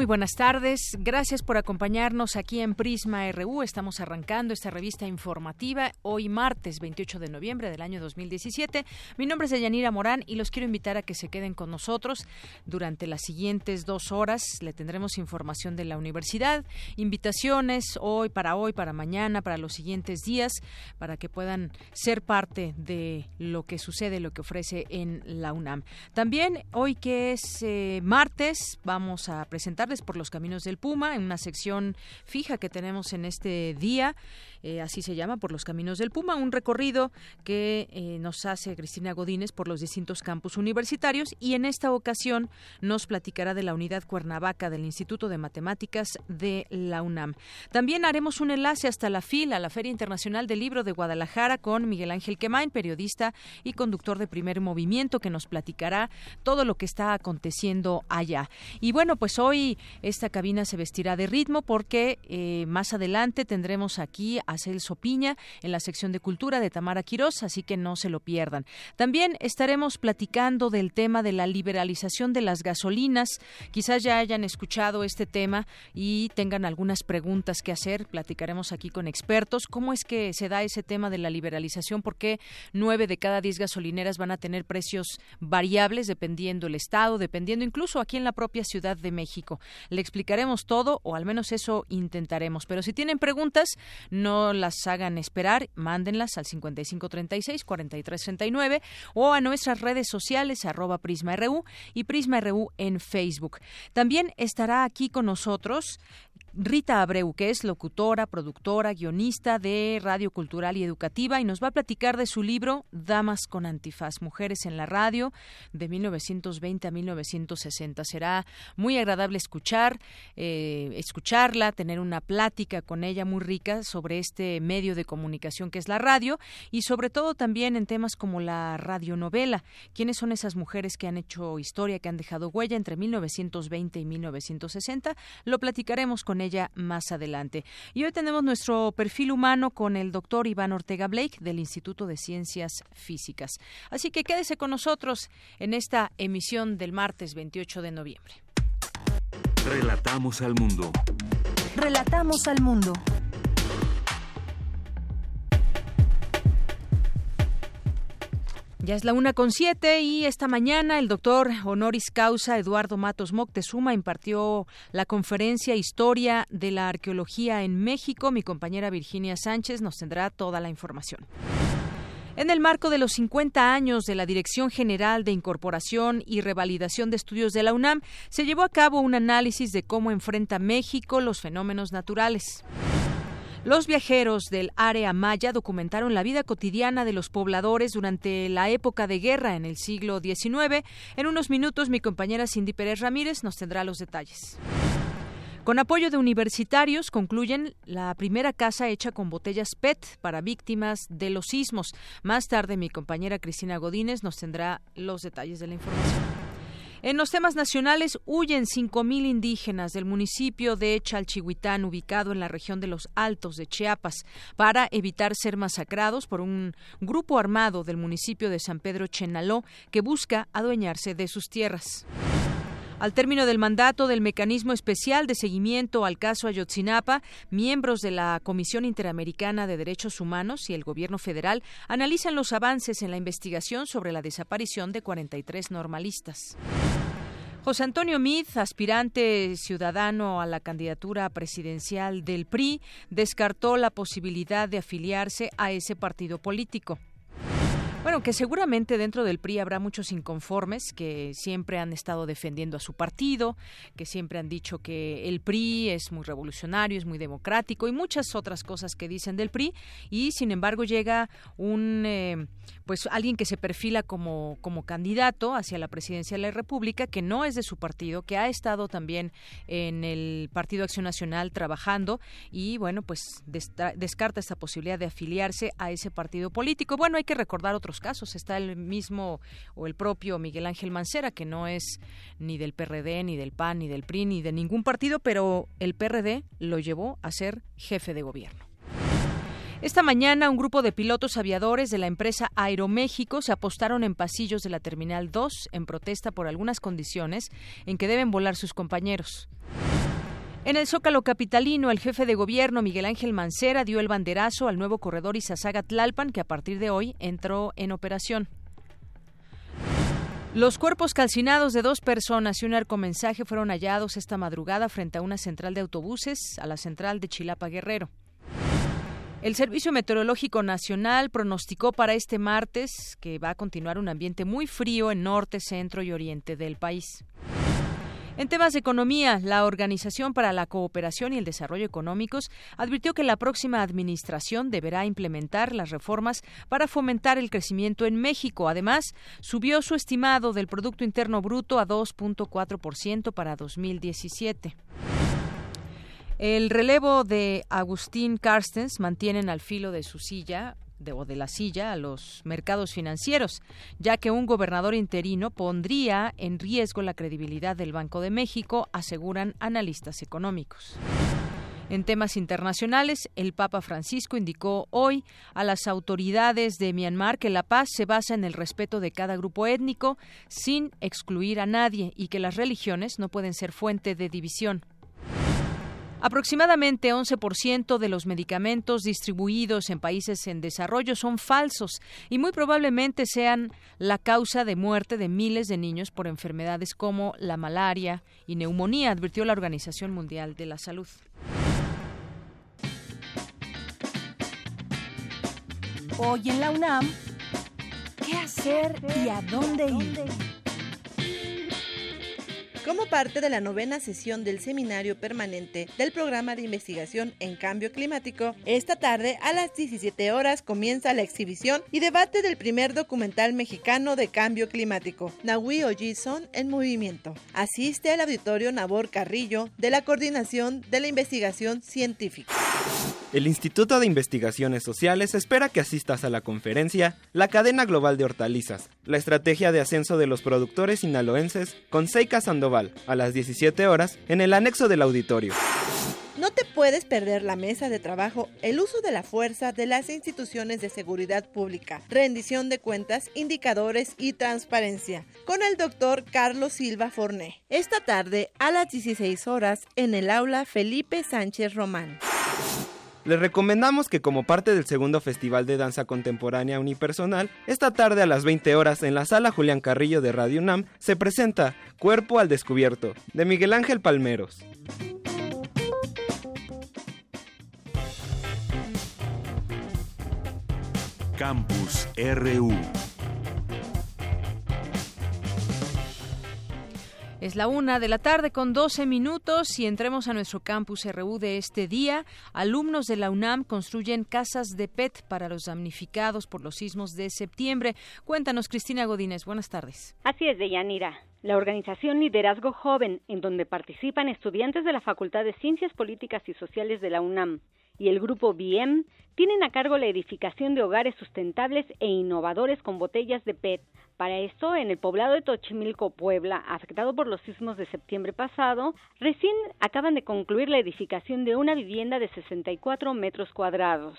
Muy buenas tardes. Gracias por acompañarnos aquí en Prisma RU. Estamos arrancando esta revista informativa hoy martes 28 de noviembre del año 2017. Mi nombre es Deyanira Morán y los quiero invitar a que se queden con nosotros durante las siguientes dos horas. Le tendremos información de la universidad, invitaciones hoy, para hoy, para mañana, para los siguientes días, para que puedan ser parte de lo que sucede, lo que ofrece en la UNAM. También hoy que es eh, martes, vamos a presentar por los caminos del Puma, en una sección fija que tenemos en este día. Eh, así se llama, por los caminos del Puma, un recorrido que eh, nos hace Cristina Godínez por los distintos campus universitarios y en esta ocasión nos platicará de la unidad Cuernavaca del Instituto de Matemáticas de la UNAM. También haremos un enlace hasta la FIL, a la Feria Internacional del Libro de Guadalajara, con Miguel Ángel Quemain, periodista y conductor de Primer Movimiento, que nos platicará todo lo que está aconteciendo allá. Y bueno, pues hoy esta cabina se vestirá de ritmo porque eh, más adelante tendremos aquí a Celso Piña en la sección de cultura de Tamara Quirós, así que no se lo pierdan. También estaremos platicando del tema de la liberalización de las gasolinas. Quizás ya hayan escuchado este tema y tengan algunas preguntas que hacer. Platicaremos aquí con expertos. ¿Cómo es que se da ese tema de la liberalización? ¿Por qué nueve de cada diez gasolineras van a tener precios variables dependiendo el estado, dependiendo incluso aquí en la propia Ciudad de México? Le explicaremos todo, o al menos eso intentaremos. Pero si tienen preguntas, no las hagan esperar, mándenlas al 5536-4339 o a nuestras redes sociales arroba PrismaRU y PrismaRU en Facebook. También estará aquí con nosotros Rita Abreu, que es locutora, productora, guionista de Radio Cultural y Educativa, y nos va a platicar de su libro Damas con Antifaz, Mujeres en la Radio, de 1920 a 1960. Será muy agradable escuchar, eh, escucharla, tener una plática con ella muy rica sobre este medio de comunicación que es la radio, y sobre todo también en temas como la radionovela. ¿Quiénes son esas mujeres que han hecho historia, que han dejado huella entre 1920 y 1960? Lo platicaremos con ella más adelante. Y hoy tenemos nuestro perfil humano con el doctor Iván Ortega Blake del Instituto de Ciencias Físicas. Así que quédese con nosotros en esta emisión del martes 28 de noviembre. Relatamos al mundo. Relatamos al mundo. Ya es la una con siete y esta mañana el doctor honoris causa Eduardo Matos Moctezuma impartió la conferencia Historia de la Arqueología en México. Mi compañera Virginia Sánchez nos tendrá toda la información. En el marco de los 50 años de la Dirección General de Incorporación y Revalidación de Estudios de la UNAM, se llevó a cabo un análisis de cómo enfrenta México los fenómenos naturales. Los viajeros del área maya documentaron la vida cotidiana de los pobladores durante la época de guerra en el siglo XIX. En unos minutos mi compañera Cindy Pérez Ramírez nos tendrá los detalles. Con apoyo de universitarios, concluyen la primera casa hecha con botellas PET para víctimas de los sismos. Más tarde, mi compañera Cristina Godínez nos tendrá los detalles de la información. En los temas nacionales huyen 5.000 indígenas del municipio de Chalchihuitán, ubicado en la región de los Altos de Chiapas, para evitar ser masacrados por un grupo armado del municipio de San Pedro Chenaló que busca adueñarse de sus tierras. Al término del mandato del Mecanismo Especial de Seguimiento al caso Ayotzinapa, miembros de la Comisión Interamericana de Derechos Humanos y el Gobierno federal analizan los avances en la investigación sobre la desaparición de 43 normalistas. José Antonio Mid, aspirante ciudadano a la candidatura presidencial del PRI, descartó la posibilidad de afiliarse a ese partido político. Bueno, que seguramente dentro del PRI habrá muchos inconformes que siempre han estado defendiendo a su partido, que siempre han dicho que el PRI es muy revolucionario, es muy democrático y muchas otras cosas que dicen del PRI y sin embargo llega un eh, pues alguien que se perfila como como candidato hacia la presidencia de la República que no es de su partido, que ha estado también en el Partido Acción Nacional trabajando y bueno, pues descarta esta posibilidad de afiliarse a ese partido político. Bueno, hay que recordar otro casos. Está el mismo o el propio Miguel Ángel Mancera, que no es ni del PRD, ni del PAN, ni del PRI, ni de ningún partido, pero el PRD lo llevó a ser jefe de gobierno. Esta mañana un grupo de pilotos aviadores de la empresa Aeroméxico se apostaron en pasillos de la Terminal 2 en protesta por algunas condiciones en que deben volar sus compañeros. En el Zócalo capitalino, el jefe de gobierno Miguel Ángel Mancera dio el banderazo al nuevo corredor Izazaga-Tlalpan que a partir de hoy entró en operación. Los cuerpos calcinados de dos personas y un arcomensaje fueron hallados esta madrugada frente a una central de autobuses a la central de Chilapa Guerrero. El Servicio Meteorológico Nacional pronosticó para este martes que va a continuar un ambiente muy frío en norte, centro y oriente del país. En temas de economía, la Organización para la Cooperación y el Desarrollo Económicos advirtió que la próxima administración deberá implementar las reformas para fomentar el crecimiento en México. Además, subió su estimado del Producto Interno Bruto a 2.4% para 2017. El relevo de Agustín Carstens mantienen al filo de su silla de, o de la silla a los mercados financieros, ya que un gobernador interino pondría en riesgo la credibilidad del Banco de México, aseguran analistas económicos. En temas internacionales, el Papa Francisco indicó hoy a las autoridades de Myanmar que la paz se basa en el respeto de cada grupo étnico sin excluir a nadie y que las religiones no pueden ser fuente de división. Aproximadamente 11% de los medicamentos distribuidos en países en desarrollo son falsos y muy probablemente sean la causa de muerte de miles de niños por enfermedades como la malaria y neumonía, advirtió la Organización Mundial de la Salud. Hoy en la UNAM, ¿qué hacer y a dónde ir? Como parte de la novena sesión del seminario permanente del programa de investigación en cambio climático. Esta tarde a las 17 horas comienza la exhibición y debate del primer documental mexicano de cambio climático, Nahui Ojison en movimiento. Asiste al auditorio Nabor Carrillo de la Coordinación de la Investigación Científica. El Instituto de Investigaciones Sociales espera que asistas a la conferencia La cadena global de hortalizas, la estrategia de ascenso de los productores sinaloenses con Seika Sandoval a las 17 horas en el anexo del auditorio. No te puedes perder la mesa de trabajo El uso de la fuerza de las instituciones de seguridad pública, rendición de cuentas, indicadores y transparencia, con el doctor Carlos Silva Forné. Esta tarde a las 16 horas en el aula Felipe Sánchez Román. Les recomendamos que como parte del segundo Festival de Danza Contemporánea Unipersonal, esta tarde a las 20 horas en la sala Julián Carrillo de Radio UNAM se presenta Cuerpo al Descubierto, de Miguel Ángel Palmeros. Campus RU Es la una de la tarde con 12 minutos y entremos a nuestro campus RU de este día. Alumnos de la UNAM construyen casas de PET para los damnificados por los sismos de septiembre. Cuéntanos, Cristina Godínez. Buenas tardes. Así es, Deyanira. La organización Liderazgo Joven, en donde participan estudiantes de la Facultad de Ciencias Políticas y Sociales de la UNAM, y el grupo BIEM tienen a cargo la edificación de hogares sustentables e innovadores con botellas de PET. Para esto, en el poblado de Tochimilco, Puebla, afectado por los sismos de septiembre pasado, recién acaban de concluir la edificación de una vivienda de 64 metros cuadrados.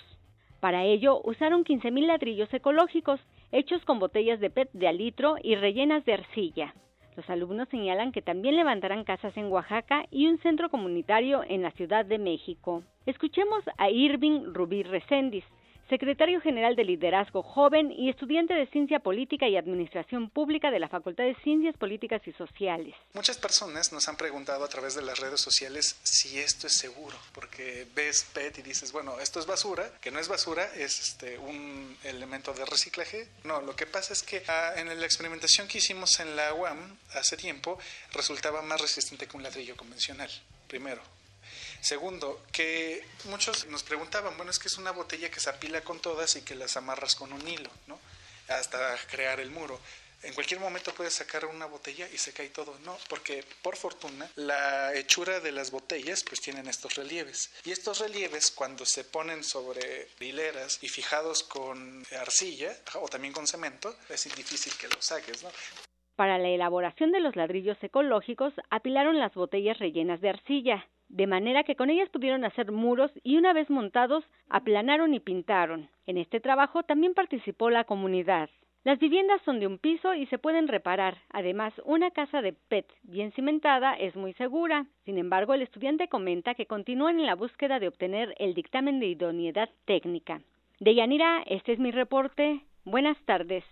Para ello, usaron 15.000 ladrillos ecológicos, hechos con botellas de PET de alitro y rellenas de arcilla. Los alumnos señalan que también levantarán casas en Oaxaca y un centro comunitario en la Ciudad de México. Escuchemos a Irving Rubí Recendis, secretario general de Liderazgo Joven y estudiante de Ciencia Política y Administración Pública de la Facultad de Ciencias Políticas y Sociales. Muchas personas nos han preguntado a través de las redes sociales si esto es seguro, porque ves PET y dices, bueno, esto es basura, que no es basura, es este, un elemento de reciclaje. No, lo que pasa es que ah, en la experimentación que hicimos en la UAM hace tiempo, resultaba más resistente que un ladrillo convencional, primero. Segundo, que muchos nos preguntaban, bueno, es que es una botella que se apila con todas y que las amarras con un hilo, ¿no? Hasta crear el muro. En cualquier momento puedes sacar una botella y se cae todo. No, porque por fortuna la hechura de las botellas pues tienen estos relieves. Y estos relieves cuando se ponen sobre hileras y fijados con arcilla o también con cemento, es difícil que los saques, ¿no? Para la elaboración de los ladrillos ecológicos apilaron las botellas rellenas de arcilla de manera que con ellas pudieron hacer muros y una vez montados aplanaron y pintaron. En este trabajo también participó la comunidad. Las viviendas son de un piso y se pueden reparar. Además, una casa de PET bien cimentada es muy segura. Sin embargo, el estudiante comenta que continúan en la búsqueda de obtener el dictamen de idoneidad técnica. De Yanira, este es mi reporte. Buenas tardes.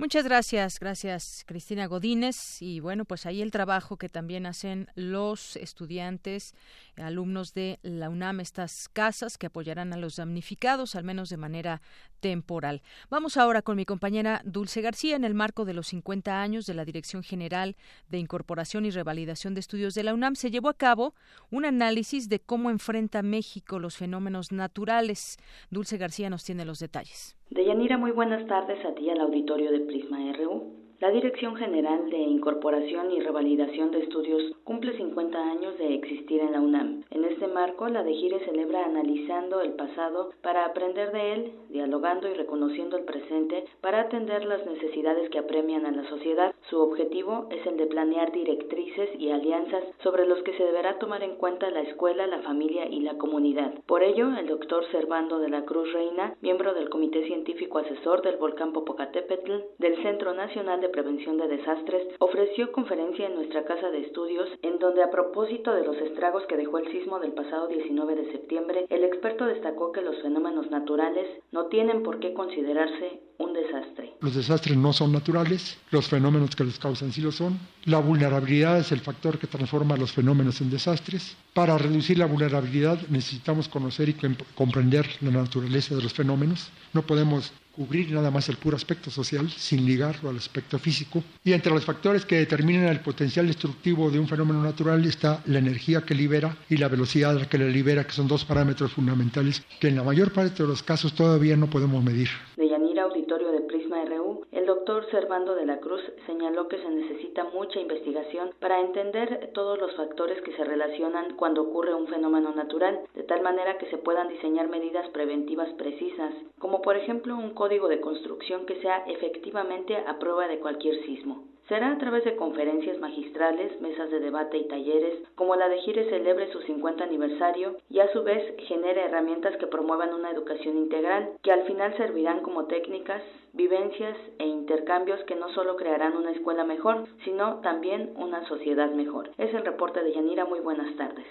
Muchas gracias, gracias Cristina Godínez. Y bueno, pues ahí el trabajo que también hacen los estudiantes, alumnos de la UNAM, estas casas que apoyarán a los damnificados, al menos de manera temporal. Vamos ahora con mi compañera Dulce García en el marco de los 50 años de la Dirección General de Incorporación y Revalidación de Estudios de la UNAM. Se llevó a cabo un análisis de cómo enfrenta México los fenómenos naturales. Dulce García nos tiene los detalles. Deyanira, muy buenas tardes a ti al auditorio de Prisma RU. La Dirección General de Incorporación y Revalidación de Estudios cumple 50 años de existir en la UNAM. En este marco, la DEGIRE celebra analizando el pasado para aprender de él, dialogando y reconociendo el presente para atender las necesidades que apremian a la sociedad. Su objetivo es el de planear directrices y alianzas sobre los que se deberá tomar en cuenta la escuela, la familia y la comunidad. Por ello, el doctor Servando de la Cruz Reina, miembro del Comité Científico Asesor del Volcán Popocatépetl, del Centro Nacional de Prevención de Desastres, ofreció conferencia en nuestra casa de estudios, en donde a propósito de los estragos que dejó el sismo del pasado 19 de septiembre, el experto destacó que los fenómenos naturales no tienen por qué considerarse un desastre. Los desastres no son naturales, los fenómenos que los causan sí lo son. La vulnerabilidad es el factor que transforma los fenómenos en desastres. Para reducir la vulnerabilidad necesitamos conocer y comprender la naturaleza de los fenómenos. No podemos cubrir nada más el puro aspecto social sin ligarlo al aspecto físico. Y entre los factores que determinan el potencial destructivo de un fenómeno natural está la energía que libera y la velocidad a la que la libera, que son dos parámetros fundamentales que en la mayor parte de los casos todavía no podemos medir. De Yanira, auditorio de Prisma RU, el doctor Servando de la Cruz señaló que se necesita mucha investigación para entender todos los factores que se relacionan cuando ocurre un fenómeno natural, de tal manera que se puedan diseñar medidas preventivas precisas, como por ejemplo un código de construcción que sea efectivamente a prueba de cualquier sismo. Será a través de conferencias magistrales, mesas de debate y talleres, como la de Gire celebre su 50 aniversario y a su vez genere herramientas que promuevan una educación integral, que al final servirán como técnicas, vivencias e intercambios que no solo crearán una escuela mejor, sino también una sociedad mejor. Es el reporte de Yanira. Muy buenas tardes.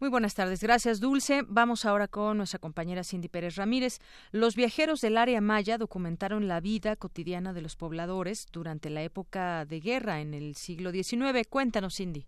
Muy buenas tardes. Gracias, Dulce. Vamos ahora con nuestra compañera Cindy Pérez Ramírez. Los viajeros del área maya documentaron la vida cotidiana de los pobladores durante la época de guerra en el siglo XIX. Cuéntanos, Cindy.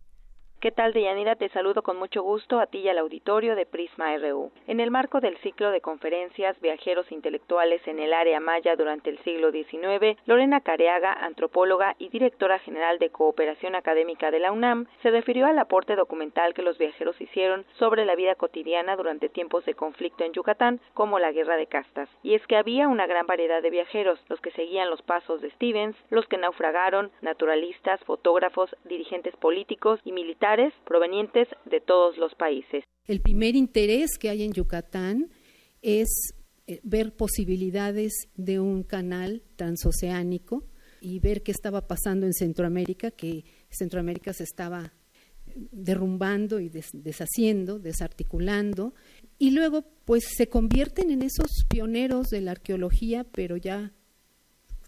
¿Qué tal, Deyanira? Te saludo con mucho gusto a ti y al auditorio de Prisma RU. En el marco del ciclo de conferencias Viajeros Intelectuales en el Área Maya durante el siglo XIX, Lorena Careaga, antropóloga y directora general de Cooperación Académica de la UNAM, se refirió al aporte documental que los viajeros hicieron sobre la vida cotidiana durante tiempos de conflicto en Yucatán, como la Guerra de Castas. Y es que había una gran variedad de viajeros, los que seguían los pasos de Stevens, los que naufragaron, naturalistas, fotógrafos, dirigentes políticos y militares provenientes de todos los países. El primer interés que hay en Yucatán es eh, ver posibilidades de un canal transoceánico y ver qué estaba pasando en Centroamérica, que Centroamérica se estaba derrumbando y deshaciendo, desarticulando, y luego pues se convierten en esos pioneros de la arqueología, pero ya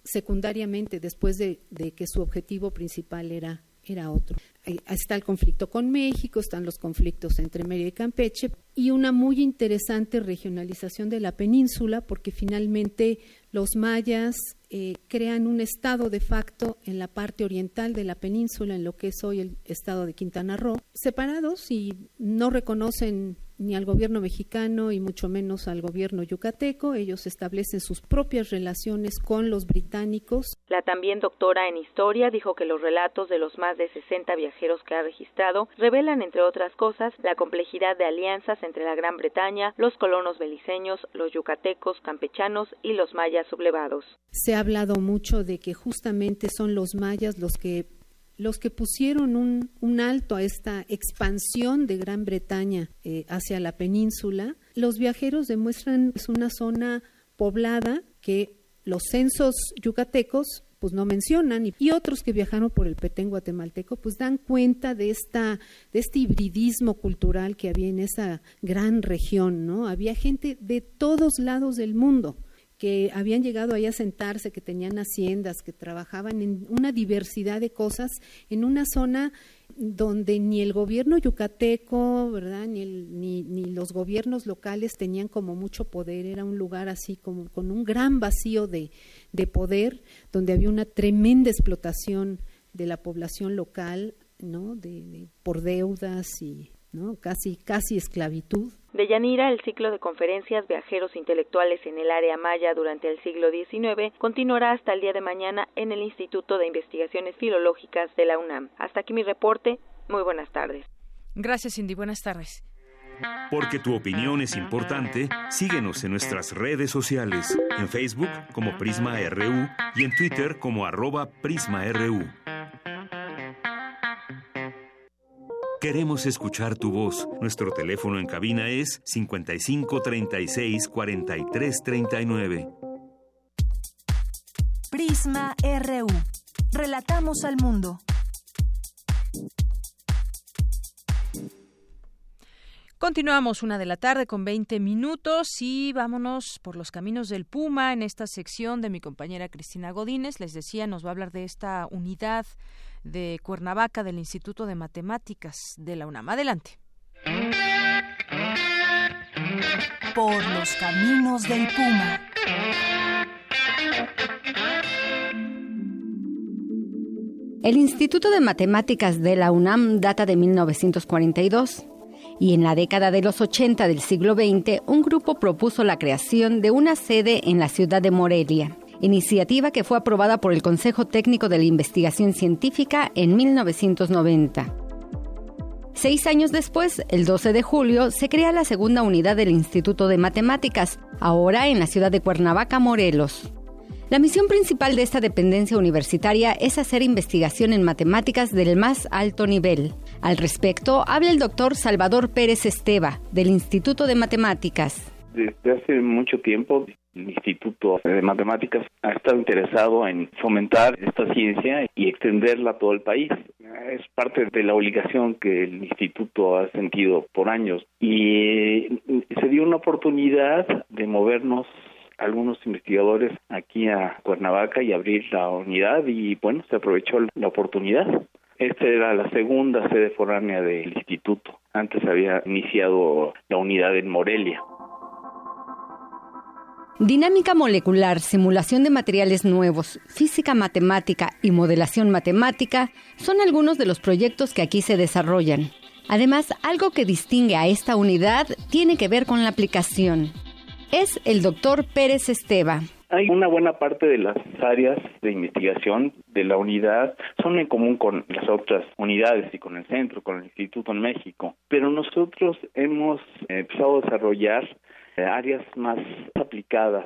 secundariamente después de que su objetivo principal era era otro. Está el conflicto con México, están los conflictos entre Mérida y Campeche y una muy interesante regionalización de la península porque finalmente los mayas eh, crean un estado de facto en la parte oriental de la península, en lo que es hoy el estado de Quintana Roo, separados y no reconocen ni al gobierno mexicano y mucho menos al gobierno yucateco. Ellos establecen sus propias relaciones con los británicos. La también doctora en historia dijo que los relatos de los más de 60 viajeros que ha registrado revelan, entre otras cosas, la complejidad de alianzas entre la Gran Bretaña, los colonos beliceños, los yucatecos, campechanos y los mayas sublevados. Se ha hablado mucho de que justamente son los mayas los que los que pusieron un, un, alto a esta expansión de Gran Bretaña eh, hacia la península, los viajeros demuestran es una zona poblada que los censos yucatecos pues no mencionan y, otros que viajaron por el Petén guatemalteco pues dan cuenta de esta de este hibridismo cultural que había en esa gran región, ¿no? Había gente de todos lados del mundo que habían llegado ahí a sentarse, que tenían haciendas, que trabajaban en una diversidad de cosas en una zona donde ni el gobierno yucateco, ¿verdad? Ni, ni, ni, los gobiernos locales tenían como mucho poder, era un lugar así como con un gran vacío de, de poder, donde había una tremenda explotación de la población local, ¿no? de por deudas y ¿no? casi, casi esclavitud. De Yanira, el ciclo de conferencias Viajeros Intelectuales en el área maya durante el siglo XIX continuará hasta el día de mañana en el Instituto de Investigaciones Filológicas de la UNAM. Hasta aquí mi reporte. Muy buenas tardes. Gracias, Cindy. Buenas tardes. Porque tu opinión es importante, síguenos en nuestras redes sociales, en Facebook como Prisma RU y en Twitter como arroba PrismaRU. Queremos escuchar tu voz. Nuestro teléfono en cabina es 55 36 43 39. Prisma RU. Relatamos al mundo. Continuamos una de la tarde con 20 minutos y vámonos por los caminos del Puma en esta sección de mi compañera Cristina Godínez. Les decía, nos va a hablar de esta unidad de Cuernavaca del Instituto de Matemáticas de la UNAM. Adelante. Por los caminos del Puma. El Instituto de Matemáticas de la UNAM data de 1942 y en la década de los 80 del siglo XX un grupo propuso la creación de una sede en la ciudad de Morelia iniciativa que fue aprobada por el Consejo Técnico de la Investigación Científica en 1990. Seis años después, el 12 de julio, se crea la segunda unidad del Instituto de Matemáticas, ahora en la ciudad de Cuernavaca, Morelos. La misión principal de esta dependencia universitaria es hacer investigación en matemáticas del más alto nivel. Al respecto, habla el doctor Salvador Pérez Esteva, del Instituto de Matemáticas. Desde hace mucho tiempo el Instituto de Matemáticas ha estado interesado en fomentar esta ciencia y extenderla a todo el país. Es parte de la obligación que el instituto ha sentido por años y se dio una oportunidad de movernos algunos investigadores aquí a Cuernavaca y abrir la unidad y bueno, se aprovechó la oportunidad. Esta era la segunda sede foránea del instituto. Antes había iniciado la unidad en Morelia. Dinámica molecular, simulación de materiales nuevos, física matemática y modelación matemática son algunos de los proyectos que aquí se desarrollan. Además, algo que distingue a esta unidad tiene que ver con la aplicación. Es el doctor Pérez Esteva. Hay una buena parte de las áreas de investigación de la unidad son en común con las otras unidades y con el centro, con el Instituto en México, pero nosotros hemos empezado a desarrollar áreas más aplicadas.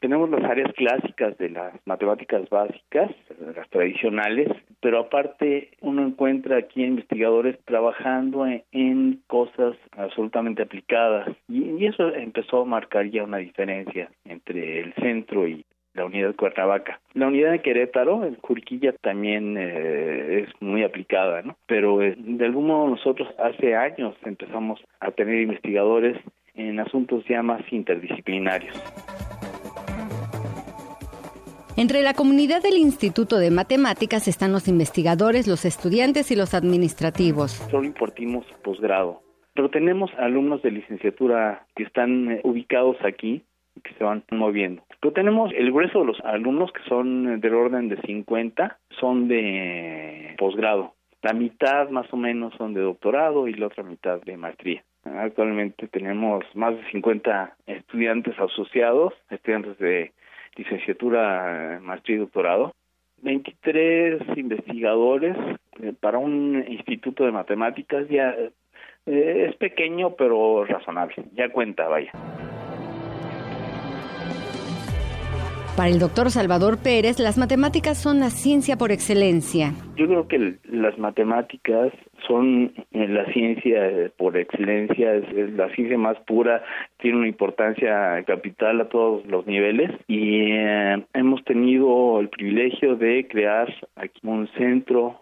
Tenemos las áreas clásicas de las matemáticas básicas, las tradicionales, pero aparte uno encuentra aquí investigadores trabajando en, cosas absolutamente aplicadas y, eso empezó a marcar ya una diferencia entre el centro y la unidad de Cuernavaca. La unidad de Querétaro, el Curquilla, también eh, es muy aplicada, ¿no? Pero eh, de algún modo nosotros hace años empezamos a tener investigadores en asuntos ya más interdisciplinarios. Entre la comunidad del Instituto de Matemáticas están los investigadores, los estudiantes y los administrativos. Solo impartimos posgrado, pero tenemos alumnos de licenciatura que están eh, ubicados aquí y que se van moviendo. Pero tenemos el grueso de los alumnos que son del orden de 50, son de posgrado. La mitad más o menos son de doctorado y la otra mitad de maestría. Actualmente tenemos más de 50 estudiantes asociados, estudiantes de licenciatura, maestría y doctorado. 23 investigadores eh, para un instituto de matemáticas ya eh, es pequeño pero razonable, ya cuenta, vaya. Para el doctor Salvador Pérez, las matemáticas son la ciencia por excelencia. Yo creo que las matemáticas son eh, la ciencia por excelencia, es, la ciencia más pura, tiene una importancia capital a todos los niveles y eh, hemos tenido el privilegio de crear aquí un centro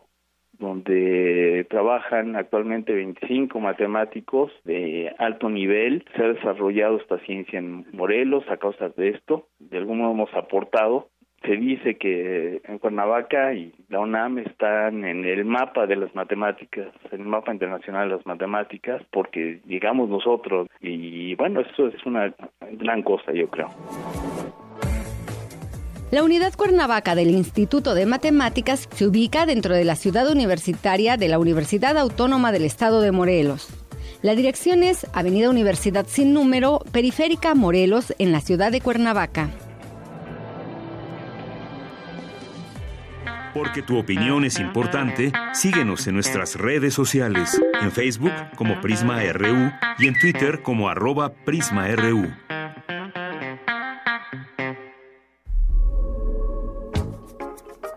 donde trabajan actualmente 25 matemáticos de alto nivel. Se ha desarrollado esta ciencia en Morelos a causa de esto. De algún modo hemos aportado. Se dice que en Cuernavaca y la UNAM están en el mapa de las matemáticas, en el mapa internacional de las matemáticas, porque llegamos nosotros. Y bueno, eso es una gran cosa, yo creo. La unidad Cuernavaca del Instituto de Matemáticas se ubica dentro de la ciudad universitaria de la Universidad Autónoma del Estado de Morelos. La dirección es Avenida Universidad sin número, Periférica Morelos, en la ciudad de Cuernavaca. Porque tu opinión es importante, síguenos en nuestras redes sociales, en Facebook como Prisma RU y en Twitter como arroba PrismaRU.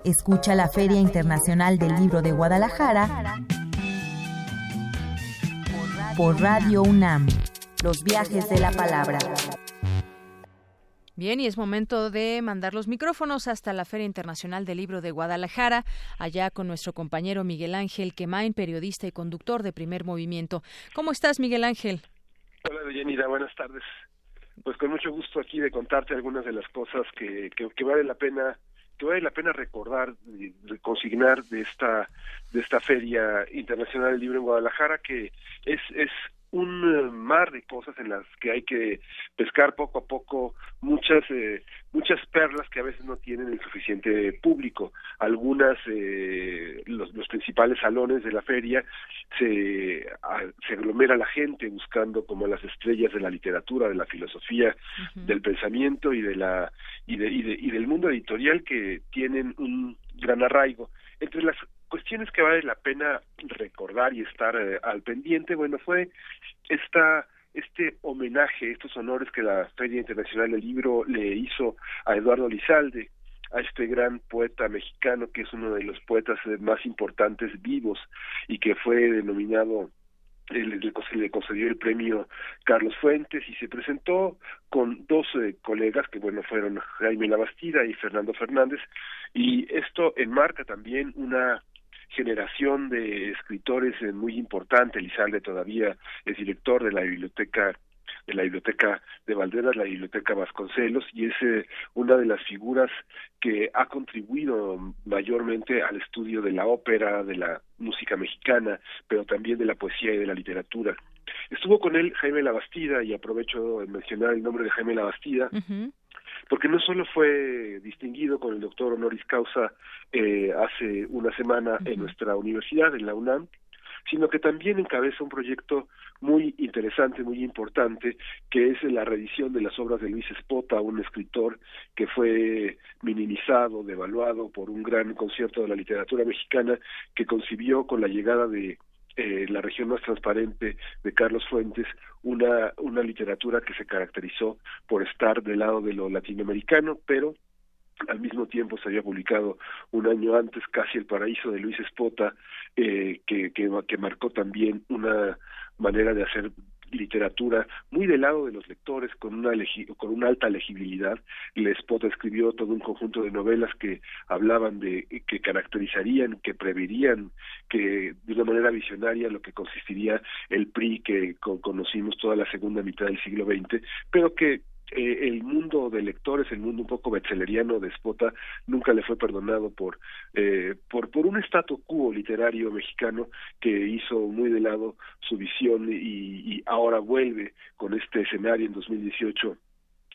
Escucha la Feria Internacional del Libro de Guadalajara por Radio UNAM. Los viajes de la palabra. Bien, y es momento de mandar los micrófonos hasta la Feria Internacional del Libro de Guadalajara, allá con nuestro compañero Miguel Ángel Quemain, periodista y conductor de Primer Movimiento. ¿Cómo estás, Miguel Ángel? Hola, Deyanira, buenas tardes. Pues con mucho gusto aquí de contarte algunas de las cosas que, que, que vale la pena que vale la pena recordar, consignar de esta de esta feria internacional del libro en Guadalajara que es es un eh, mar de cosas en las que hay que pescar poco a poco muchas eh, muchas perlas que a veces no tienen el suficiente público. Algunas eh, los, los, principales salones de la feria se se aglomera la gente buscando como las estrellas de la literatura de la filosofía del pensamiento y de la y de, y de y del mundo editorial que tienen un gran arraigo entre las cuestiones que vale la pena recordar y estar eh, al pendiente, bueno, fue esta este homenaje, estos honores que la Feria Internacional del Libro le hizo a Eduardo Lizalde, a este gran poeta mexicano que es uno de los poetas eh, más importantes vivos y que fue denominado le, le concedió el premio Carlos Fuentes y se presentó con dos eh, colegas que bueno fueron Jaime Labastida y Fernando Fernández y esto enmarca también una generación de escritores eh, muy importante. Elizalde todavía es director de la biblioteca de la biblioteca de Valderas, la biblioteca Vasconcelos, y es eh, una de las figuras que ha contribuido mayormente al estudio de la ópera, de la música mexicana, pero también de la poesía y de la literatura. Estuvo con él Jaime Labastida, y aprovecho de mencionar el nombre de Jaime Labastida, porque no solo fue distinguido con el doctor honoris causa eh, hace una semana en nuestra universidad, en la UNAM, sino que también encabeza un proyecto muy interesante, muy importante, que es la reedición de las obras de Luis Espota, un escritor que fue minimizado, devaluado por un gran concierto de la literatura mexicana que concibió con la llegada de eh, la región más transparente de Carlos Fuentes, una, una literatura que se caracterizó por estar del lado de lo latinoamericano, pero al mismo tiempo se había publicado un año antes Casi el Paraíso de Luis Espota, eh, que, que, marcó también una manera de hacer literatura muy del lado de los lectores con una con una alta legibilidad. Espota escribió todo un conjunto de novelas que hablaban de que caracterizarían que preverían que de una manera visionaria lo que consistiría el PRI que conocimos toda la segunda mitad del siglo XX pero que eh, el mundo de lectores, el mundo un poco betzelleriano de Spota, nunca le fue perdonado por, eh, por, por un statu quo literario mexicano que hizo muy de lado su visión y, y ahora vuelve con este escenario en 2018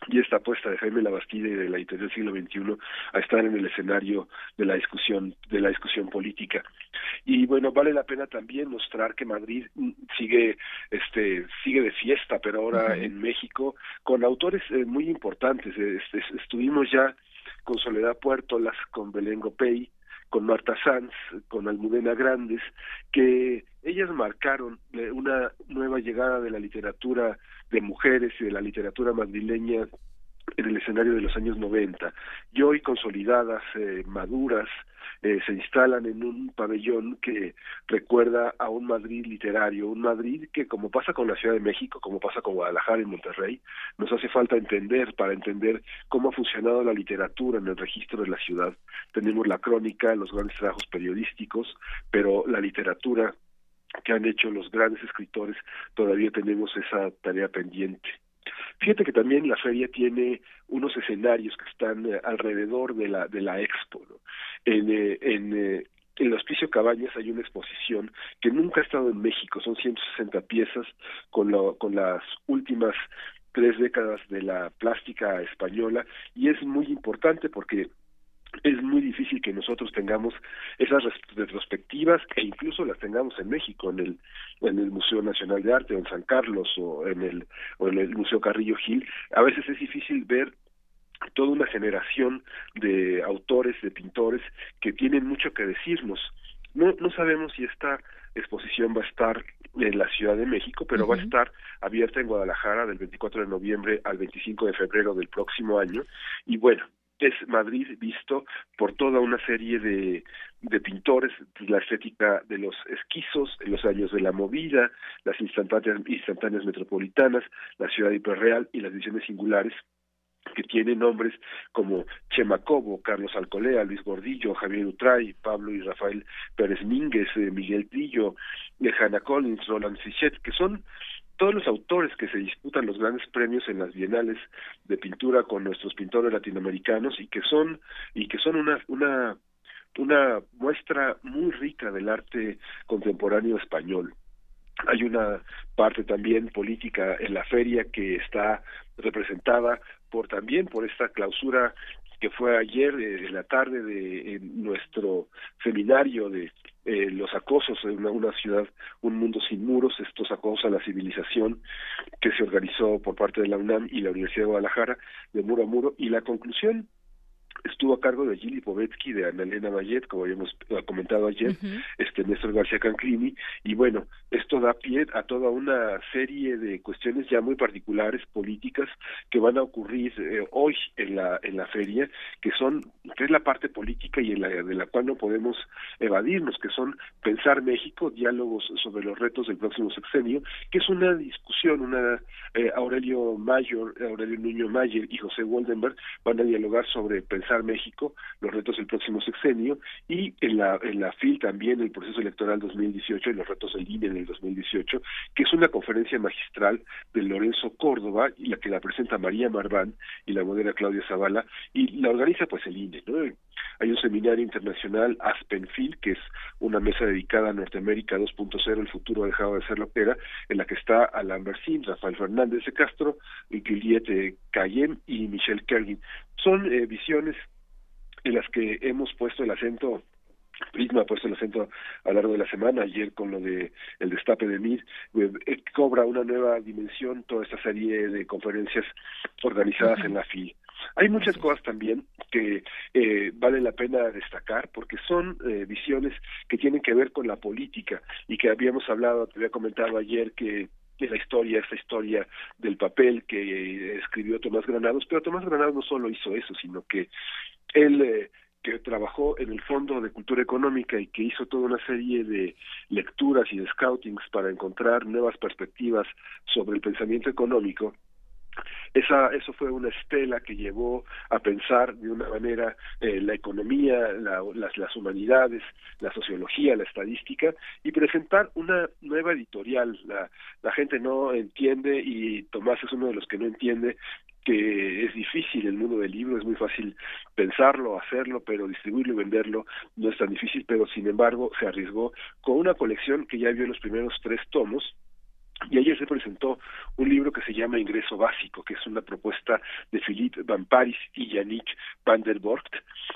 y esta apuesta de Jaime Labastida y de la editorial siglo XXI a estar en el escenario de la discusión de la discusión política. Y bueno vale la pena también mostrar que Madrid sigue este sigue de fiesta pero ahora en México con autores eh, muy importantes. Este, estuvimos ya con Soledad Puertolas con Belén Gopey con Marta Sanz, con Almudena Grandes, que ellas marcaron una nueva llegada de la literatura de mujeres y de la literatura madrileña en el escenario de los años 90 y hoy consolidadas, eh, maduras, eh, se instalan en un pabellón que recuerda a un Madrid literario, un Madrid que como pasa con la Ciudad de México, como pasa con Guadalajara y Monterrey, nos hace falta entender para entender cómo ha funcionado la literatura en el registro de la ciudad. Tenemos la crónica, los grandes trabajos periodísticos, pero la literatura que han hecho los grandes escritores, todavía tenemos esa tarea pendiente. Fíjate que también la feria tiene unos escenarios que están eh, alrededor de la de la expo. En, eh, en eh, en el Hospicio Cabañas hay una exposición que nunca ha estado en México, son 160 piezas con, lo, con las últimas tres décadas de la plástica española y es muy importante porque es muy difícil que nosotros tengamos esas retrospectivas e incluso las tengamos en México en el en el Museo Nacional de Arte o en San Carlos o en el o en el Museo Carrillo Gil. A veces es difícil ver toda una generación de autores de pintores que tienen mucho que decirnos. No no sabemos si esta exposición va a estar en la Ciudad de México, pero va a estar abierta en Guadalajara del 24 de noviembre al 25 de febrero del próximo año. Y bueno, es Madrid visto por toda una serie de, de pintores, la estética de los esquizos, los años de la movida, las instantáneas, instantáneas metropolitanas, la ciudad hiperreal y las visiones singulares que tienen nombres como Chema Cobo, Carlos Alcolea, Luis Gordillo, Javier Utray, Pablo y Rafael Pérez Mínguez, eh, Miguel Trillo, Hannah Collins, Roland Fichet, que son todos los autores que se disputan los grandes premios en las bienales de pintura con nuestros pintores latinoamericanos y que son y que son una una una muestra muy rica del arte contemporáneo español. Hay una parte también política en la feria que está representada por también por esta clausura que fue ayer eh, en la tarde de nuestro seminario de eh, los acosos en una, ciudad, un mundo sin muros, estos acosos a la civilización que se organizó por parte de la UNAM y la Universidad de Guadalajara de muro a muro y la conclusión estuvo a cargo de Gili Povetsky, de Ana Elena Mayet, como habíamos comentado ayer, este Néstor García Canclini, y bueno, esto da pie a toda una serie de cuestiones ya muy particulares, políticas, que van a ocurrir eh, hoy en la, en la feria, que son, que es la parte política y en la, de la cual no podemos evadirnos, que son pensar México, diálogos sobre los retos del próximo sexenio, que es una discusión, una eh, Aurelio Mayor, Aurelio Nuño Mayer y José Woldenberg van a dialogar sobre pensar México, los retos del próximo sexenio y en la, en FIL también el proceso electoral 2018 y los retos del INE en el 2018, que es una conferencia magistral de Lorenzo Córdoba y la que la presenta María Marván y la modera Claudia Zavala y la organiza pues el INE. Hay un seminario internacional Aspenfil, que es una mesa dedicada a Norteamérica 2.0, el futuro ha dejado de ser lo que era, en la que está Alain Bersin, Rafael Fernández de Castro, Juliette Cayem y Michelle Kergin. Son eh, visiones en las que hemos puesto el acento Prisma ha puesto el acento a lo largo de la semana, ayer con lo de el destape de MIR, eh, cobra una nueva dimensión toda esta serie de conferencias organizadas en la FI. Hay muchas cosas también que eh, vale la pena destacar porque son eh, visiones que tienen que ver con la política y que habíamos hablado, te había comentado ayer que de la historia, esta historia del papel que escribió Tomás Granados, pero Tomás Granados no solo hizo eso, sino que él eh, que trabajó en el Fondo de Cultura Económica y que hizo toda una serie de lecturas y de scoutings para encontrar nuevas perspectivas sobre el pensamiento económico, esa, eso fue una estela que llevó a pensar de una manera eh, la economía, las, las humanidades, la sociología, la estadística y presentar una nueva editorial. La, la gente no entiende y Tomás es uno de los que no entiende que es difícil el mundo del libro, es muy fácil pensarlo, hacerlo, pero distribuirlo y venderlo no es tan difícil, pero sin embargo se arriesgó con una colección que ya vio los primeros tres tomos, y ayer se presentó un libro que se llama Ingreso Básico, que es una propuesta de Philippe Van Paris y Yannick van der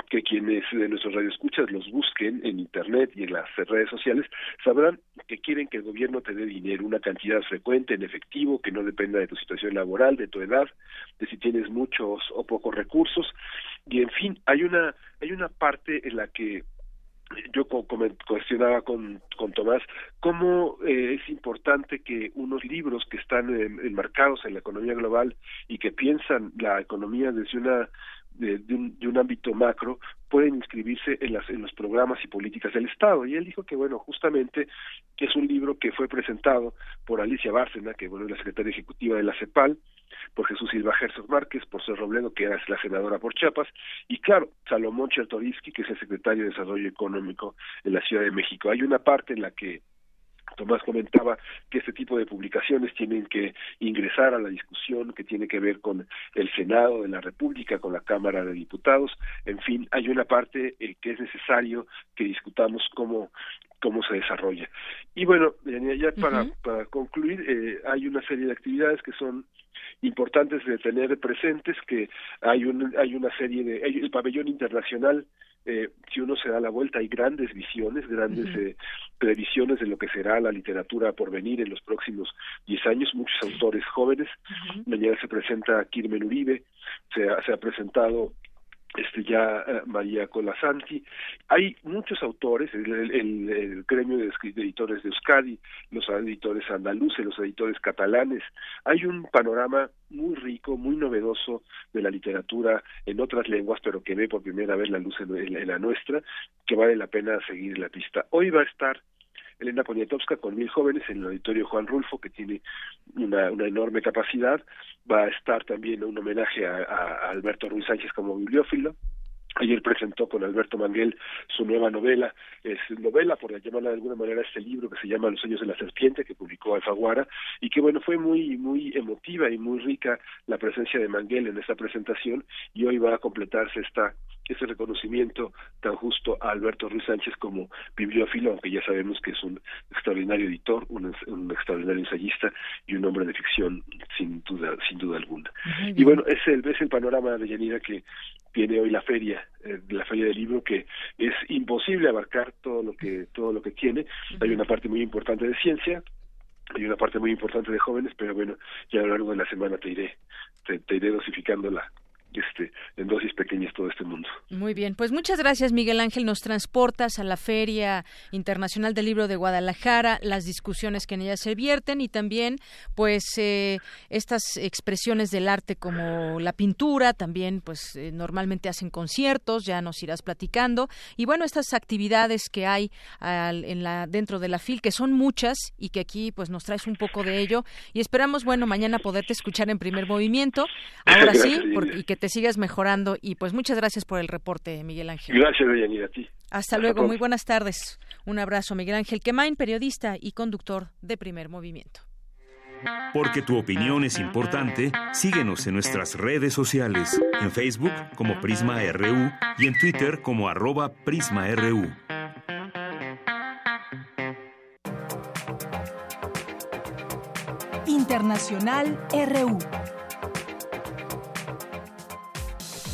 que quienes de nuestros radioescuchas los busquen en Internet y en las redes sociales, sabrán que quieren que el gobierno te dé dinero, una cantidad frecuente en efectivo, que no dependa de tu situación laboral, de tu edad, de si tienes muchos o pocos recursos, y en fin, hay una, hay una parte en la que yo cuestionaba con, con Tomás cómo eh, es importante que unos libros que están enmarcados en la economía global y que piensan la economía desde una de, un, de un ámbito macro pueden inscribirse en, las, en los programas y políticas del Estado. Y él dijo que, bueno, justamente es un libro que fue presentado por Alicia Bárcena, que bueno, es la secretaria ejecutiva de la CEPAL, por Jesús Silva Gersos Márquez, por Ser Robledo, que era la senadora por Chiapas, y claro, Salomón Chertorivsky, que es el secretario de Desarrollo Económico en la Ciudad de México. Hay una parte en la que Tomás comentaba que este tipo de publicaciones tienen que ingresar a la discusión que tiene que ver con el Senado de la República, con la Cámara de Diputados, en fin, hay una parte eh, que es necesario que discutamos cómo cómo se desarrolla. Y bueno, ya para, para concluir, eh, hay una serie de actividades que son importantes de tener presentes que hay un, hay una serie de el pabellón internacional eh, si uno se da la vuelta hay grandes visiones grandes eh, previsiones de lo que será la literatura por venir en los próximos diez años. Muchos autores jóvenes. Mañana se presenta Kirmen Uribe se se ha presentado este ya eh, María Colasanti. Hay muchos autores, el, el, gremio de, editores de Euskadi, los editores andaluces, los editores catalanes. Hay un panorama muy rico, muy novedoso de la literatura en otras lenguas, pero que ve por primera vez la luz en la nuestra, que vale la pena seguir la pista. Hoy va a estar Elena Poniatowska con mil jóvenes en el auditorio Juan Rulfo, que tiene una, enorme capacidad. Va a estar también un homenaje a, a Alberto Ruiz Sánchez como bibliófilo. Ayer presentó con Alberto Manguel su nueva novela, es novela, por llamarla de alguna manera, este libro que se llama Los sueños de la serpiente, que publicó Alfaguara, y que bueno, fue muy, muy emotiva y muy rica la presencia de Manguel en esta presentación, y hoy va a completarse esta ese reconocimiento tan justo a Alberto Ruiz Sánchez como bibliófilo, aunque ya sabemos que es un extraordinario editor, un, un extraordinario ensayista y un hombre de ficción sin duda, sin duda alguna. Y bueno, es el, es el panorama de Yanira que tiene hoy la feria, eh, la feria del libro que es imposible abarcar todo lo que todo lo que tiene. Hay una parte muy importante de ciencia, hay una parte muy importante de jóvenes, pero bueno, ya a lo largo de la semana te iré te, te iré dosificando la, este, en dosis pequeñas todo este mundo. Muy bien, pues muchas gracias Miguel Ángel, nos transportas a la Feria Internacional del Libro de Guadalajara, las discusiones que en ella se vierten y también pues eh, estas expresiones del arte como la pintura, también pues eh, normalmente hacen conciertos, ya nos irás platicando. Y bueno, estas actividades que hay en la, dentro de la FIL, que son muchas y que aquí pues nos traes un poco de ello. Y esperamos bueno mañana poderte escuchar en primer movimiento, ahora sí, porque, y que te sigas mejorando y pues muchas gracias por el reporte, Miguel Ángel. Gracias, Deyanira, a ti. Hasta, luego, muy buenas tardes. Un abrazo, Miguel Ángel Quemain, periodista y conductor de Primer Movimiento. Porque tu opinión es importante, síguenos en nuestras redes sociales, en Facebook como Prisma RU y en Twitter como arroba PrismaRU. Internacional RU.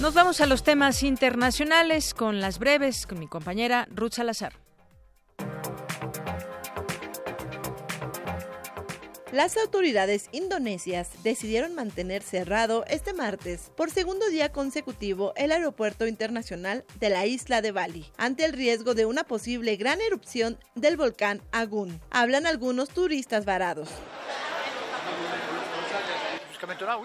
Nos vamos a los temas internacionales con las breves con mi compañera Ruth Salazar. Las autoridades indonesias decidieron mantener cerrado este martes por segundo día consecutivo el aeropuerto internacional de la isla de Bali ante el riesgo de una posible gran erupción del volcán Agun. Hablan algunos turistas varados.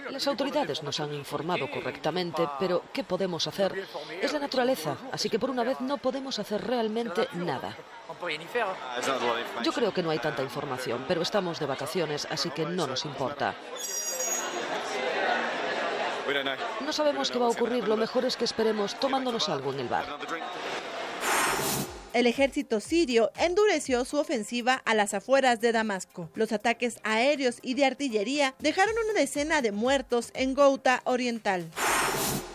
Las autoridades nos han informado correctamente, pero ¿qué podemos hacer? Es la naturaleza, así que por una vez no podemos hacer realmente nada. Yo creo que no hay tanta información, pero estamos de vacaciones, así que no nos importa. No sabemos qué va a ocurrir, lo mejor es que esperemos tomándonos algo en el bar. El ejército sirio endureció su ofensiva a las afueras de Damasco. Los ataques aéreos y de artillería dejaron una decena de muertos en Ghouta Oriental.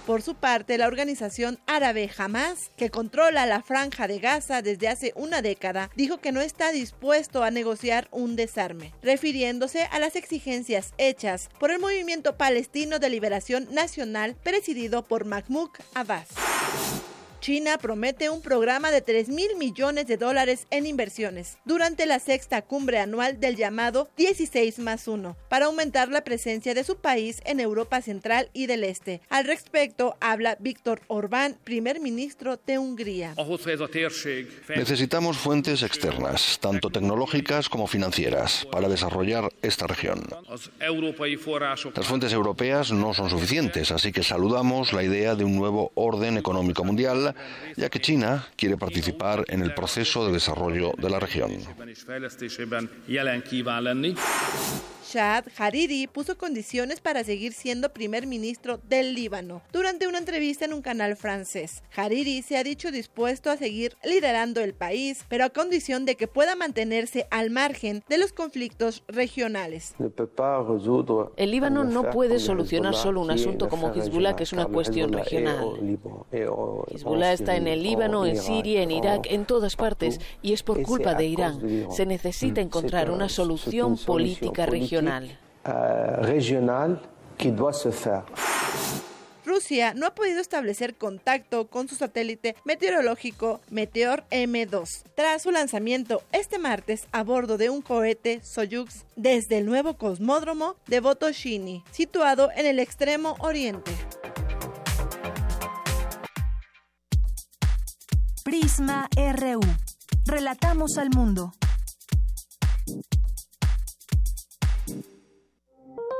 Por su parte, la organización árabe Hamas, que controla la franja de Gaza desde hace una década, dijo que no está dispuesto a negociar un desarme, refiriéndose a las exigencias hechas por el movimiento palestino de liberación nacional presidido por Mahmoud Abbas. China promete un programa de 3 mil millones de dólares en inversiones durante la sexta cumbre anual del llamado 16 más 1 para aumentar la presencia de su país en Europa Central y del Este. Al respecto, habla Víctor Orbán, primer ministro de Hungría. Necesitamos fuentes externas, tanto tecnológicas como financieras, para desarrollar esta región. Las fuentes europeas no son suficientes, así que saludamos la idea de un nuevo orden económico mundial ya que China quiere participar en el proceso de desarrollo de la región. Shad Hariri puso condiciones para seguir siendo primer ministro del Líbano durante una entrevista en un canal francés. Hariri se ha dicho dispuesto a seguir liderando el país, pero a condición de que pueda mantenerse al margen de los conflictos regionales. El Líbano no puede solucionar solo un asunto como Hezbollah, que es una cuestión regional. Hezbollah está en el Líbano, en Siria, en Irak, en todas partes, y es por culpa de Irán. Se necesita encontrar una solución política regional regional Rusia no ha podido establecer contacto con su satélite meteorológico Meteor M2 tras su lanzamiento este martes a bordo de un cohete Soyuz desde el nuevo cosmódromo de Botoshini, situado en el extremo oriente. Prisma RU. Relatamos al mundo.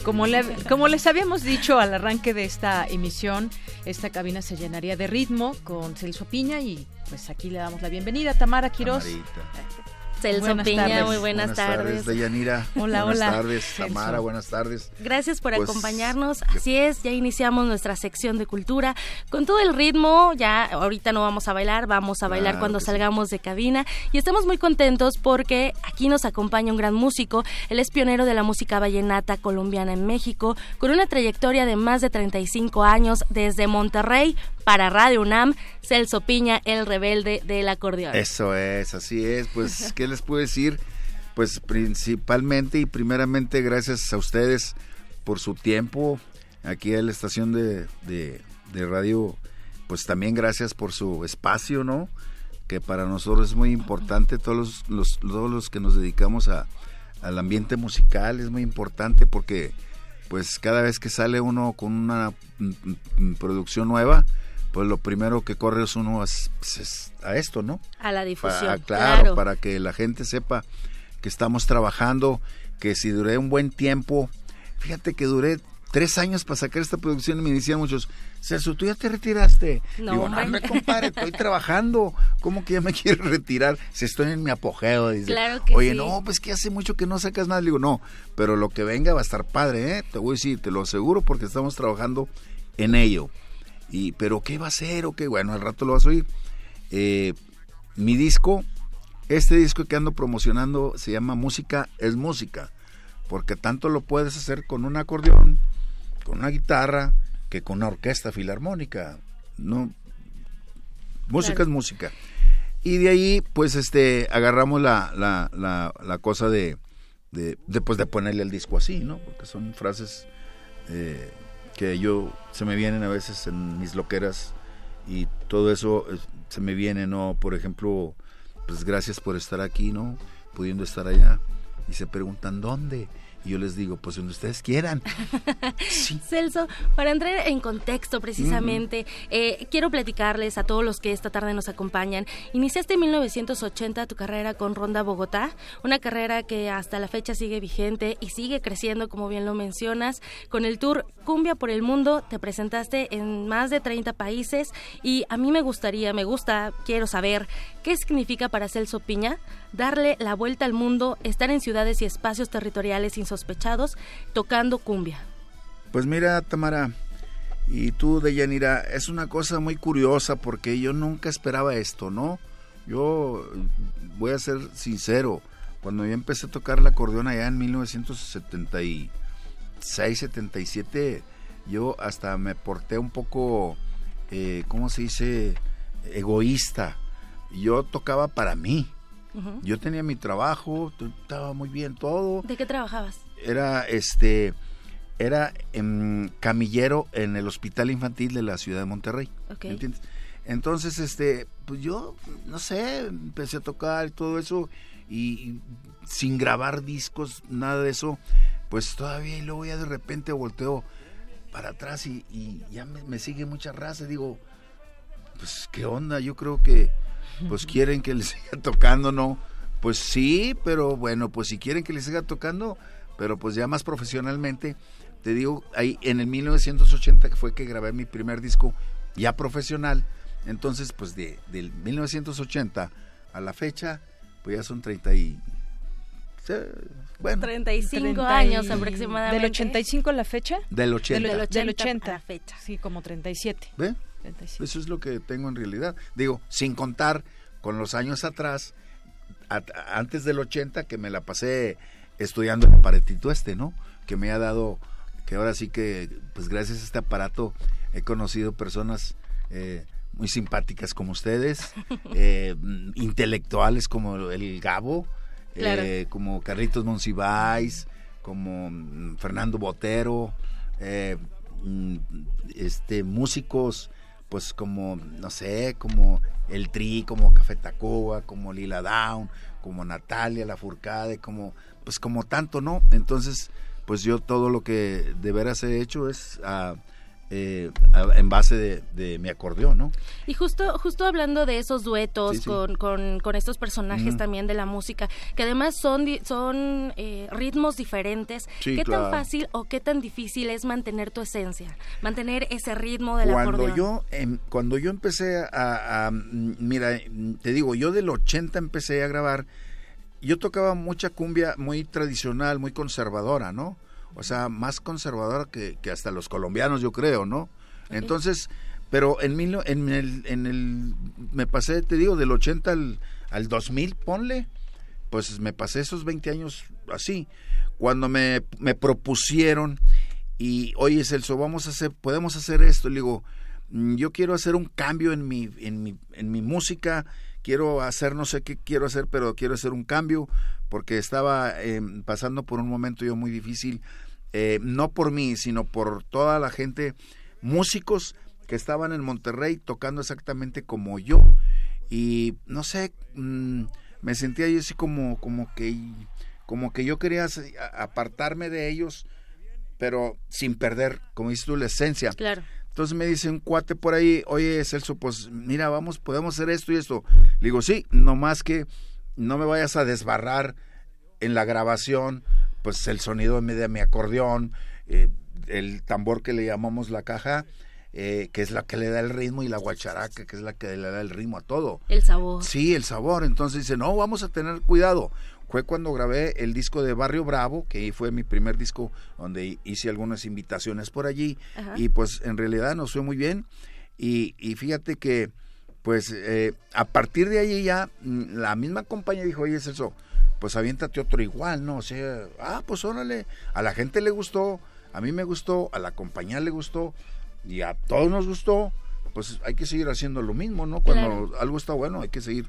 Como, como les habíamos dicho al arranque de esta emisión, esta cabina se llenaría de ritmo con Celso Piña y pues aquí le damos la bienvenida. Tamara Quiroz. Celso Piña, muy buenas, buenas tardes. Deyanira. Hola, buenas hola. Buenas tardes, Tamara, buenas tardes. Gracias por Pues, acompañarnos. Así es, ya iniciamos nuestra sección de cultura con todo el ritmo. Ya ahorita no vamos a bailar, vamos a bailar Claro cuando sí. salgamos de cabina. Y estamos muy contentos porque aquí nos acompaña un gran músico. Él es pionero de la música vallenata colombiana en México, con una trayectoria de más de 35 años desde Monterrey para Radio UNAM. Celso Piña, el rebelde del acordeón. Eso es, así es. Pues, ¿qué les puedo decir? Pues principalmente y primeramente gracias a ustedes por su tiempo aquí en la estación de, de- de radio. Pues también gracias por su espacio, ¿no? Que para nosotros es muy importante, todos los, los- todos los que nos dedicamos a, al ambiente musical es muy importante porque pues cada vez que sale uno con una mm, mm, producción nueva, pues lo primero que corre es uno es- pues, es a esto, ¿no? A la difusión. Para, claro, claro. para que la gente sepa que estamos trabajando, que si duré un buen tiempo, fíjate que duré tres años para sacar esta producción y me decían muchos, Celso, tú ya te retiraste. No, Digo, no, compadre, estoy trabajando. ¿Cómo que ya me quiero retirar? Si estoy en mi apogeo, dice. Claro que Oye, sí. no, pues que hace mucho que no sacas nada. Le digo, no, pero lo que venga va a estar padre, ¿eh? Te voy a decir, te lo aseguro porque estamos trabajando en ello. Y, pero ¿qué va a ser? O qué, bueno, al rato lo vas a oír. Eh, mi disco este disco que ando promocionando se llama Música es Música, porque tanto lo puedes hacer con un acordeón, con una guitarra, que con una orquesta filarmónica. No, música es música. Y de ahí, pues, este, agarramos la, la, la, la cosa de, de, de, pues, de ponerle el disco así, ¿no? Porque son frases eh, que yo se me vienen a veces en mis loqueras y todo eso eh, se me viene, ¿no? Por ejemplo, pues gracias por estar aquí, ¿no? Pudiendo estar allá. Y se preguntan, ¿dónde? Y yo les digo, pues donde ustedes quieran. Celso, para entrar en contexto precisamente, eh, quiero platicarles a todos los que esta tarde nos acompañan. Iniciaste en 1980 tu carrera con Ronda Bogotá, una carrera que hasta la fecha sigue vigente y sigue creciendo, como bien lo mencionas. Con el tour Cumbia por el Mundo te presentaste en más de 30 países y a mí me gustaría, me gusta, quiero saber qué significa para Celso Piña darle la vuelta al mundo, estar en ciudades y espacios territoriales insospechados, tocando cumbia. Pues mira, Tamara, y tú, Deyanira, es una cosa muy curiosa porque yo nunca esperaba esto, ¿no? Yo voy a ser sincero, cuando yo empecé a tocar el acordeón allá en 1976, 77, yo hasta me porté un poco, eh, ¿cómo se dice? Egoísta. Yo tocaba para mí yo tenía mi trabajo, estaba muy bien todo. ¿De qué trabajabas? Era este era camillero en el Hospital Infantil de la ciudad de Monterrey. ¿Entiendes? Entonces, este, pues yo, no sé, empecé a tocar y todo eso y, sin grabar discos, nada de eso, pues todavía y luego ya de repente volteo para atrás y, ya me, me, sigue mucha raza. Digo, pues qué onda, yo creo que pues quieren que les siga tocando, ¿no? Pues sí, pero bueno, pues si quieren que les siga tocando, pero pues ya más profesionalmente, te digo, ahí en el 1980 que fue que grabé mi primer disco ya profesional, entonces pues de del 1980 a la fecha, pues ya son 30 y bueno, 35 años aproximadamente. ¿Del 85 a la fecha? Del 80. Del 80, del 80 a la fecha. Sí, como 37. ¿Ve? Eso es lo que tengo en realidad. Digo, sin contar con los años atrás, antes del 80, que me la pasé estudiando el aparatito este, ¿no? Que me ha dado, que ahora sí que, pues gracias a este aparato, he conocido personas eh, muy simpáticas como ustedes, eh, intelectuales como el Gabo, eh, como Carlitos Monsiváis, como mm, Fernando Botero, mm, este músicos pues como, no sé, como El Tri, como Café Tacuba, como Lila Down, como Natalia La Furcade, como, pues como tanto, ¿no? Entonces, pues yo todo lo que de veras he hecho es... Uh, eh, en base de, mi acordeón, ¿no? Y justo, justo hablando de esos duetos Con, con, estos personajes también de la música, que además son, son eh, ritmos diferentes, ¿qué tan fácil o qué tan difícil es mantener tu esencia? Mantener ese ritmo del cuando acordeón. Yo, em, cuando yo empecé a, a, mira, te digo, yo del 80 empecé a grabar, yo tocaba mucha cumbia muy tradicional, muy conservadora, ¿no? O sea, más conservadora que, hasta los colombianos, yo creo, ¿no? Entonces, pero en, mil, en, el, en el, me pasé, te digo, del 80 al, al 2000, ponle, pues me pasé esos 20 años así. Cuando me, me propusieron y, oye, Celso, vamos a hacer, podemos hacer esto, le digo, mm, yo quiero hacer un cambio en mi, en mi, en mi música, quiero hacer, no sé qué quiero hacer, pero quiero hacer un cambio, porque estaba em, pasando por un momento yo muy difícil, eh, no por mí, sino por toda la gente, músicos que estaban en Monterrey tocando exactamente como yo. Y no sé, mm, me sentía yo así como, como que como que yo quería apartarme de ellos, pero sin perder, como dices tú, la esencia. Claro. Entonces me dice un cuate por ahí, oye Celso, pues mira, vamos, podemos hacer esto y esto. Le digo, sí, nomás que no me vayas a desbarrar en la grabación, pues el sonido de mi acordeón, eh, el tambor que le llamamos la caja, eh, que es la que le da el ritmo, y la guacharaca, que es la que le da el ritmo a todo. El sabor. Sí, el sabor. Entonces dice, no, vamos a tener cuidado. Fue cuando grabé el disco de Barrio Bravo, que fue mi primer disco donde hice algunas invitaciones por allí, y pues en realidad nos fue muy bien. Y, y fíjate que pues eh, a partir de ahí ya mm, la misma compañía dijo, oye Celso, pues aviéntate otro igual, ¿no? O sea, ah, pues órale, a la gente le gustó, a mí me gustó, a la compañía le gustó y a todos nos gustó, pues hay que seguir haciendo lo mismo, ¿no? Cuando algo está bueno, hay que seguir.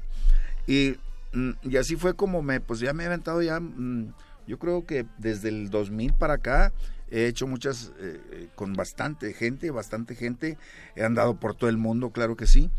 Y, mm, y, así fue como me, pues ya me he aventado ya, mm, yo creo que desde el 2000 para acá, he hecho muchas eh, eh, con bastante gente, bastante gente, he andado por todo el mundo, claro que sí.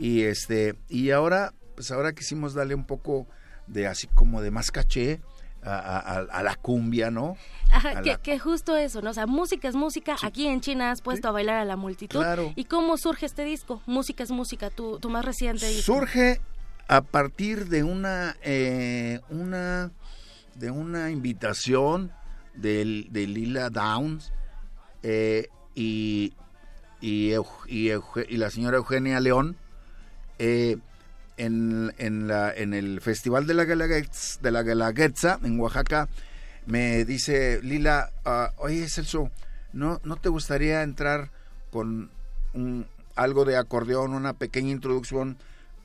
Y este y ahora pues ahora quisimos darle un poco de así como de más caché a, la cumbia, ¿no? Ajá, que, justo eso, ¿no? O sea, música es música. Aquí en China has puesto a bailar a la multitud. Claro. ¿Y cómo surge este disco? Música es música, tu, tu más reciente disco. Surge a partir de una, eh, una, de una invitación de, de Lila Downs eh, y, y, y, la señora Eugenia León. Eh, en, el Festival de la, Galaguetza, de la en Oaxaca, me dice Lila, uh, oye Celso, ¿no, ¿no te gustaría entrar con un, algo de acordeón, una pequeña introducción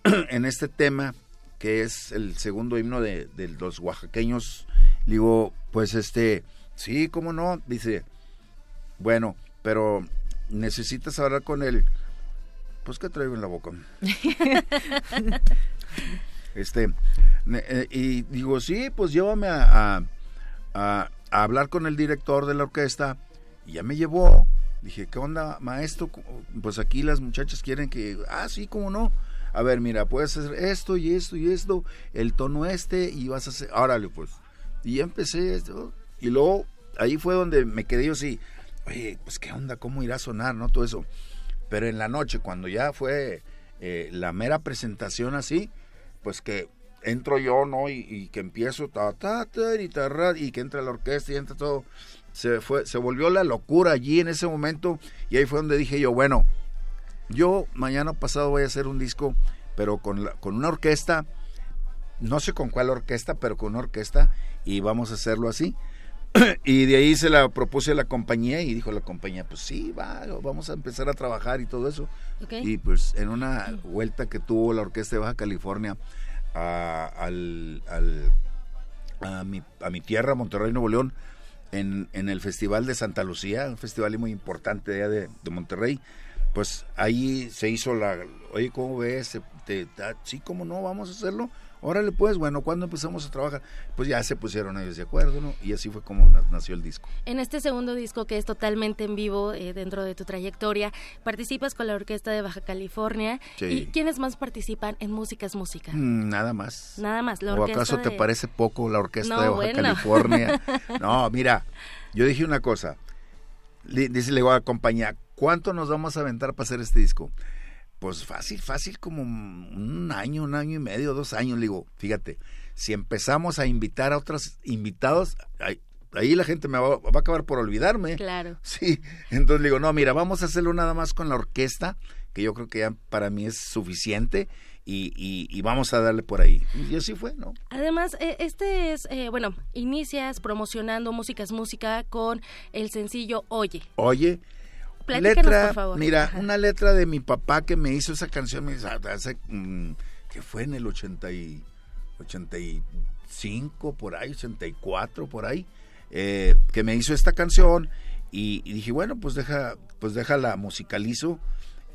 en este tema, que es el segundo himno de, los oaxaqueños? Digo, pues este, sí, ¿cómo no? Dice, bueno, pero necesitas hablar con él pues ¿qué traigo en la boca? este, eh, y digo, sí, pues llévame a, a, hablar con el director de la orquesta. Y ya me llevó. Dije, ¿qué onda, maestro? Pues aquí las muchachas quieren que, ah, sí, cómo no. A ver, mira, puedes hacer esto y esto y esto, el tono este y vas a hacer, órale, pues. Y ya empecé esto. Y luego, ahí fue donde me quedé yo así, oye, pues qué onda, cómo irá a sonar, ¿no? Todo eso. Pero en la noche, cuando ya fue eh, la mera presentación así, pues que entro yo, ¿no? Y, que empiezo, ta, ta, ta, y, y que entra la orquesta y entra todo. Se, fue, se volvió la locura allí en ese momento y ahí fue donde dije yo, bueno, yo mañana pasado voy a hacer un disco, pero con, con una orquesta, no sé con cuál orquesta, pero con una orquesta y vamos a hacerlo así. y de ahí se la propuse a la compañía y dijo la compañía, pues sí, va, vamos a empezar a trabajar y todo eso. Y pues en una vuelta que tuvo la Orquesta de Baja California a, al, a, mi, a mi tierra, Monterrey, Nuevo León, en, en el Festival de Santa Lucía, un festival muy importante de, de, de Monterrey, pues ahí se hizo la, oye, ¿cómo ves? Te, sí, ¿cómo no? Vamos a hacerlo. Órale, pues, bueno, cuando empezamos a trabajar? Pues ya se pusieron ellos de acuerdo, ¿no? Y así fue como nació el disco. En este segundo disco, que es totalmente en vivo eh, dentro de tu trayectoria, participas con la Orquesta de Baja California. ¿Y quiénes más participan en Música es Música? Mm, nada más. Nada más. ¿O acaso te parece poco la Orquesta de Baja California? no, mira, yo dije una cosa. Dice, le voy a compañía, ¿cuánto nos vamos a aventar para hacer este disco? Pues fácil, fácil como un año, un año y medio, dos años. Le digo, fíjate, si empezamos a invitar a otros invitados, ahí, la gente me va, a acabar por olvidarme. Claro. Sí, entonces le digo, no, mira, vamos a hacerlo nada más con la orquesta, que yo creo que ya para mí es suficiente. Y, y, vamos a darle por ahí. Y así fue, ¿no? Además, eh, este es, eh, bueno, inicias promocionando Músicas Música con el sencillo Oye. Oye, letra, mira, una letra de mi papá que me hizo esa canción, me hace, mm, que fue en el 80 y, 85, por ahí, 84, por ahí, eh, que me hizo esta canción. Y, dije, bueno, pues deja, pues déjala musicalizo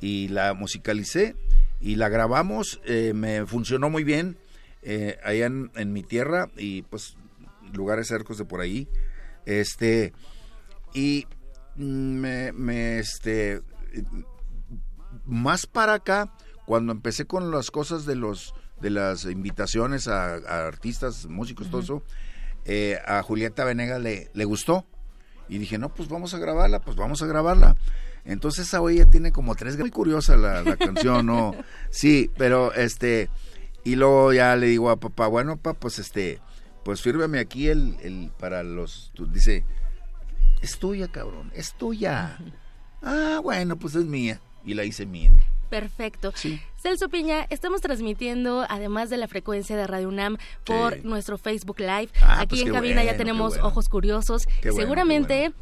y la musicalicé y la grabamos, eh, me funcionó muy bien eh, allá en, en, mi tierra y pues lugares cercos de por ahí, este, y me, me este, más para acá, cuando empecé con las cosas de los de las invitaciones a, artistas, músicos, todo eso, eh, a Julieta Venegas le, le gustó. Y dije, no, pues vamos a grabarla, pues vamos a grabarla. Entonces esa hoy tiene como tres, muy curiosa la, la canción, ¿no? Sí, pero este, y luego ya le digo a papá, bueno, papá, pues este, pues fírmame aquí el, el para los, dice, es tuya, cabrón, es tuya. Ah, bueno, pues es mía. Y la hice mía. Perfecto. Sí. Celso Piña, estamos transmitiendo, además de la frecuencia de Radio UNAM, por nuestro Facebook Live. Ah, Aquí pues en cabina ya tenemos ojos curiosos. Seguramente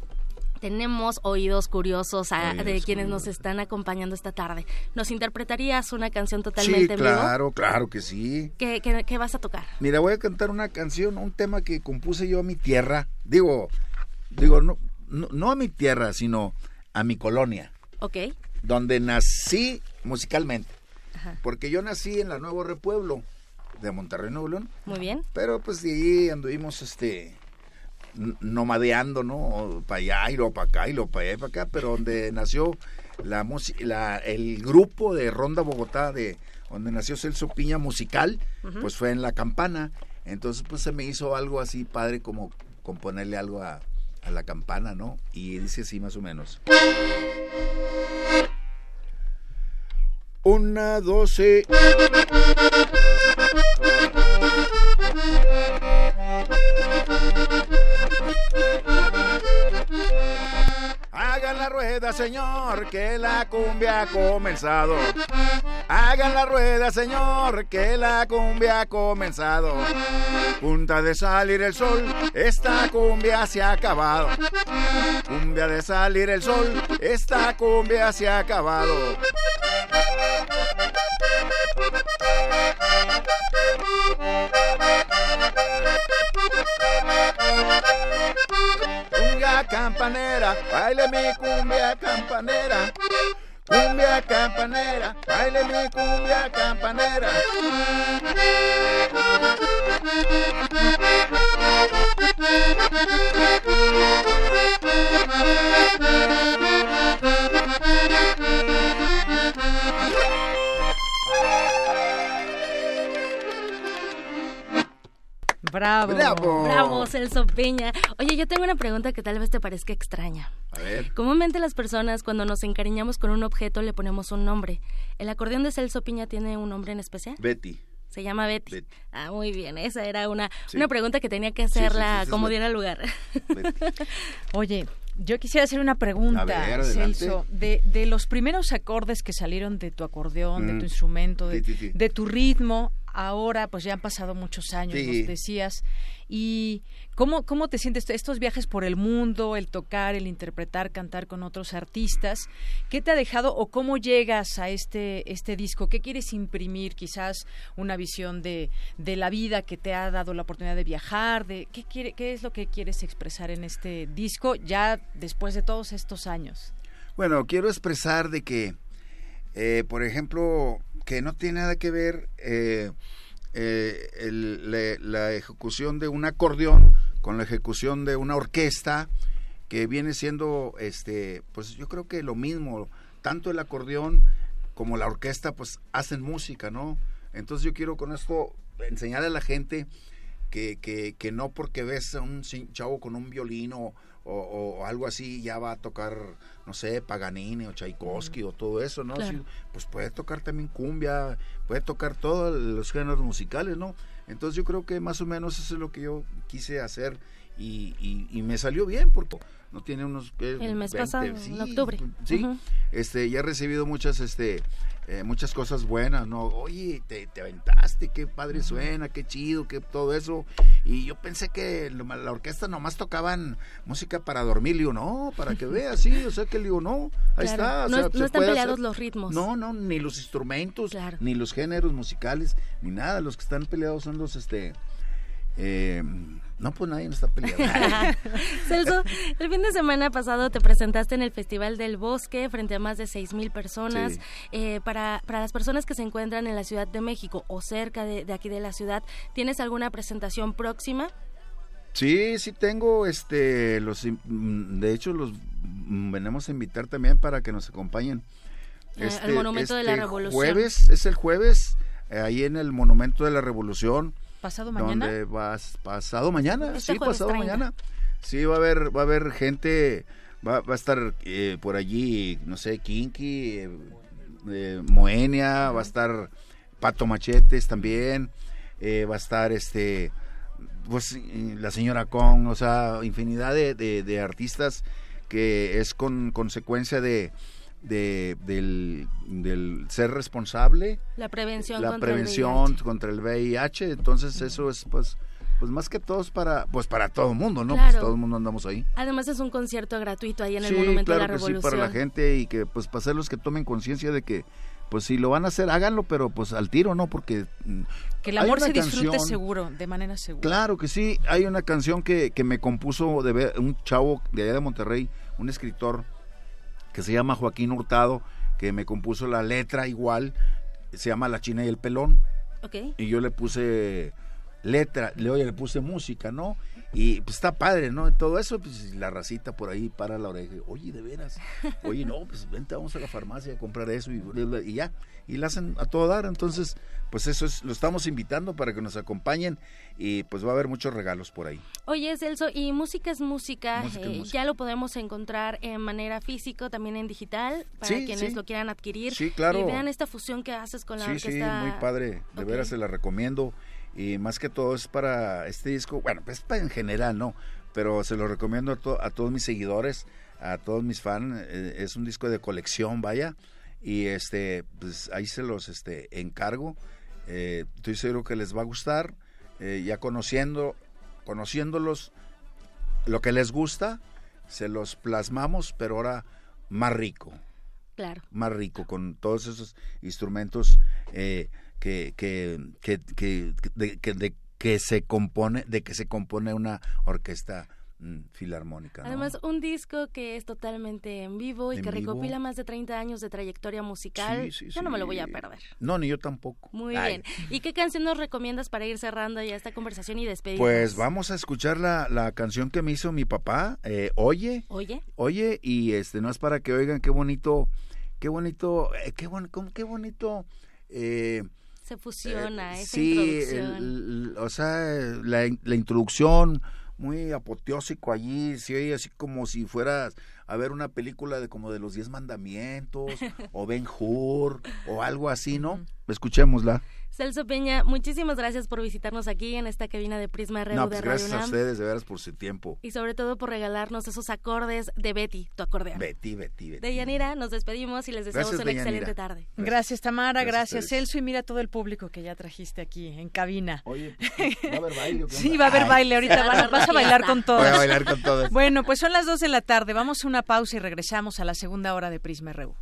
tenemos oídos curiosos de quienes nos están acompañando esta tarde. ¿Nos interpretarías una canción totalmente sí, claro, claro que sí. ¿Qué, ¿Qué, vas a tocar? Mira, voy a cantar una canción, un tema que compuse yo a mi tierra. Digo, digo, no, no, a mi tierra, sino a mi colonia. Ok. Donde nací musicalmente. Porque yo nací en la Nuevo Repueblo de Monterrey, Nuevo León. Muy bien. Pero pues de ahí anduvimos este nomadeando, ¿no? Para allá y lo para acá y lo para allá y para acá, pero donde nació la, la el grupo de Ronda Bogotá, de donde nació Celso Piña musical, pues fue en La Campana. Entonces pues se me hizo algo así padre como componerle algo a, a la campana, ¿no? Y dice así más o menos. Una, doce. Hagan la rueda, señor, que la cumbia ha comenzado. Hagan la rueda, señor, que la cumbia ha comenzado. Punta de salir el sol, esta cumbia se ha acabado. Cumbia de salir el sol, esta cumbia se ha acabado. Cumbia campanera, baile mi cumbia campanera. Cumbia campanera, baile mi cumbia campanera. Bravo. Bravo. Bravo, Celso Peña. Oye, yo tengo una pregunta que tal vez te parezca extraña. A ver. Comúnmente las personas cuando nos encariñamos con un objeto le ponemos un nombre. ¿El acordeón de Celso Piña tiene un nombre en especial? Betty. Se llama Betty. Ah, muy bien. Esa era una, una pregunta que tenía que hacerla como diera lugar. Oye, yo quisiera hacer una pregunta, Celso. De, de, los primeros acordes que salieron de tu acordeón, de tu mm. instrumento, de, de, tu ritmo, ahora pues ya han pasado muchos años, nos decías. ¿Y cómo, cómo te sientes estos viajes por el mundo, el tocar, el interpretar, cantar con otros artistas? ¿Qué te ha dejado o cómo llegas a este, este disco? ¿Qué quieres imprimir? Quizás una visión de, de la vida que te ha dado la oportunidad de viajar, de ¿qué, quiere, qué es lo que quieres expresar en este disco ya después de todos estos años. Bueno, quiero expresar de que, eh, por ejemplo, que no tiene nada que ver eh, eh, la, ejecución de un acordeón con la ejecución de una orquesta que viene siendo, este, pues yo creo que lo mismo, tanto el acordeón como la orquesta, pues hacen música, ¿no? Entonces yo quiero con esto enseñarle a la gente que, que, que no porque ves a un chavo con un violín o, algo así ya va a tocar, no sé, Paganini o Tchaikovsky o todo eso, ¿no? pues puede tocar también cumbia, puede tocar todos los géneros musicales, ¿no? Entonces yo creo que más o menos eso es lo que yo quise hacer y, y, me salió bien porque no tiene unos el mes pasado en octubre sí este ya he recibido muchas este eh, muchas cosas buenas, ¿no? Oye, te, aventaste, qué padre suena, qué chido, qué todo eso. Y yo pensé que la orquesta nomás tocaban música para dormir, digo, no, para que veas, sí, o sea que digo, no, ahí está. no, están peleados los ritmos. No, no, ni los instrumentos, ni los géneros musicales, ni nada, los que están peleados son los, este, eh, no, pues nadie nos está peleando. Celso, el fin de semana pasado te presentaste en el Festival del Bosque frente a más de seis mil personas. Eh, para, para las personas que se encuentran en la Ciudad de México o cerca de, aquí de la ciudad, ¿tienes alguna presentación próxima? Sí, sí tengo, este, los, mm, de hecho los mm, venimos a invitar también para que nos acompañen. al este, Monumento de la este Revolución. Jueves, es el jueves, eh, ahí en el Monumento de la Revolución. ¿Pasado mañana? Donde vas, pasado mañana, este sí, pasado mañana. Sí, va a haber, va a haber gente, va, va a estar eh, por allí, no sé, Kinky, eh, Moenia, va a estar Pato Machetes también, eh, va a estar este, pues la señora Kong, o sea, infinidad de, de artistas que es con consecuencia de de, del, del, ser responsable. La prevención, la contra, prevención el contra el VIH. Entonces eso es pues pues más que todo es para, pues para todo el mundo, ¿no? Pues todo el mundo andamos ahí. Además es un concierto gratuito ahí en el Monumento de la Revolución. Sí, para la gente y que pues para hacerlos que tomen conciencia de que pues si lo van a hacer, háganlo, pero pues al tiro, ¿no? Porque... Mm, que el amor se disfrute seguro, de manera segura. Claro que sí, hay una canción que, que me compuso de un chavo de allá de Monterrey, un escritor que se llama Joaquín Hurtado, que me compuso la letra igual, se llama La China y el Pelón. Okay. Y yo le puse letra, le, oye, le puse música, ¿no? Y pues está padre, ¿no? Todo eso, pues la racita por ahí para la oreja. Oye, de veras. Oye, no, pues vente, vamos a la farmacia a comprar eso y, y ya. Y la hacen a todo dar. Entonces, pues eso es, lo estamos invitando para que nos acompañen y pues va a haber muchos regalos por ahí. Oye, Celso, y música es música. Eh, ya lo podemos encontrar en manera física, también en digital, para quienes lo quieran adquirir. Sí, claro. Y vean esta fusión que haces con la sí, orquesta. Sí, muy padre. De veras se la recomiendo y más que todo es para este disco, bueno, pues para en general, ¿no? Pero se lo recomiendo a, a todos mis seguidores, a todos mis fans, eh, es un disco de colección, vaya, y este, pues ahí se los este, encargo, eh, estoy seguro que les va a gustar, eh, ya conociendo, conociéndolos, lo que les gusta, se los plasmamos, pero ahora más rico. Claro. Más rico, con todos esos instrumentos eh, que, que, que, que, de, que se compone, de que se compone una orquesta mm, filarmónica. Además, un disco que es totalmente en vivo y que recopila más de 30 años de trayectoria musical. yo no me lo voy a perder. No, ni yo tampoco. Muy bien. ¿Y qué canción nos recomiendas para ir cerrando ya esta conversación y despedirnos? Pues vamos a escuchar la, la canción que me hizo mi papá, eh, Oye. Oye. Oye, y este no es para que oigan qué bonito, qué bonito, eh, qué, bon, qué bonito... Eh, se fusiona eh, esa introducción. El, o sea, la, la, introducción muy apoteósico allí, sí, así como si fueras a ver una película de como de los diez mandamientos o Ben Hur o algo así, ¿no? Escuchémosla. Celso Peña, muchísimas gracias por visitarnos aquí en esta cabina de Prisma RU no, pues de gracias a ustedes, de veras, por su tiempo. Y sobre todo por regalarnos esos acordes de Betty, tu acordeón. Betty, Betty, Betty. De Yanira, nos despedimos y les deseamos una excelente tarde. Gracias, Tamara, gracias, Celso, y mira todo el público que ya trajiste aquí en cabina. Oye, ¿va a haber baile? sí, va a haber baile ahorita, vas a bailar con todos. Voy a bailar con todos. Bueno, pues son las dos de la tarde, vamos a una pausa y regresamos a la segunda hora de Prisma RU.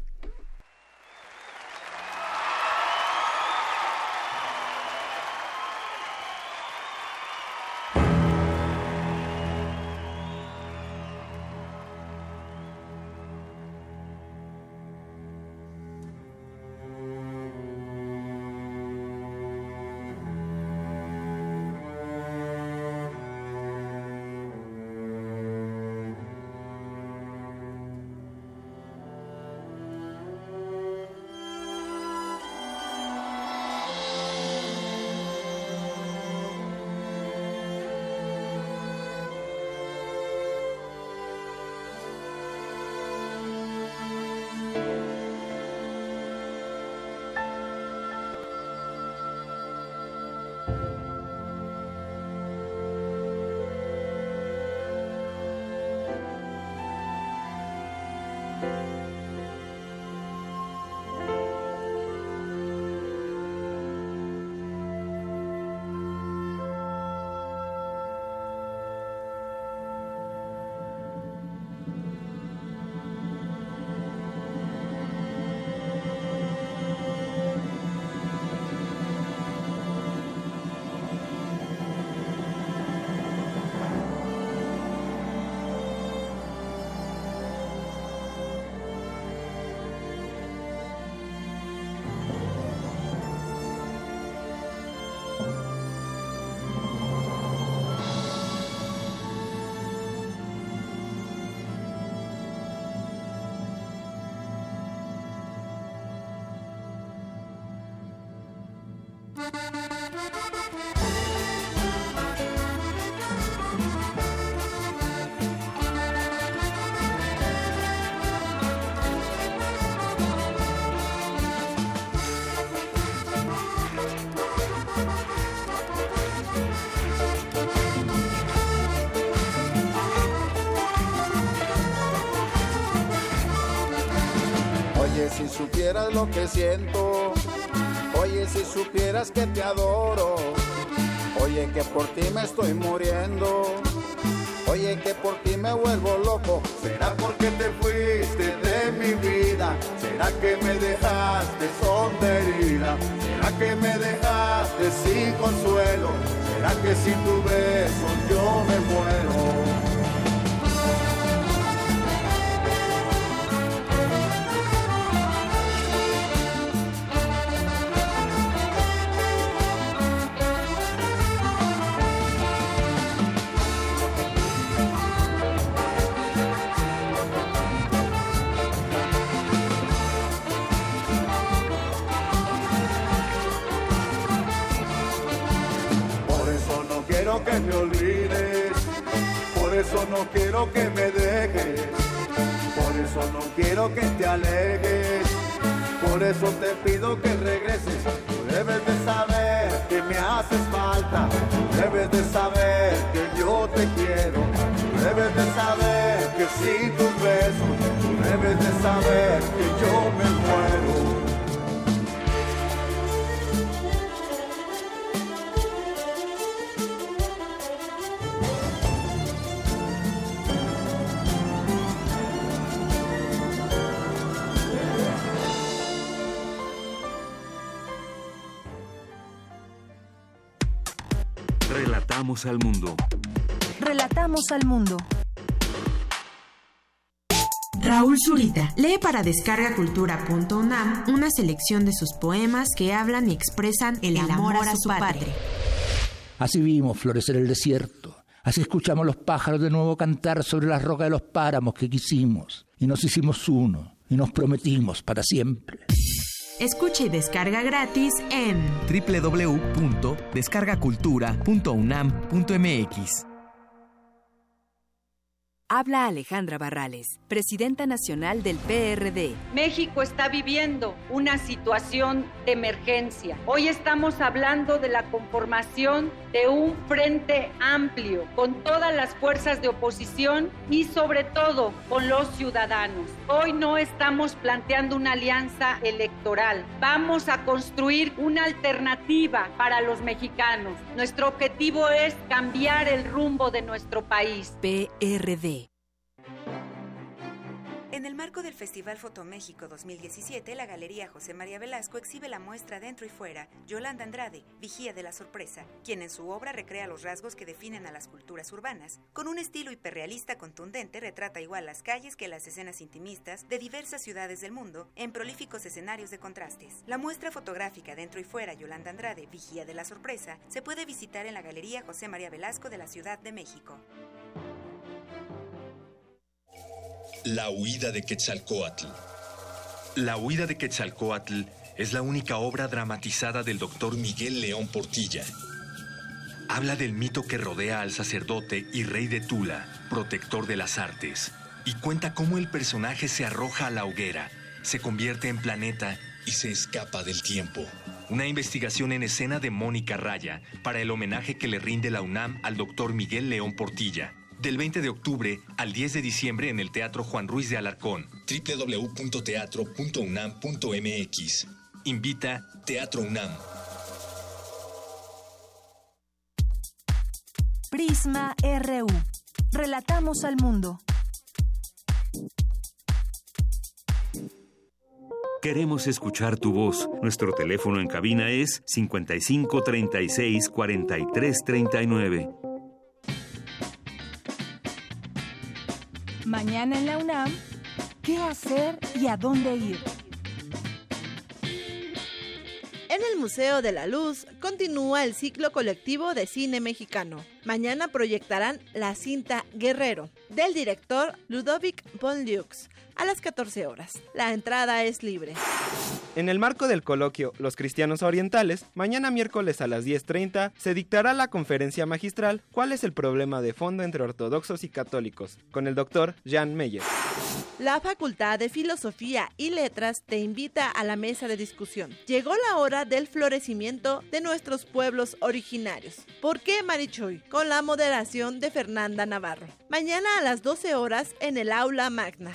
Que siento, oye, si supieras que te adoro, Oye, que por ti me estoy muriendo. Oye, que por ti me vuelvo loco. ¿Será porque te fuiste de mi vida? ¿Será que me dejaste sonda herida? ¿Será que me dejaste sin consuelo? ¿Será que sin tu beso yo me muero? Eso no quiero que me dejes, por eso no quiero que te alejes, por eso te pido que regreses. Debes de saber que me haces falta, debes de saber que yo te quiero, debes de saber que sin tus besos, tú debes de saber que yo me muero. Al mundo. Relatamos al mundo. Raúl Zurita lee para descargacultura.unam una selección de sus poemas que hablan y expresan el, amor, a su, padre. Así vimos florecer el desierto. Así escuchamos los pájaros de nuevo cantar sobre las rocas de los páramos que quisimos. Y nos hicimos uno. Y nos prometimos para siempre. Escucha y descarga gratis en www.descargacultura.unam.mx. Habla Alejandra Barrales, presidenta nacional del PRD. México está viviendo una situación de emergencia. Hoy estamos hablando de la conformación de un frente amplio con todas las fuerzas de oposición y sobre todo con los ciudadanos. Hoy no estamos planteando una alianza electoral. Vamos a construir una alternativa para los mexicanos. Nuestro objetivo es cambiar el rumbo de nuestro país. PRD. En el marco del Festival Fotoméxico 2017, la Galería José María Velasco exhibe la muestra Dentro y Fuera, Yolanda Andrade, Vigía de la Sorpresa, quien en su obra recrea los rasgos que definen a las culturas urbanas. Con un estilo hiperrealista contundente, retrata igual las calles que las escenas intimistas de diversas ciudades del mundo en prolíficos escenarios de contrastes. La muestra fotográfica Dentro y Fuera, Yolanda Andrade, Vigía de la Sorpresa, se puede visitar en la Galería José María Velasco de la Ciudad de México. La huida de Quetzalcoatl. La huida de Quetzalcoatl es la única obra dramatizada del doctor Miguel León Portilla. Habla del mito que rodea al sacerdote y rey de Tula, protector de las artes, y cuenta cómo el personaje se arroja a la hoguera, se convierte en planeta y se escapa del tiempo. Una investigación en escena de Mónica Raya para el homenaje que le rinde la UNAM al doctor Miguel León Portilla del 20 de octubre al 10 de diciembre en el Teatro Juan Ruiz de Alarcón. www.teatro.unam.mx. Invita Teatro UNAM. Prisma RU. Relatamos al mundo. Queremos escuchar tu voz. Nuestro teléfono en cabina es 55 36 43 39. Mañana en la UNAM, ¿qué hacer y a dónde ir? En el Museo de la Luz continúa el ciclo colectivo de cine mexicano. Mañana proyectarán la cinta Guerrero del director Ludovic von Lux a las 14 horas. La entrada es libre. En el marco del coloquio Los Cristianos Orientales, mañana miércoles a las 10.30 se dictará la conferencia magistral ¿Cuál es el problema de fondo entre ortodoxos y católicos? con el doctor Jan Meyer. La Facultad de Filosofía y Letras te invita a la mesa de discusión. Llegó la hora del florecimiento de nuestros pueblos originarios. ¿Por qué Marichoy? Con la moderación de Fernanda Navarro. Mañana a las 12 horas en el aula magna.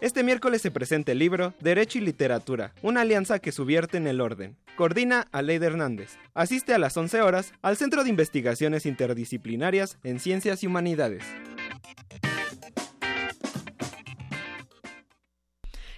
Este miércoles se presenta el libro Derecho y Literatura, una alianza que subierte en el orden. Coordina Aleida Hernández. Asiste a las 11 horas al Centro de Investigaciones Interdisciplinarias en Ciencias y Humanidades.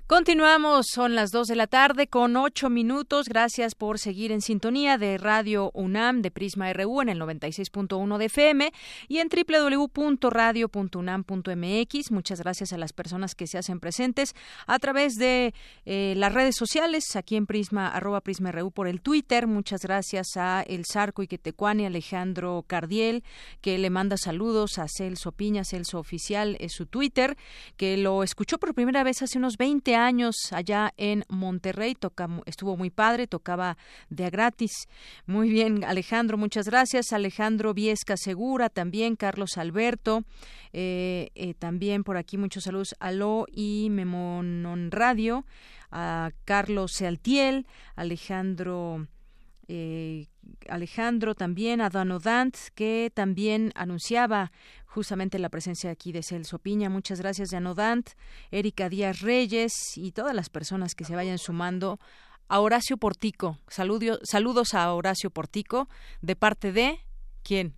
Continuamos, son las 2 de la tarde con 8 minutos. Gracias por seguir en sintonía de Radio UNAM de Prisma RU en el 96.1 de FM y en www.radio.unam.mx. Muchas gracias a las personas que se hacen presentes a través de eh, las redes sociales, aquí en Prisma, arroba Prisma RU por el Twitter. Muchas gracias a El Sarco y Quetecuani, Alejandro Cardiel, que le manda saludos a Celso Piña, Celso Oficial, es su Twitter, que lo escuchó por primera vez hace unos 20 años allá en Monterrey, estuvo muy padre, tocaba de a gratis. Muy bien, Alejandro, muchas gracias. Alejandro Viesca Segura, también Carlos Alberto, eh, eh, también por aquí muchos saludos. Aló y Memonon Radio, a Carlos Sealtiel, Alejandro. Eh, Alejandro también, a Danodant, que también anunciaba justamente la presencia aquí de Celso Piña. Muchas gracias, Danodant, Erika Díaz Reyes y todas las personas que se vayan sumando a Horacio Portico. saludos a Horacio Portico de parte de... ¿Quién?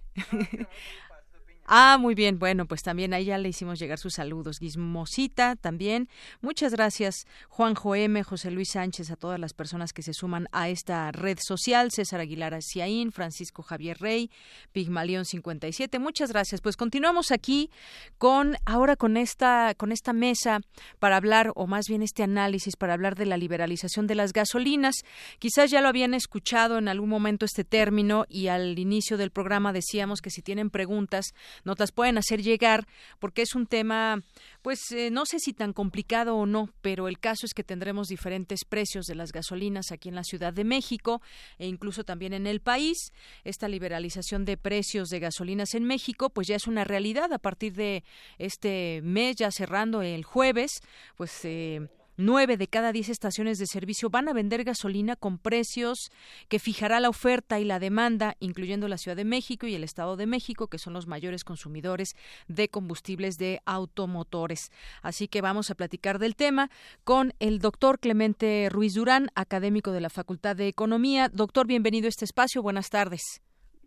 Ah, muy bien. Bueno, pues también ahí ya le hicimos llegar sus saludos. Guismosita también. Muchas gracias, Juanjo M., José Luis Sánchez, a todas las personas que se suman a esta red social. César Aguilar Aciaín, Francisco Javier Rey, Pigmalión 57. Muchas gracias. Pues continuamos aquí con, ahora con esta, con esta mesa para hablar, o más bien este análisis para hablar de la liberalización de las gasolinas. Quizás ya lo habían escuchado en algún momento este término y al inicio del programa decíamos que si tienen preguntas, nos las pueden hacer llegar porque es un tema, pues eh, no sé si tan complicado o no, pero el caso es que tendremos diferentes precios de las gasolinas aquí en la Ciudad de México e incluso también en el país. Esta liberalización de precios de gasolinas en México, pues ya es una realidad a partir de este mes, ya cerrando el jueves, pues eh, Nueve de cada diez estaciones de servicio van a vender gasolina con precios que fijará la oferta y la demanda, incluyendo la Ciudad de México y el Estado de México, que son los mayores consumidores de combustibles de automotores. Así que vamos a platicar del tema con el doctor Clemente Ruiz Durán, académico de la Facultad de Economía. Doctor, bienvenido a este espacio. Buenas tardes.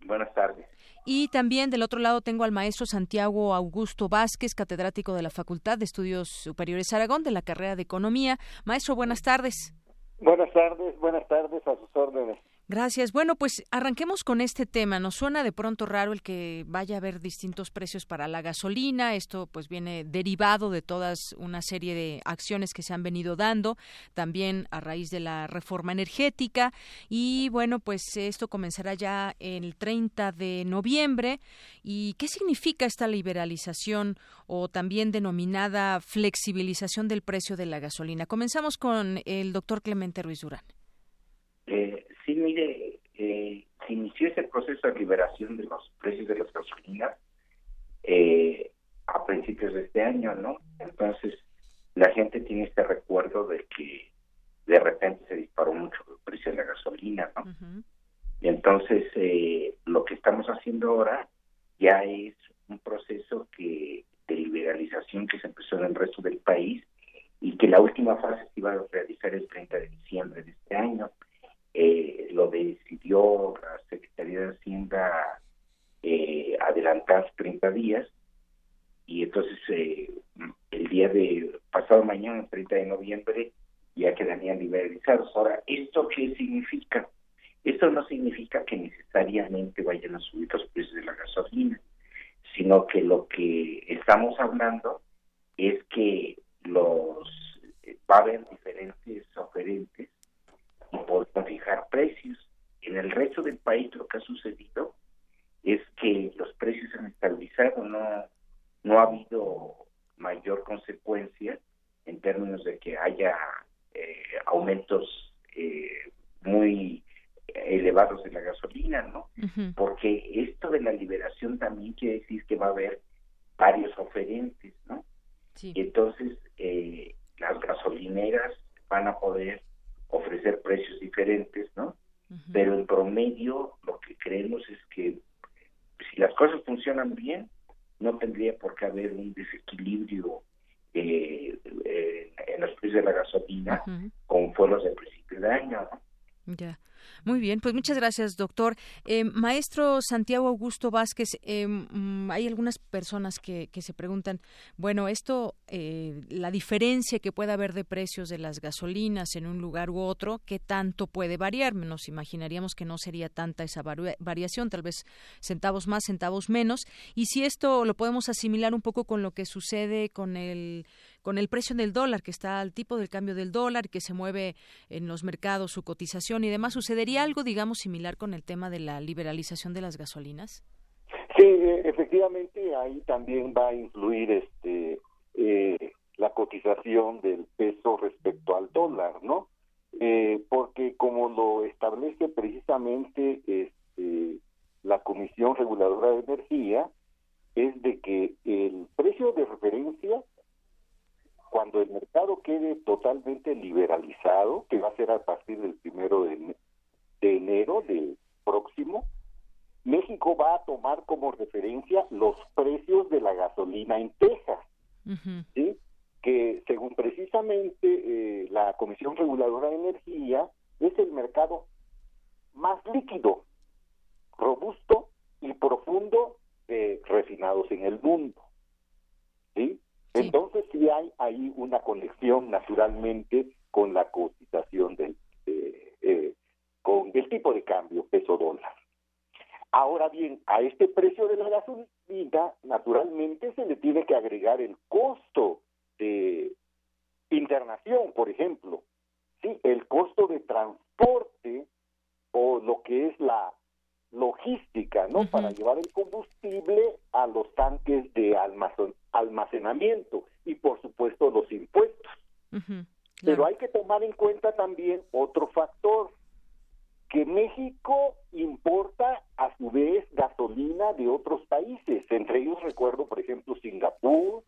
Buenas tardes. Y también del otro lado tengo al maestro Santiago Augusto Vázquez, catedrático de la Facultad de Estudios Superiores Aragón, de la carrera de Economía. Maestro, buenas tardes. Buenas tardes, buenas tardes, a sus órdenes. Gracias. Bueno, pues arranquemos con este tema. Nos suena de pronto raro el que vaya a haber distintos precios para la gasolina. Esto pues viene derivado de todas una serie de acciones que se han venido dando, también a raíz de la reforma energética. Y bueno, pues esto comenzará ya el 30 de noviembre. ¿Y qué significa esta liberalización o también denominada flexibilización del precio de la gasolina? Comenzamos con el doctor Clemente Ruiz Durán. Eh, se inició ese proceso de liberación de los precios de las gasolinas eh, a principios de este año, ¿no? Entonces, la gente tiene este recuerdo de que de repente se disparó mucho el precio de la gasolina, ¿no? Y entonces, eh, lo que estamos haciendo ahora ya es un proceso que de liberalización que se empezó en el resto del país y que la última fase se iba a realizar el 30 de diciembre de este año eh, lo decidió la Secretaría de Hacienda eh, adelantar 30 días y entonces eh, el día de pasado mañana, el 30 de noviembre, ya quedarían liberalizados. Ahora, ¿esto qué significa? Esto no significa que necesariamente vayan a subir los precios de la gasolina, sino que lo que estamos hablando es que los va a haber diferentes oferentes y podemos fijar precios. En el resto del país lo que ha sucedido es que los precios se han estabilizado, no, no ha habido mayor consecuencia en términos de que haya eh, aumentos eh, muy elevados de la gasolina, ¿no? Porque esto de la liberación también quiere decir que va a haber varios oferentes, ¿no? Y entonces eh, las gasolineras van a poder ofrecer precios diferentes, ¿no? Pero en promedio lo que creemos es que si las cosas funcionan bien, no tendría por qué haber un desequilibrio eh, en precios de la gasolina con fueros de principio de año. Ya. Muy bien, pues muchas gracias, doctor. Eh, maestro Santiago Augusto Vázquez, eh, mm, hay algunas personas que, que, se preguntan, bueno, esto, eh, la diferencia que puede haber de precios de las gasolinas en un lugar u otro, ¿qué tanto puede variar? Nos imaginaríamos que no sería tanta esa variación, tal vez centavos más, centavos menos. Y si esto lo podemos asimilar un poco con lo que sucede con el con el precio del dólar, que está al tipo del cambio del dólar, que se mueve en los mercados, su cotización y demás, ¿sucedería algo, digamos, similar con el tema de la liberalización de las gasolinas? Sí, e, efectivamente, ahí también va a influir este eh, la cotización del peso respecto al dólar, ¿no? Eh, porque como lo establece precisamente este, la Comisión Reguladora de Energía, es de que el precio de referencia cuando el mercado quede totalmente liberalizado, que va a ser a partir del primero de, enero del próximo, México va a tomar como referencia los precios de la gasolina en Texas, ¿sí? que según precisamente eh, la Comisión Reguladora de Energía es el mercado más líquido, robusto y profundo de refinados en el mundo. ¿sí? Entonces sí hay ahí una conexión naturalmente con la cotización del, eh, con el tipo de cambio peso dólar. Ahora bien, a este precio de la gasolina, naturalmente se le tiene que agregar el costo de internación, por ejemplo, sí, el costo de transporte o lo que es la logística, ¿no? Para llevar el combustible a los tanques de almacenamiento y, por supuesto, los impuestos. Pero hay que tomar en cuenta también otro factor, que México importa a su vez gasolina de otros países, entre ellos recuerdo, por ejemplo, Singapur,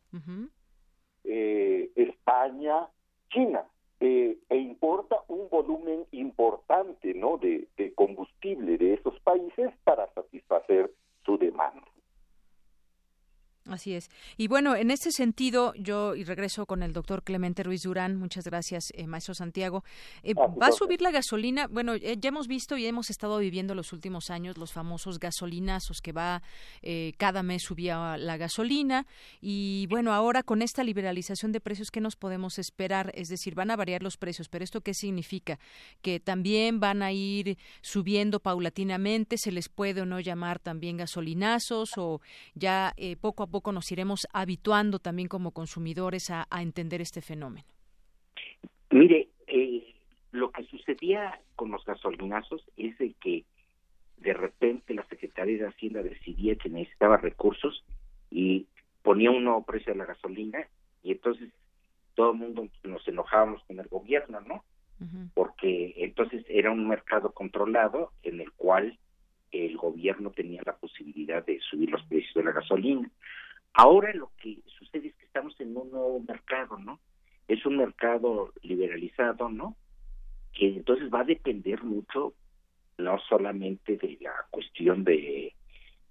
eh, España, China. Eh, e importa un volumen importante ¿no? de, de combustible de esos países para satisfacer su demanda. Así es. Y bueno, en este sentido, yo y regreso con el doctor Clemente Ruiz Durán. Muchas gracias, eh, maestro Santiago. Eh, ah, ¿Va a subir la gasolina? Bueno, eh, ya hemos visto y hemos estado viviendo los últimos años los famosos gasolinazos que va cada mes subía la gasolina. Y bueno, ahora con esta liberalización de precios, ¿qué nos podemos esperar? Es decir, van a variar los precios, pero ¿esto qué significa? Que también van a ir subiendo paulatinamente. ¿Se les puede o no llamar también gasolinazos? ¿O ya poco a poco nos iremos habituando también como consumidores a, entender este fenómeno? Mire, eh, lo que sucedía con los gasolinazos es de que de repente la Secretaría de Hacienda decidía que necesitaba recursos y ponía un nuevo precio de la gasolina y entonces todo el mundo nos enojábamos con el gobierno, ¿no? Porque entonces era un mercado controlado en el cual el gobierno tenía la posibilidad de subir los precios de la gasolina. Ahora lo que sucede es que estamos en un nuevo mercado, ¿no? Es un mercado liberalizado, ¿no? Que entonces va a depender mucho no solamente de la cuestión de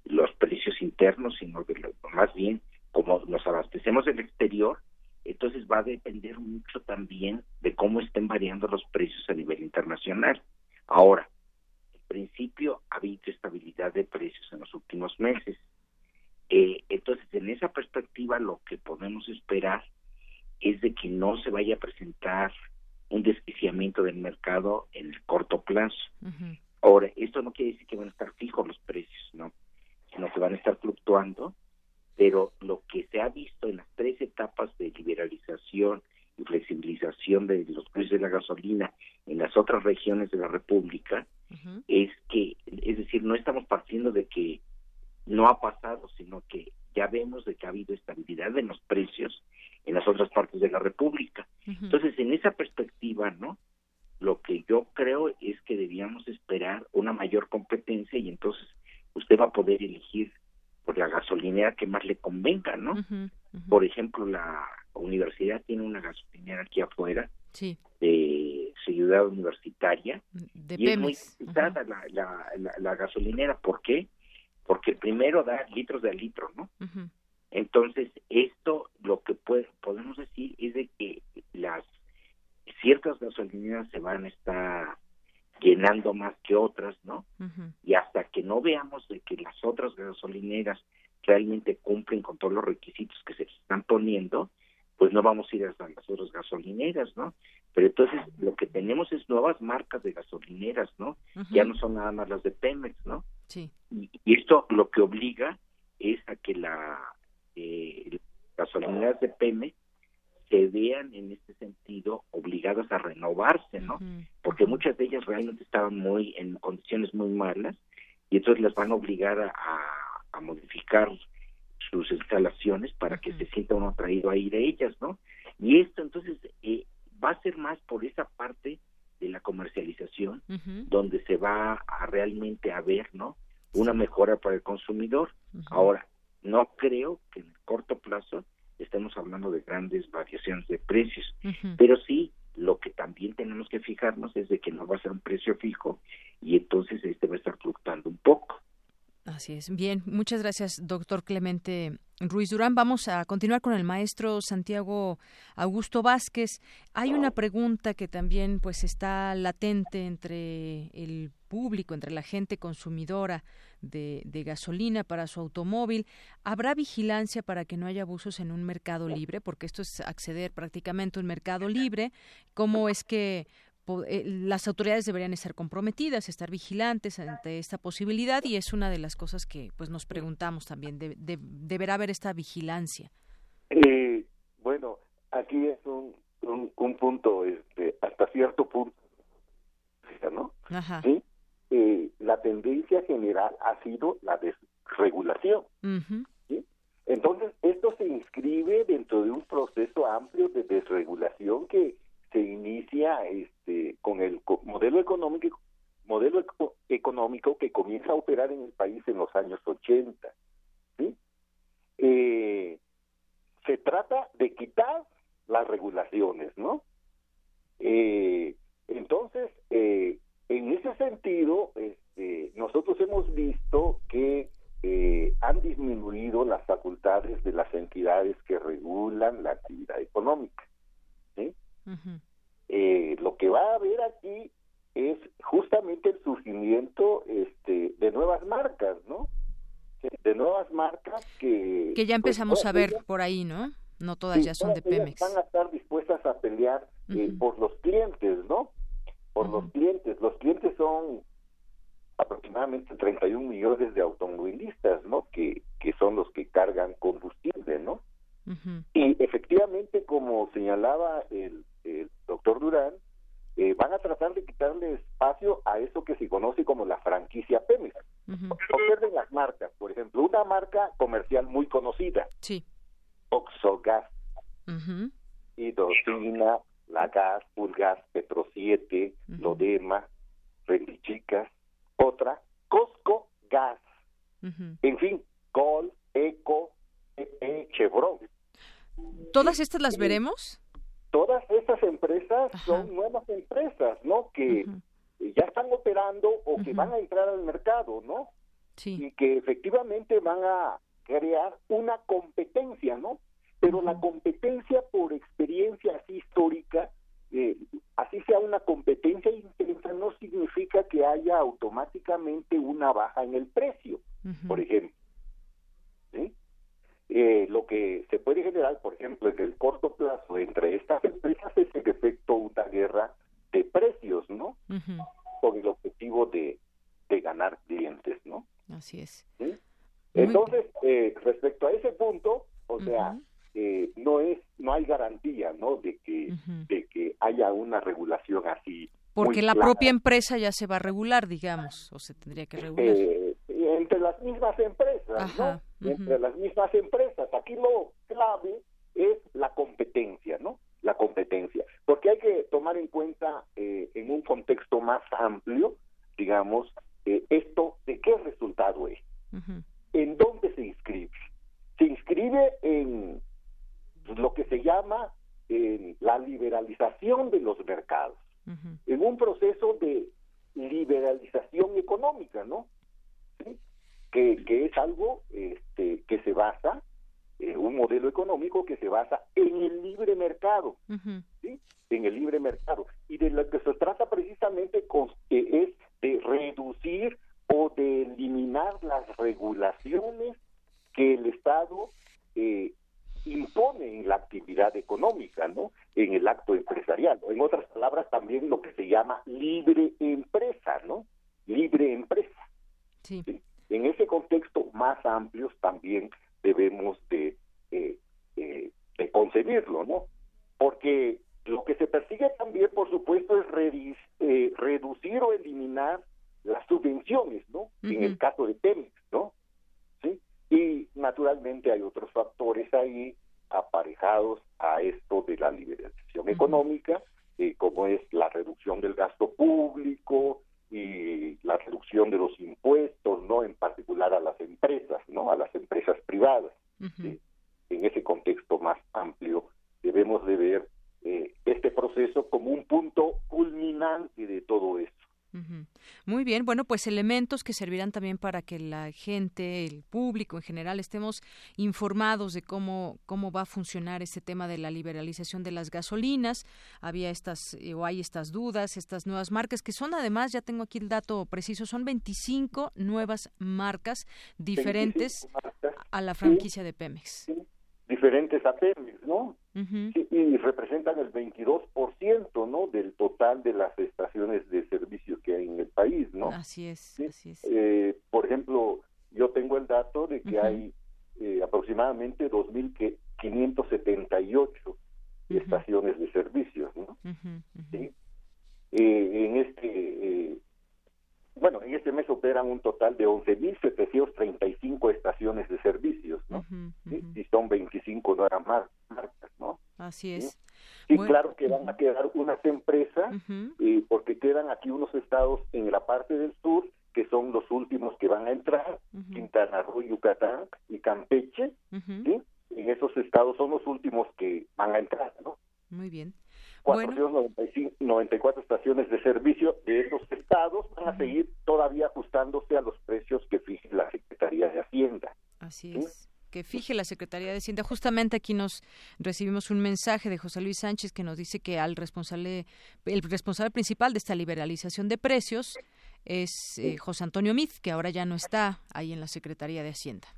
los precios internos, sino de lo, más bien como nos abastecemos del exterior, entonces va a depender mucho también de cómo estén variando los precios a nivel internacional. Ahora, en principio ha habido estabilidad de precios en los últimos meses. Eh, entonces, en esa perspectiva, lo que podemos esperar es de que no se vaya a presentar un desquiciamiento del mercado en el corto plazo. Ahora, esto no quiere decir que van a estar fijos los precios, ¿no? Sino que van a estar fluctuando, pero lo que se ha visto en las tres etapas de liberalización y flexibilización de los precios de la gasolina en las otras regiones de la República es que, es decir, no estamos partiendo de que no ha pasado, sino que ya vemos de que ha habido estabilidad en los precios en las otras partes de la República. Entonces, en esa perspectiva, ¿no? Lo que yo creo es que debíamos esperar una mayor competencia y entonces usted va a poder elegir por la gasolinera que más le convenga, ¿no? Por ejemplo, la universidad tiene una gasolinera aquí afuera de ciudad universitaria y es muy utilizada la, la, la, gasolinera. ¿Por qué? Porque primero da litros de litro, ¿no? Entonces, esto lo que podemos decir es de que las ciertas gasolineras se van a estar llenando más que otras, ¿no? Y hasta que no veamos de que las otras gasolineras realmente cumplen con todos los requisitos que se están poniendo, pues no vamos a ir hasta las otras gasolineras, ¿no? Pero entonces lo que tenemos es nuevas marcas de gasolineras, ¿no? Ya no son nada más las de Pemex, ¿no? Sí. Y, esto lo que obliga es a que la eh, gasolineras de Pemex se vean en este sentido obligadas a renovarse, ¿no? Porque muchas de ellas realmente estaban muy en condiciones muy malas y entonces las van a obligar a, a modificar sus instalaciones para que se sienta uno atraído a ir a ellas, ¿no? Y esto entonces eh, va a ser más por esa parte de la comercialización donde se va a realmente a ver, ¿no? Una mejora para el consumidor. Ahora, no creo que en el corto plazo estemos hablando de grandes variaciones de precios, pero sí lo que también tenemos que fijarnos es de que no va a ser un precio fijo y entonces este va a estar fluctuando un poco. Así es. Bien, muchas gracias, doctor Clemente Ruiz Durán. Vamos a continuar con el maestro Santiago Augusto Vázquez. Hay una pregunta que también pues está latente entre el público, entre la gente consumidora de, de, gasolina para su automóvil. ¿Habrá vigilancia para que no haya abusos en un mercado libre? Porque esto es acceder prácticamente a un mercado libre. ¿Cómo es que las autoridades deberían estar comprometidas, estar vigilantes ante esta posibilidad y es una de las cosas que pues nos preguntamos también, de, deberá haber esta vigilancia. Eh, bueno, aquí es un, un, punto, este, hasta cierto punto, ¿no? Ajá. Eh, la tendencia general ha sido la desregulación. Entonces, esto se inscribe dentro de un proceso amplio de desregulación que se inicia este con el modelo económico modelo económico que comienza a operar en el país en los años 80 ¿sí? Eh, se trata de quitar las regulaciones no eh, entonces eh, en ese sentido este, nosotros hemos visto que han disminuido las facultades de las entidades que regulan la actividad económica ¿sí? Eh, lo que va a haber aquí es justamente el surgimiento este, de nuevas marcas, ¿no? De nuevas marcas que... Que ya pues, empezamos a ver por ahí, ¿no? No todas ya son de Pemex. Van a estar dispuestas a pelear eh, por los clientes, ¿no? Por los clientes. Los clientes son aproximadamente 31 millones de automovilistas, ¿no? Que, que son los que cargan combustible, ¿no? Y efectivamente, como señalaba el, doctor Durán, eh, van a tratar de quitarle espacio a eso que se conoce como la franquicia Pemex. Observen las marcas, por ejemplo, una marca comercial muy conocida, sí. Oxogas, Hidrocina, La Gas, Pulgas, Petro 7, Lodema, Rendichicas, otra, Costco Gas, en fin, Col, Eco, e Chevron. ¿Todas estas las veremos? Todas estas empresas son nuevas empresas, ¿no? Que ya están operando o que van a entrar al mercado, ¿no? Sí. Y que efectivamente van a crear una competencia, ¿no? Pero la competencia por experiencia así histórica, eh, así sea una competencia intensa, no significa que haya automáticamente una baja en el precio, por ejemplo. ¿Sí? Eh, lo que se puede generar, por ejemplo, en el corto plazo entre estas empresas es en efecto una guerra de precios, ¿no? Con el objetivo de, de ganar clientes, ¿no? Así es. Entonces, eh, respecto a ese punto, o sea, eh, no es, no hay garantía, ¿no? De que, de que haya una regulación así. Porque la propia empresa ya se va a regular, digamos, o se tendría que regular entre las mismas empresas, Entre las mismas empresas. Aquí lo clave es la competencia, ¿no? La competencia. Porque hay que tomar en cuenta eh, en un contexto más amplio, digamos, eh, esto de qué resultado es. ¿En dónde se inscribe? Se inscribe en lo que se llama en la liberalización de los mercados, en un proceso de liberalización económica, ¿no? que, que es algo este, que se basa eh, un modelo económico que se basa en el libre mercado, ¿sí? en el libre mercado. Y de lo que se trata precisamente con, es de reducir o de eliminar las regulaciones que el Estado eh, impone en la actividad económica, ¿no? En el acto empresarial. En otras palabras, también lo que se llama libre empresa, ¿no? Libre empresa. Sí. En ese contexto más amplio también debemos de, eh, eh, de concebirlo, ¿no? Porque lo que se persigue también, por supuesto, es eh, reducir o eliminar las subvenciones, ¿no? En el caso de Pemex, ¿no? ¿Sí? Y naturalmente hay otros factores ahí aparejados a esto de la liberalización económica, eh, como es la reducción del gasto público y la reducción de los impuestos, ¿no? En particular a las empresas, ¿no? A las empresas privadas. En ese contexto más amplio debemos de ver eh, este proceso como un punto culminante de todo esto. Muy bien, bueno, pues elementos que servirán también para que la gente, el público en general, estemos informados de cómo, cómo va a funcionar este tema de la liberalización de las gasolinas. Había estas, eh, o hay estas dudas, estas nuevas marcas, que son además, ya tengo aquí el dato preciso, son 25 nuevas marcas diferentes a la franquicia de Pemex. Diferentes a Pemex, ¿no? Y representan el 22%, ¿no? Del total de las estaciones de servicio que hay en el país, ¿no? Así es, así es. Eh, por ejemplo, yo tengo el dato de que hay eh, aproximadamente 2.578 estaciones de servicios, ¿no? ¿Sí? Eh, en este bueno, en este mes operan un total de 11.735 estaciones de servicios, ¿no? Y son 25 no eran más marcas, ¿no? Así es. Y claro que van a quedar unas empresas, y porque quedan aquí unos estados en la parte del sur, que son los últimos que van a entrar, Quintana Roo, Yucatán y Campeche, ¿sí? En esos estados son los últimos que van a entrar, ¿no? Muy bien. 494 estaciones de servicio de esos estados van a seguir todavía ajustándose a los precios que fije la Secretaría de Hacienda. Así es. Que fije la Secretaría de Hacienda. Justamente aquí nos recibimos un mensaje de José Luis Sánchez que nos dice que al responsable, el responsable principal de esta liberalización de precios es eh, José Antonio Mid, que ahora ya no está ahí en la Secretaría de Hacienda.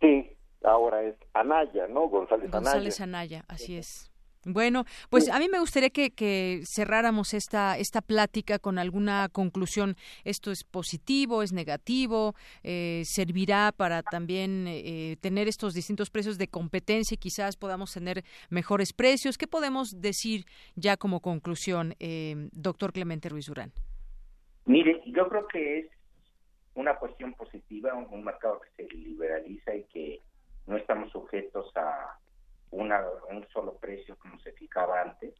Sí, ahora es Anaya, ¿no? González Anaya. González Anaya, así es. Bueno, pues a mí me gustaría que, cerráramos esta, esta plática con alguna conclusión. ¿Esto es positivo, es negativo? Eh, ¿Servirá para también eh, tener estos distintos precios de competencia y quizás podamos tener mejores precios? ¿Qué podemos decir ya como conclusión, eh, doctor Clemente Ruiz Durán? Mire, yo creo que es una cuestión positiva, un mercado que se liberaliza y que no estamos sujetos a una, un solo precio como se fijaba antes.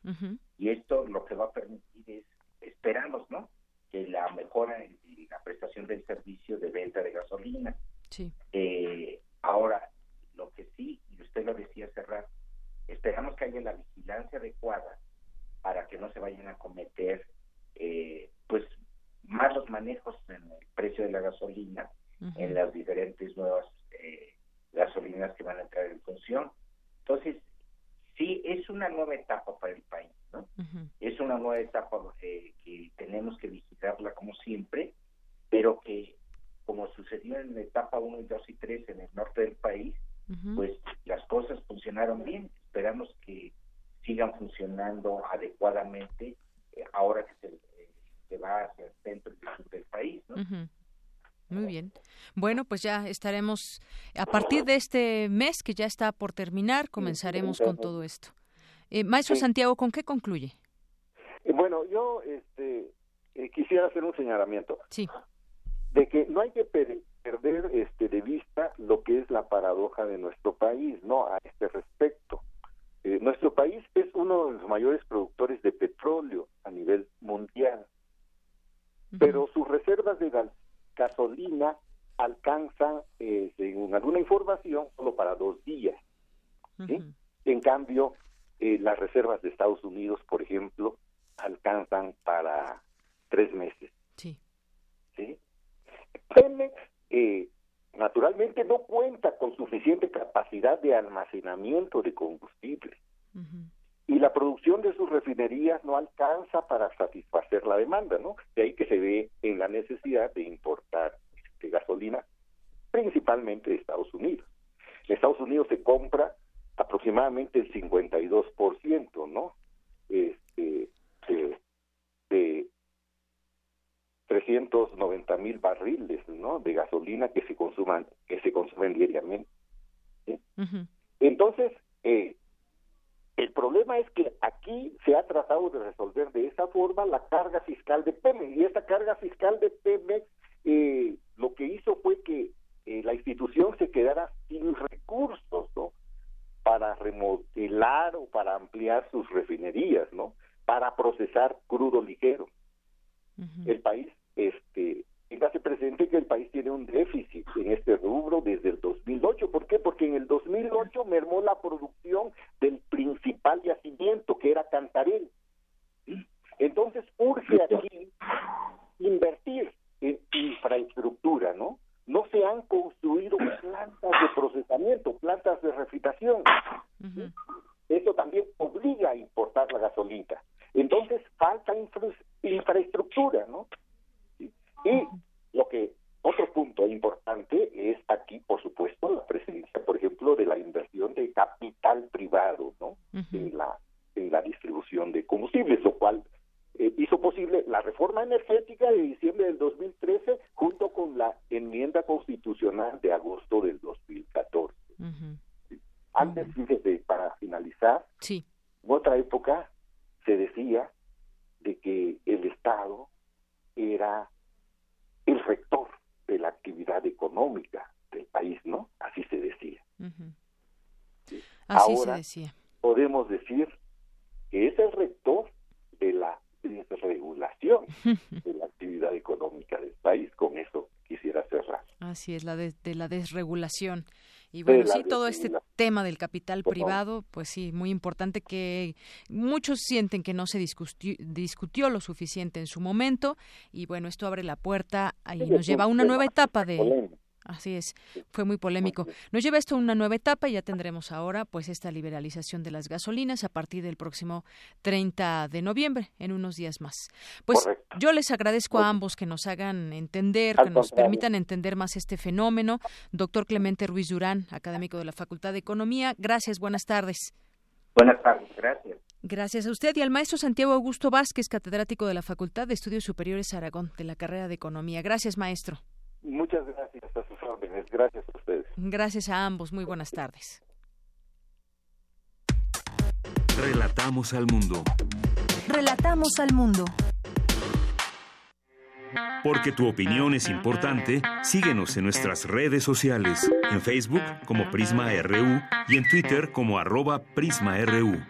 Y esto lo que va a permitir es, esperamos, ¿no? Que la mejora en la prestación del servicio de venta de gasolina. Sí. Eh, ahora, lo que sí, y usted lo decía cerrar, esperamos que haya la vigilancia adecuada para que no se vayan a cometer, eh, pues, malos manejos en el precio de la gasolina en las diferentes nuevas eh, gasolinas que van a entrar en función entonces, sí, es una nueva etapa para el país, ¿no? Es una nueva etapa eh, que tenemos que vigilarla como siempre, pero que, como sucedió en la etapa 1, 2 y 3 en el norte del país, pues las cosas funcionaron bien. Esperamos que sigan funcionando adecuadamente eh, ahora que se, se, va hacia el centro y sur del país, ¿no? Muy bien. Bueno, pues ya estaremos, a partir de este mes que ya está por terminar, comenzaremos con todo esto. Eh, Maestro Santiago, ¿con qué concluye? Eh, bueno, yo este, eh, quisiera hacer un señalamiento. Sí. De que no hay que perder este, de vista lo que es la paradoja de nuestro país, ¿no? A este respecto. nuestro país es uno de los mayores productores de petróleo a nivel mundial, pero sus reservas de, gasolina alcanza, eh, según alguna información, solo para dos días. En cambio, eh, las reservas de Estados Unidos, por ejemplo, alcanzan para tres meses. Sí. ¿Sí? Pemex, eh, naturalmente no cuenta con suficiente capacidad de almacenamiento de combustible. Y la producción de sus refinerías no alcanza para satisfacer la demanda, ¿no? De ahí que se ve en la necesidad de importar este, gasolina, principalmente de Estados Unidos. En Estados Unidos se compra aproximadamente el 52%, ¿no? Este, de 390 mil barriles ¿no? de gasolina que se consuman que se consumen diariamente entonces eh, el problema es que aquí se ha tratado de resolver de esa forma la carga fiscal de Pemex y esa carga fiscal de Pemex eh, lo que hizo fue que eh, la institución se quedara sin recursos ¿no? para remodelar o para ampliar sus refinerías no para procesar crudo ligero. El país este, téngase presente que el país tiene un déficit en este rubro desde el 2008. ¿Por qué? Porque en el 2008 mermó la producción del principal yacimiento, que era Cantarel. Entonces urge aquí invertir en infraestructura, ¿no? No se han construido plantas de procesamiento, plantas de refrigeración. Eso también obliga a importar la gasolina. Entonces falta infraestructura, ¿no? Y lo que otro punto importante es aquí, por supuesto, la presencia, por ejemplo, de la inversión de capital privado, ¿no? En la en la distribución de combustibles, lo cual eh, hizo posible la reforma energética de diciembre del 2013 junto con la enmienda constitucional de agosto del 2014. Antes, fíjese, para finalizar, sí. en otra época se decía de que el Estado era el rector de la actividad económica del país, ¿no? Así se decía. Así Ahora, se decía. Podemos decir que es el rector de la desregulación de la actividad económica del país. Con eso quisiera cerrar. Así es, la de, de la desregulación. Y bueno, sí, todo este tema del capital privado, pues sí, muy importante que muchos sienten que no se discutió, discutió lo suficiente en su momento. Y bueno, esto abre la puerta y nos lleva a una nueva etapa de... Así es, fue muy polémico. Nos lleva esto a una nueva etapa y ya tendremos ahora pues esta liberalización de las gasolinas a partir del próximo 30 de noviembre, en unos días más. Pues yo les agradezco a ambos que nos hagan entender, que nos permitan entender más este fenómeno. Doctor Clemente Ruiz Durán, académico de la Facultad de Economía, gracias, buenas tardes. Buenas tardes, gracias. Gracias a usted y al maestro Santiago Augusto Vázquez, catedrático de la Facultad de Estudios Superiores Aragón, de la carrera de Economía. Gracias, maestro. Muchas gracias a sus órdenes. Gracias a ustedes. Gracias a ambos. Muy buenas tardes. Relatamos al mundo. Relatamos al mundo. Porque tu opinión es importante, síguenos en nuestras redes sociales, en Facebook como Prisma RU y en Twitter como arroba PrismaRU.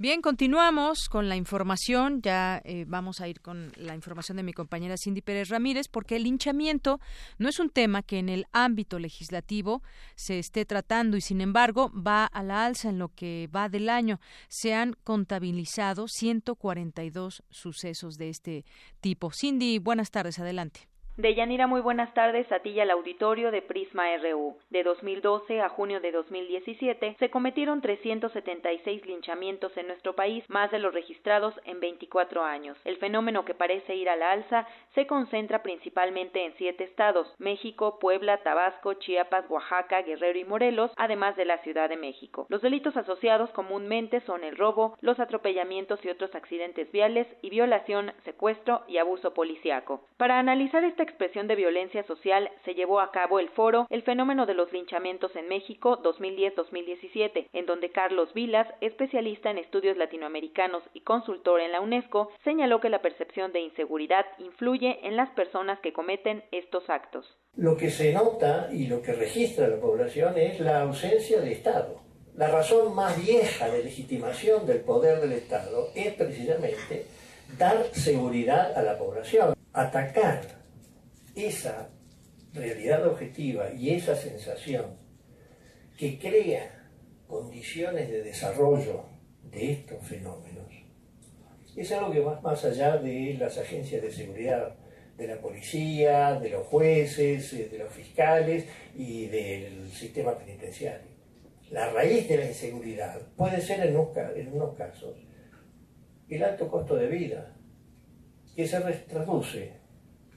Bien, continuamos con la información. Ya eh, vamos a ir con la información de mi compañera Cindy Pérez Ramírez, porque el linchamiento no es un tema que en el ámbito legislativo se esté tratando y, sin embargo, va a la alza en lo que va del año. Se han contabilizado 142 sucesos de este tipo. Cindy, buenas tardes. Adelante. Deyanira, muy buenas tardes a ti al auditorio de Prisma RU. De 2012 a junio de 2017 se cometieron 376 linchamientos en nuestro país, más de los registrados en 24 años. El fenómeno que parece ir a la alza se concentra principalmente en siete estados, México, Puebla, Tabasco, Chiapas, Oaxaca, Guerrero y Morelos, además de la Ciudad de México. Los delitos asociados comúnmente son el robo, los atropellamientos y otros accidentes viales y violación, secuestro y abuso policiaco. Para analizar esta expresión de violencia social se llevó a cabo el foro El fenómeno de los linchamientos en México 2010-2017, en donde Carlos Vilas, especialista en estudios latinoamericanos y consultor en la UNESCO, señaló que la percepción de inseguridad influye en las personas que cometen estos actos. Lo que se nota y lo que registra la población es la ausencia de Estado. La razón más vieja de legitimación del poder del Estado es precisamente dar seguridad a la población, atacar esa realidad objetiva y esa sensación que crea condiciones de desarrollo de estos fenómenos es algo que va más allá de las agencias de seguridad, de la policía, de los jueces, eh, de los fiscales y del sistema penitenciario. La raíz de la inseguridad puede ser en unos, casos el alto costo de vida, que se traduce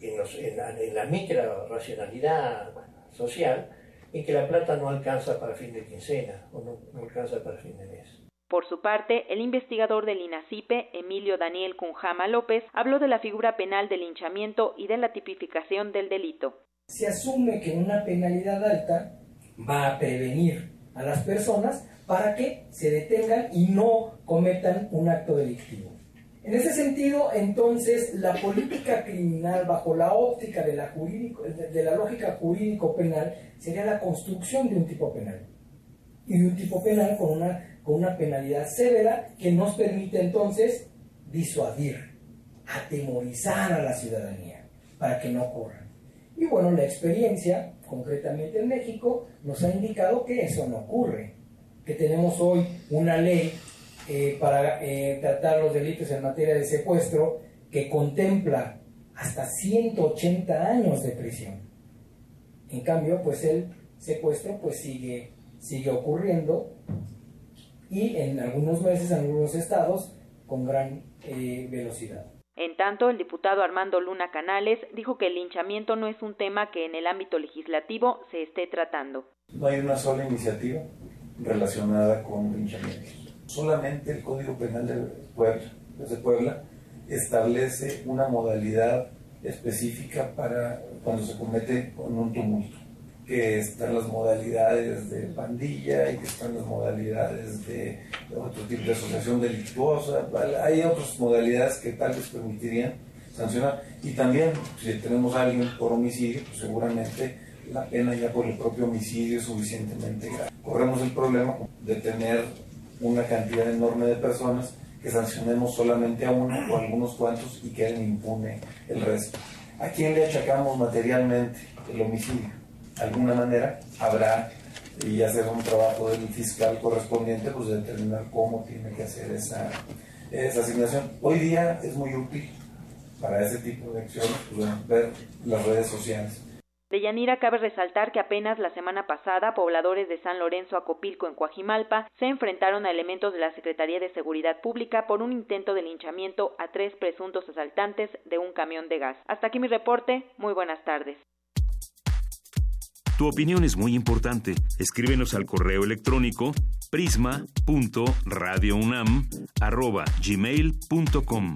en, la, en la micro racionalidad social en que la plata no alcanza para fin de quincena o no alcanza para fin de mes. Por su parte, el investigador del INACIPE, Emilio Daniel Cunjama López, habló de la figura penal del linchamiento y de la tipificación del delito. Se asume que una penalidad alta va a prevenir a las personas para que se detengan y no cometan un acto delictivo. En ese sentido, entonces, la política criminal bajo la óptica de la, jurídico, de la lógica jurídico-penal sería la construcción de un tipo penal. Y de un tipo penal con una con una penalidad severa que nos permite entonces disuadir, atemorizar a la ciudadanía para que no ocurra. Y bueno, la experiencia, concretamente en México, nos ha indicado que eso no ocurre, que tenemos hoy una ley eh, para eh, tratar los delitos en materia de secuestro que contempla hasta 180 años de prisión. En cambio, pues el secuestro pues sigue, sigue ocurriendo y en algunos meses, en algunos estados, con gran eh, velocidad. En tanto, el diputado Armando Luna Canales dijo que el linchamiento no es un tema que en el ámbito legislativo se esté tratando. No hay una sola iniciativa relacionada con linchamientos. Solamente el Código Penal de Puebla, establece una modalidad específica para cuando se comete con un tumulto que están las modalidades de pandilla y que están las modalidades de otro tipo de asociación delictuosa. Hay otras modalidades que tal vez permitirían sancionar. Y también, si tenemos a alguien por homicidio, pues seguramente la pena ya por el propio homicidio es suficientemente grave. Corremos el problema de tener una cantidad enorme de personas que sancionemos solamente a uno o a algunos cuantos y queden impune el resto. ¿A quién le achacamos materialmente el homicidio? alguna manera habrá y hacer un trabajo del fiscal correspondiente, pues de determinar cómo tiene que hacer esa, esa asignación. Hoy día es muy útil para ese tipo de acciones, pues, ver las redes sociales. De Yanira cabe resaltar que apenas la semana pasada pobladores de San Lorenzo Acopilco en Coajimalpa se enfrentaron a elementos de la Secretaría de Seguridad Pública por un intento de linchamiento a tres presuntos asaltantes de un camión de gas. Hasta aquí mi reporte. Muy buenas tardes. Tu opinión es muy importante. Escríbenos al correo electrónico prisma.radiounam@gmail.com.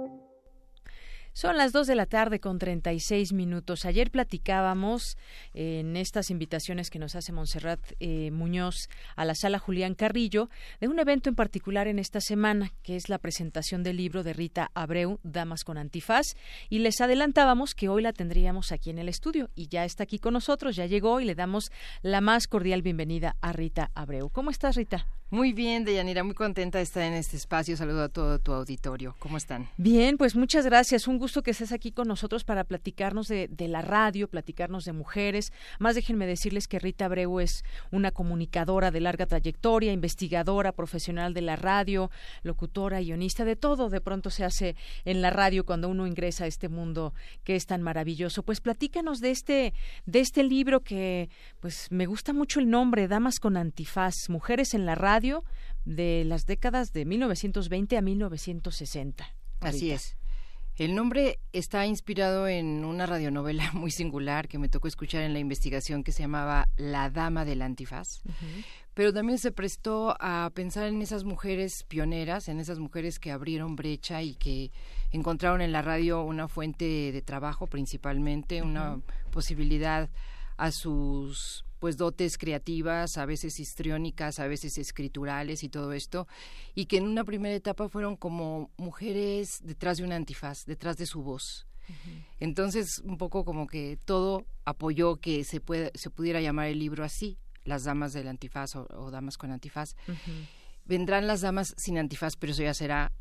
Son las 2 de la tarde con 36 minutos. Ayer platicábamos en estas invitaciones que nos hace Montserrat eh, Muñoz a la sala Julián Carrillo de un evento en particular en esta semana, que es la presentación del libro de Rita Abreu, Damas con Antifaz, y les adelantábamos que hoy la tendríamos aquí en el estudio y ya está aquí con nosotros, ya llegó y le damos la más cordial bienvenida a Rita Abreu. ¿Cómo estás, Rita? Muy bien, Deyanira, muy contenta de estar en este espacio. Saludo a todo tu auditorio. ¿Cómo están? Bien, pues muchas gracias. Un gusto que estés aquí con nosotros para platicarnos de, la radio, platicarnos de mujeres. Más déjenme decirles que Rita Abreu es una comunicadora de larga trayectoria, investigadora, profesional de la radio, locutora, guionista, de todo de pronto se hace en la radio cuando uno ingresa a este mundo que es tan maravilloso. Pues platícanos de este, de este libro que pues me gusta mucho el nombre, Damas con Antifaz, Mujeres en la Radio de las décadas de 1920 a 1960. Así es. El nombre está inspirado en una radionovela muy singular que me tocó escuchar en la investigación que se llamaba La Dama del Antifaz, pero también se prestó a pensar en esas mujeres pioneras, en esas mujeres que abrieron brecha y que encontraron en la radio una fuente de trabajo principalmente, una posibilidad a sus pues dotes creativas, a veces histriónicas, a veces escriturales y todo esto, y que en una primera etapa fueron como mujeres detrás de un antifaz, detrás de su voz. Entonces, un poco como que todo apoyó que se, puede, se pudiera llamar el libro así, Las Damas del Antifaz o, Damas con Antifaz. Vendrán las damas sin antifaz, pero eso ya será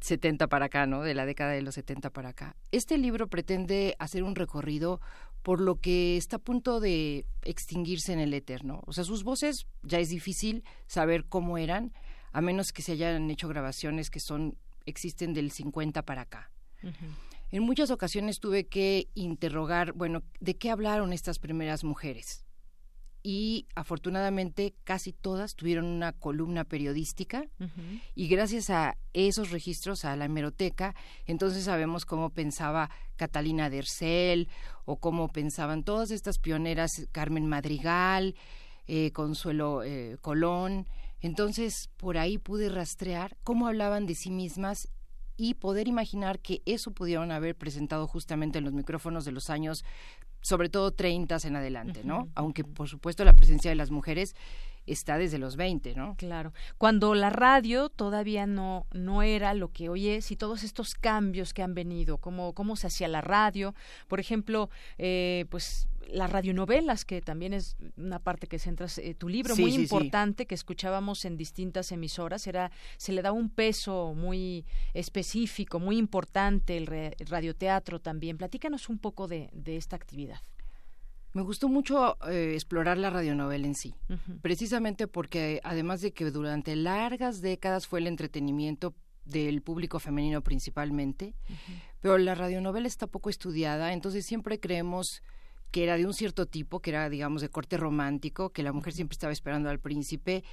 70 para acá, ¿no? De la década de los 70 para acá. Este libro pretende hacer un recorrido por lo que está a punto de extinguirse en el éter, ¿no? O sea, sus voces ya es difícil saber cómo eran, a menos que se hayan hecho grabaciones que son existen del 50 para acá. En muchas ocasiones tuve que interrogar, bueno, ¿de qué hablaron estas primeras mujeres? Y afortunadamente casi todas tuvieron una columna periodística y gracias a esos registros, a la hemeroteca, entonces sabemos cómo pensaba Catalina Dercel o cómo pensaban todas estas pioneras, Carmen Madrigal, eh, Consuelo eh, Colón. Entonces por ahí pude rastrear cómo hablaban de sí mismas y poder imaginar que eso pudieron haber presentado justamente en los micrófonos de los años sobre todo 30 en adelante, ¿no? Aunque por supuesto la presencia de las mujeres está desde los 20, ¿no? Claro. Cuando la radio todavía no no era lo que hoy es y todos estos cambios que han venido, cómo cómo se hacía la radio, por ejemplo, eh, pues las radionovelas, que también es una parte que centras eh, tu libro, muy importante, que escuchábamos en distintas emisoras, era se le da un peso muy específico, muy importante, el, radioteatro también. Platícanos un poco de, esta actividad. Me gustó mucho eh, explorar la radionovela en sí, precisamente porque además de que durante largas décadas fue el entretenimiento del público femenino principalmente, pero la radionovela está poco estudiada, entonces siempre creemos que era de un cierto tipo, que era, digamos, de corte romántico, que la mujer siempre estaba esperando al príncipe.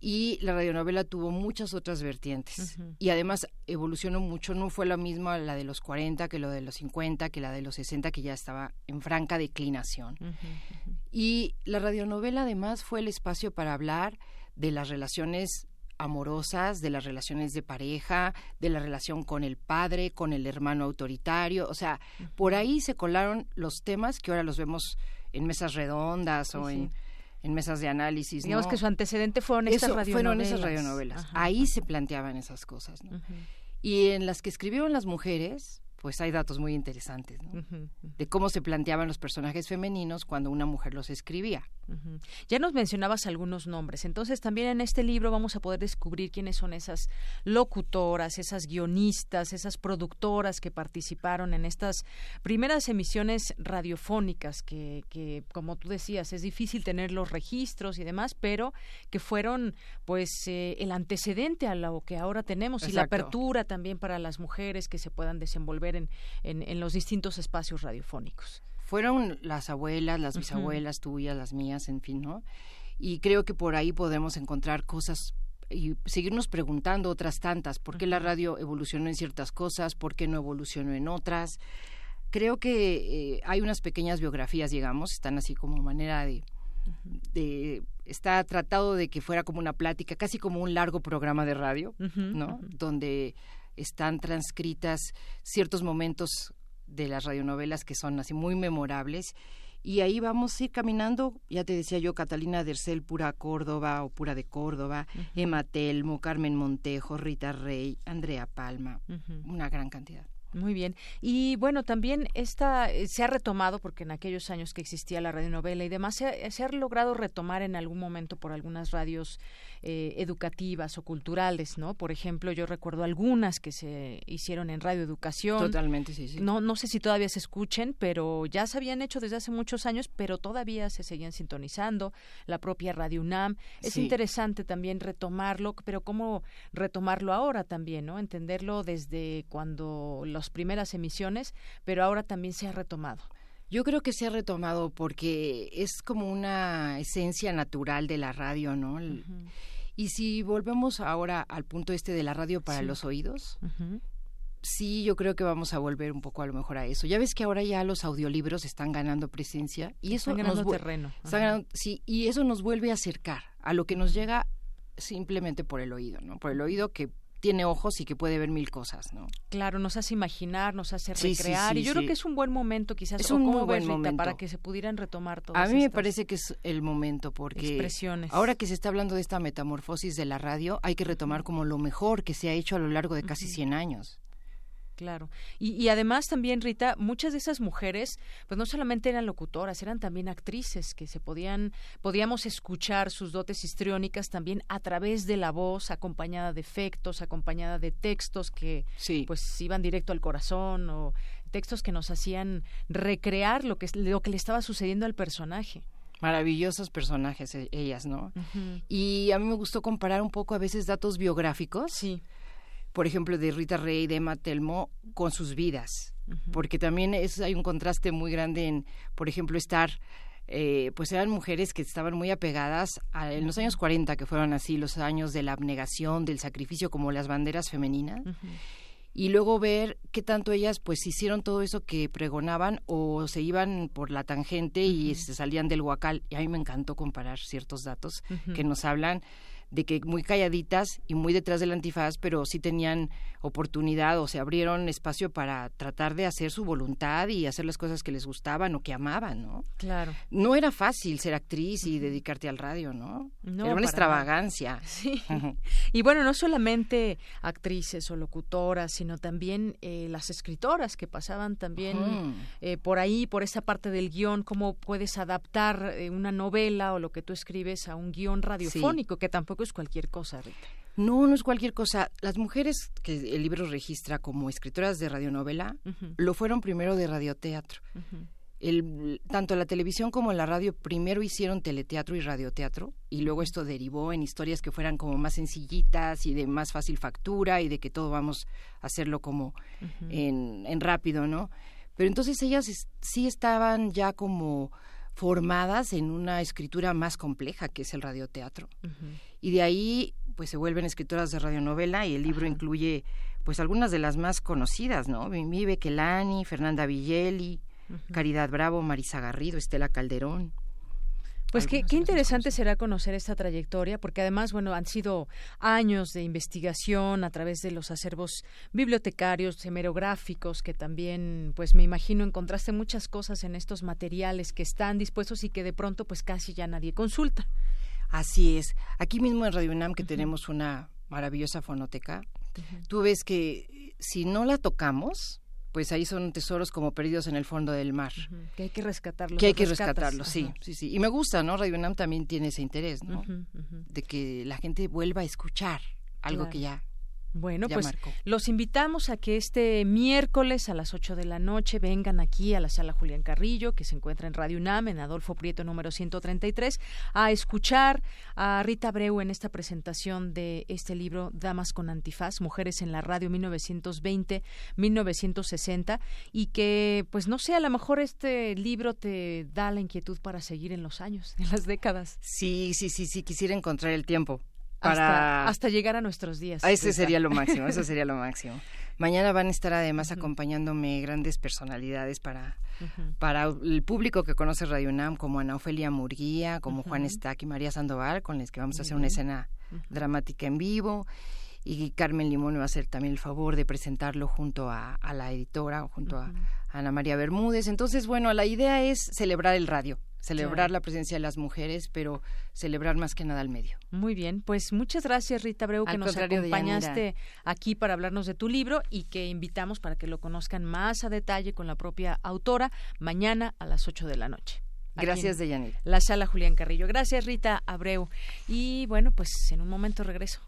Y la radionovela tuvo muchas otras vertientes. Y además evolucionó mucho. No fue la misma la de los 40 que lo de los 50, que la de los 60, que ya estaba en franca declinación. Y la radionovela además fue el espacio para hablar de las relaciones amorosas, de las relaciones de pareja, de la relación con el padre, con el hermano autoritario. O sea, por ahí se colaron los temas que ahora los vemos en mesas redondas o en, mesas de análisis. Digamos que su antecedente fueron estas radionovelas. Fueron esas radionovelas. Ahí se planteaban esas cosas. Y en las que escribieron las mujeres, pues hay datos muy interesantes de cómo se planteaban los personajes femeninos cuando una mujer los escribía. Ya nos mencionabas algunos nombres, entonces también en este libro vamos a poder descubrir quiénes son esas locutoras, esas guionistas, esas productoras que participaron en estas primeras emisiones radiofónicas que, que como tú decías, es difícil tener los registros y demás, pero que fueron pues eh, el antecedente a lo que ahora tenemos y la apertura también para las mujeres que se puedan desenvolver en, en los distintos espacios radiofónicos fueron las abuelas, las bisabuelas tuyas, las mías, en fin, ¿no? Y creo que por ahí podemos encontrar cosas y seguirnos preguntando otras tantas, ¿por qué la radio evolucionó en ciertas cosas? ¿Por qué no evolucionó en otras? Creo que eh, hay unas pequeñas biografías, digamos, están así como manera de, de está tratado de que fuera como una plática, casi como un largo programa de radio, ¿no? Donde están transcritas ciertos momentos de las radionovelas que son así muy memorables. Y ahí vamos a ir caminando, ya te decía yo, Catalina Dercel, pura Córdoba o pura de Córdoba, Emma Telmo, Carmen Montejo, Rita Rey, Andrea Palma, una gran cantidad. Muy bien. Y bueno, también esta eh, se ha retomado, porque en aquellos años que existía la radionovela y demás, se se ha logrado retomar en algún momento por algunas radios eh, educativas o culturales, ¿no? Por ejemplo, yo recuerdo algunas que se hicieron en Radio Educación. Totalmente, sí, sí. No, no sé si todavía se escuchen, pero ya se habían hecho desde hace muchos años, pero todavía se seguían sintonizando. La propia Radio UNAM. Es interesante también retomarlo, pero cómo retomarlo ahora también, ¿no? Entenderlo desde cuando las primeras emisiones, pero ahora también se ha retomado. Yo creo que se ha retomado porque es como una esencia natural de la radio, ¿no? Y si volvemos ahora al punto este de la radio para los oídos, sí, yo creo que vamos a volver un poco a lo mejor a eso. Ya ves que ahora ya los audiolibros están ganando presencia y eso están ganando terreno. sí, y eso nos vuelve a acercar a lo que nos llega simplemente por el oído, ¿no? Por el oído que tiene ojos y que puede ver mil cosas, ¿no? Claro, nos hace imaginar, nos hace recrear y yo creo que es un buen momento quizás es un muy buen momento para que se pudieran retomar todas A mí me parece que es el momento porque expresiones. ahora que se está hablando de esta metamorfosis de la radio, hay que retomar como lo mejor que se ha hecho a lo largo de casi 100 años. Claro. Y, además también, Rita, muchas de esas mujeres, pues no solamente eran locutoras, eran también actrices que se podían, podíamos escuchar sus dotes histriónicas también a través de la voz, acompañada de efectos, acompañada de textos que pues iban directo al corazón o textos que nos hacían recrear lo que, lo que le estaba sucediendo al personaje. Maravillosos personajes e, ellas, ¿no? Y a mí me gustó comparar un poco a veces datos biográficos. Sí por ejemplo, de Rita Rey, de Emma Telmo, con sus vidas. Porque también es, hay un contraste muy grande en, por ejemplo, estar eh, pues eran mujeres que estaban muy apegadas a, en los años 40, que fueron así los años de la abnegación, del sacrificio, como las banderas femeninas. Y luego ver qué tanto ellas pues hicieron todo eso que pregonaban o se iban por la tangente y se salían del huacal. Y a mí me encantó comparar ciertos datos que nos hablan de que muy calladitas y muy detrás del antifaz, pero sí tenían oportunidad o se abrieron espacio para tratar de hacer su voluntad y hacer las cosas que les gustaban o que amaban, ¿no? Claro. No era fácil ser actriz y dedicarte al radio, ¿no? no era una extravagancia. Sí. y bueno, no solamente actrices o locutoras, sino también eh, las escritoras que pasaban también eh, por ahí, por esa parte del guion, cómo puedes adaptar eh, una novela o lo que tú escribes a un guion radiofónico, que tampoco es cualquier cosa, Rita. No, no es cualquier cosa. Las mujeres que el libro registra como escritoras de radionovela lo fueron primero de radioteatro. el, tanto la televisión como la radio primero hicieron teleteatro y radioteatro y luego esto derivó en historias que fueran como más sencillitas y de más fácil factura y de que todo vamos a hacerlo como en, en rápido, ¿no? Pero entonces ellas sí estaban ya como formadas en una escritura más compleja que es el radioteatro. Y de ahí pues se vuelven escritoras de radionovela y el libro incluye pues algunas de las más conocidas, ¿no? Mimi Bequelani, Fernanda Villeli, Caridad Bravo, Marisa Garrido, Estela Calderón. Pues qué, qué, interesante será conocer esta trayectoria, porque además, bueno, han sido años de investigación a través de los acervos bibliotecarios, hemerográficos, que también, pues me imagino, encontraste muchas cosas en estos materiales que están dispuestos y que de pronto, pues casi ya nadie consulta. Así es. Aquí mismo en Radio UNAM, que tenemos una maravillosa fonoteca, tú ves que si no la tocamos, pues ahí son tesoros como perdidos en el fondo del mar. Que hay que rescatarlos. Que hay que rescatarlos, sí, sí, sí. Y me gusta, ¿no? Radio UNAM también tiene ese interés, ¿no? De que la gente vuelva a escuchar algo que ya bueno, pues los invitamos a que este miércoles a las 8 de la noche vengan aquí a la sala Julián Carrillo, que se encuentra en Radio UNAM, en Adolfo Prieto número 133, a escuchar a Rita Breu en esta presentación de este libro Damas con Antifaz, Mujeres en la Radio 1920-1960, y que, pues no sé, a lo mejor este libro te da la inquietud para seguir en los años, en las décadas. Sí, sí, sí, sí, quisiera encontrar el tiempo hasta, llegar a nuestros días. Ah, ese sería lo máximo, eso sería lo máximo. Mañana van a estar además acompañándome grandes personalidades para, para el público que conoce Radio UNAM, como Ana Ofelia Murguía, como Juan Stack y María Sandoval, con los que vamos a hacer una escena dramática en vivo. Y Carmen Limón me va a hacer también el favor de presentarlo junto a, la editora, junto a Ana María Bermúdez. Entonces, bueno, la idea es celebrar el radio celebrar la presencia de las mujeres, pero celebrar más que nada al medio. Muy bien, pues muchas gracias Rita Breu que nos acompañaste aquí para hablarnos de tu libro y que invitamos para que lo conozcan más a detalle con la propia autora mañana a las 8 de la noche. Gracias, Deyanira. La sala Julián Carrillo. Gracias, Rita Abreu. Y bueno, pues en un momento regreso.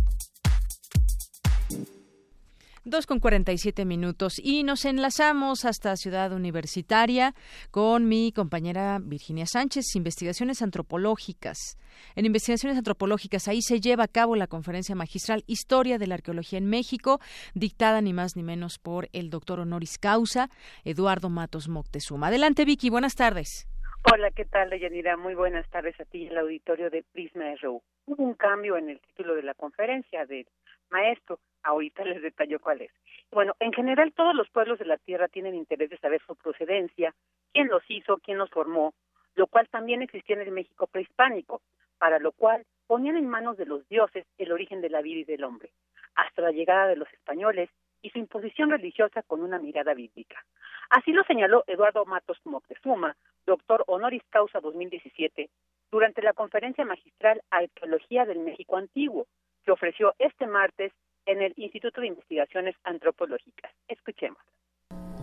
Dos con cuarenta y siete minutos y nos enlazamos hasta Ciudad Universitaria con mi compañera Virginia Sánchez, Investigaciones Antropológicas. En Investigaciones Antropológicas ahí se lleva a cabo la conferencia magistral Historia de la Arqueología en México, dictada ni más ni menos por el doctor honoris causa Eduardo Matos Moctezuma. Adelante Vicky, buenas tardes. Hola, ¿qué tal, Deyanira? Muy buenas tardes a ti y al auditorio de Prisma RU. Hubo un cambio en el título de la conferencia del maestro ahorita les detallo cuál es. Bueno, en general todos los pueblos de la Tierra tienen interés de saber su procedencia, quién los hizo, quién los formó, lo cual también existía en el México prehispánico, para lo cual ponían en manos de los dioses el origen de la vida y del hombre, hasta la llegada de los españoles y su imposición religiosa con una mirada bíblica. Así lo señaló Eduardo Matos Moctezuma, doctor honoris causa 2017, durante la conferencia magistral Arqueología del México Antiguo, que ofreció este martes en el Instituto de Investigaciones Antropológicas. Escuchemos.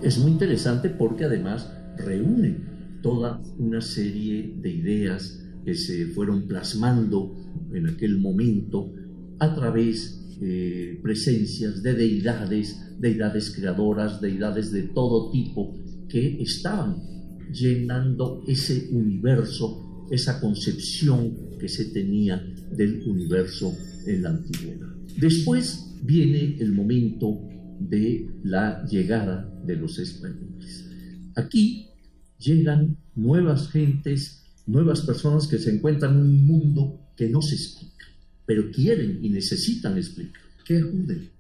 Es muy interesante porque además reúne toda una serie de ideas que se fueron plasmando en aquel momento a través de eh, presencias de deidades, deidades creadoras, deidades de todo tipo que estaban llenando ese universo, esa concepción que se tenía del universo en la antigüedad. Después viene el momento de la llegada de los españoles. Aquí llegan nuevas gentes, nuevas personas que se encuentran en un mundo que no se explica, pero quieren y necesitan explicar. ¿Qué acuden?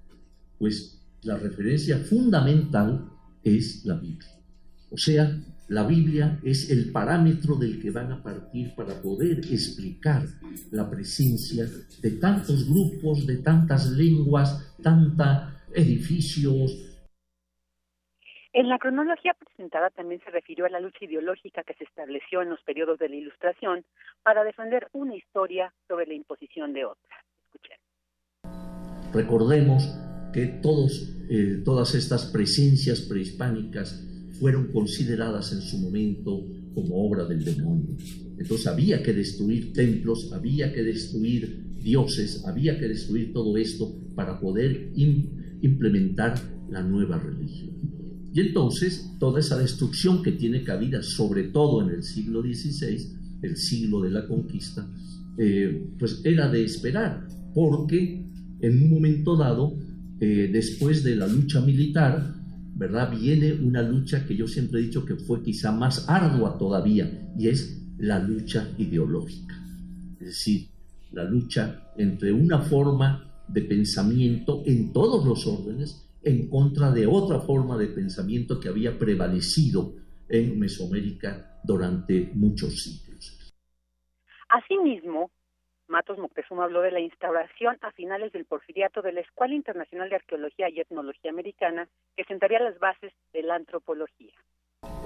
Pues la referencia fundamental es la Biblia. O sea, la Biblia es el parámetro del que van a partir para poder explicar la presencia de tantos grupos, de tantas lenguas, tantos edificios. En la cronología presentada también se refirió a la lucha ideológica que se estableció en los periodos de la Ilustración para defender una historia sobre la imposición de otra. Escuchen. Recordemos que todos, eh, todas estas presencias prehispánicas fueron consideradas en su momento como obra del demonio. Entonces había que destruir templos, había que destruir dioses, había que destruir todo esto para poder implementar la nueva religión. Y entonces toda esa destrucción que tiene cabida, sobre todo en el siglo XVI, el siglo de la conquista, eh, pues era de esperar, porque en un momento dado, eh, después de la lucha militar, ¿verdad? Viene una lucha que yo siempre he dicho que fue quizá más ardua todavía, y es la lucha ideológica. Es decir, la lucha entre una forma de pensamiento en todos los órdenes en contra de otra forma de pensamiento que había prevalecido en Mesoamérica durante muchos siglos. Asimismo, Matos Moctezuma habló de la instauración a finales del porfiriato de la Escuela Internacional de Arqueología y Etnología Americana, que sentaría las bases de la antropología.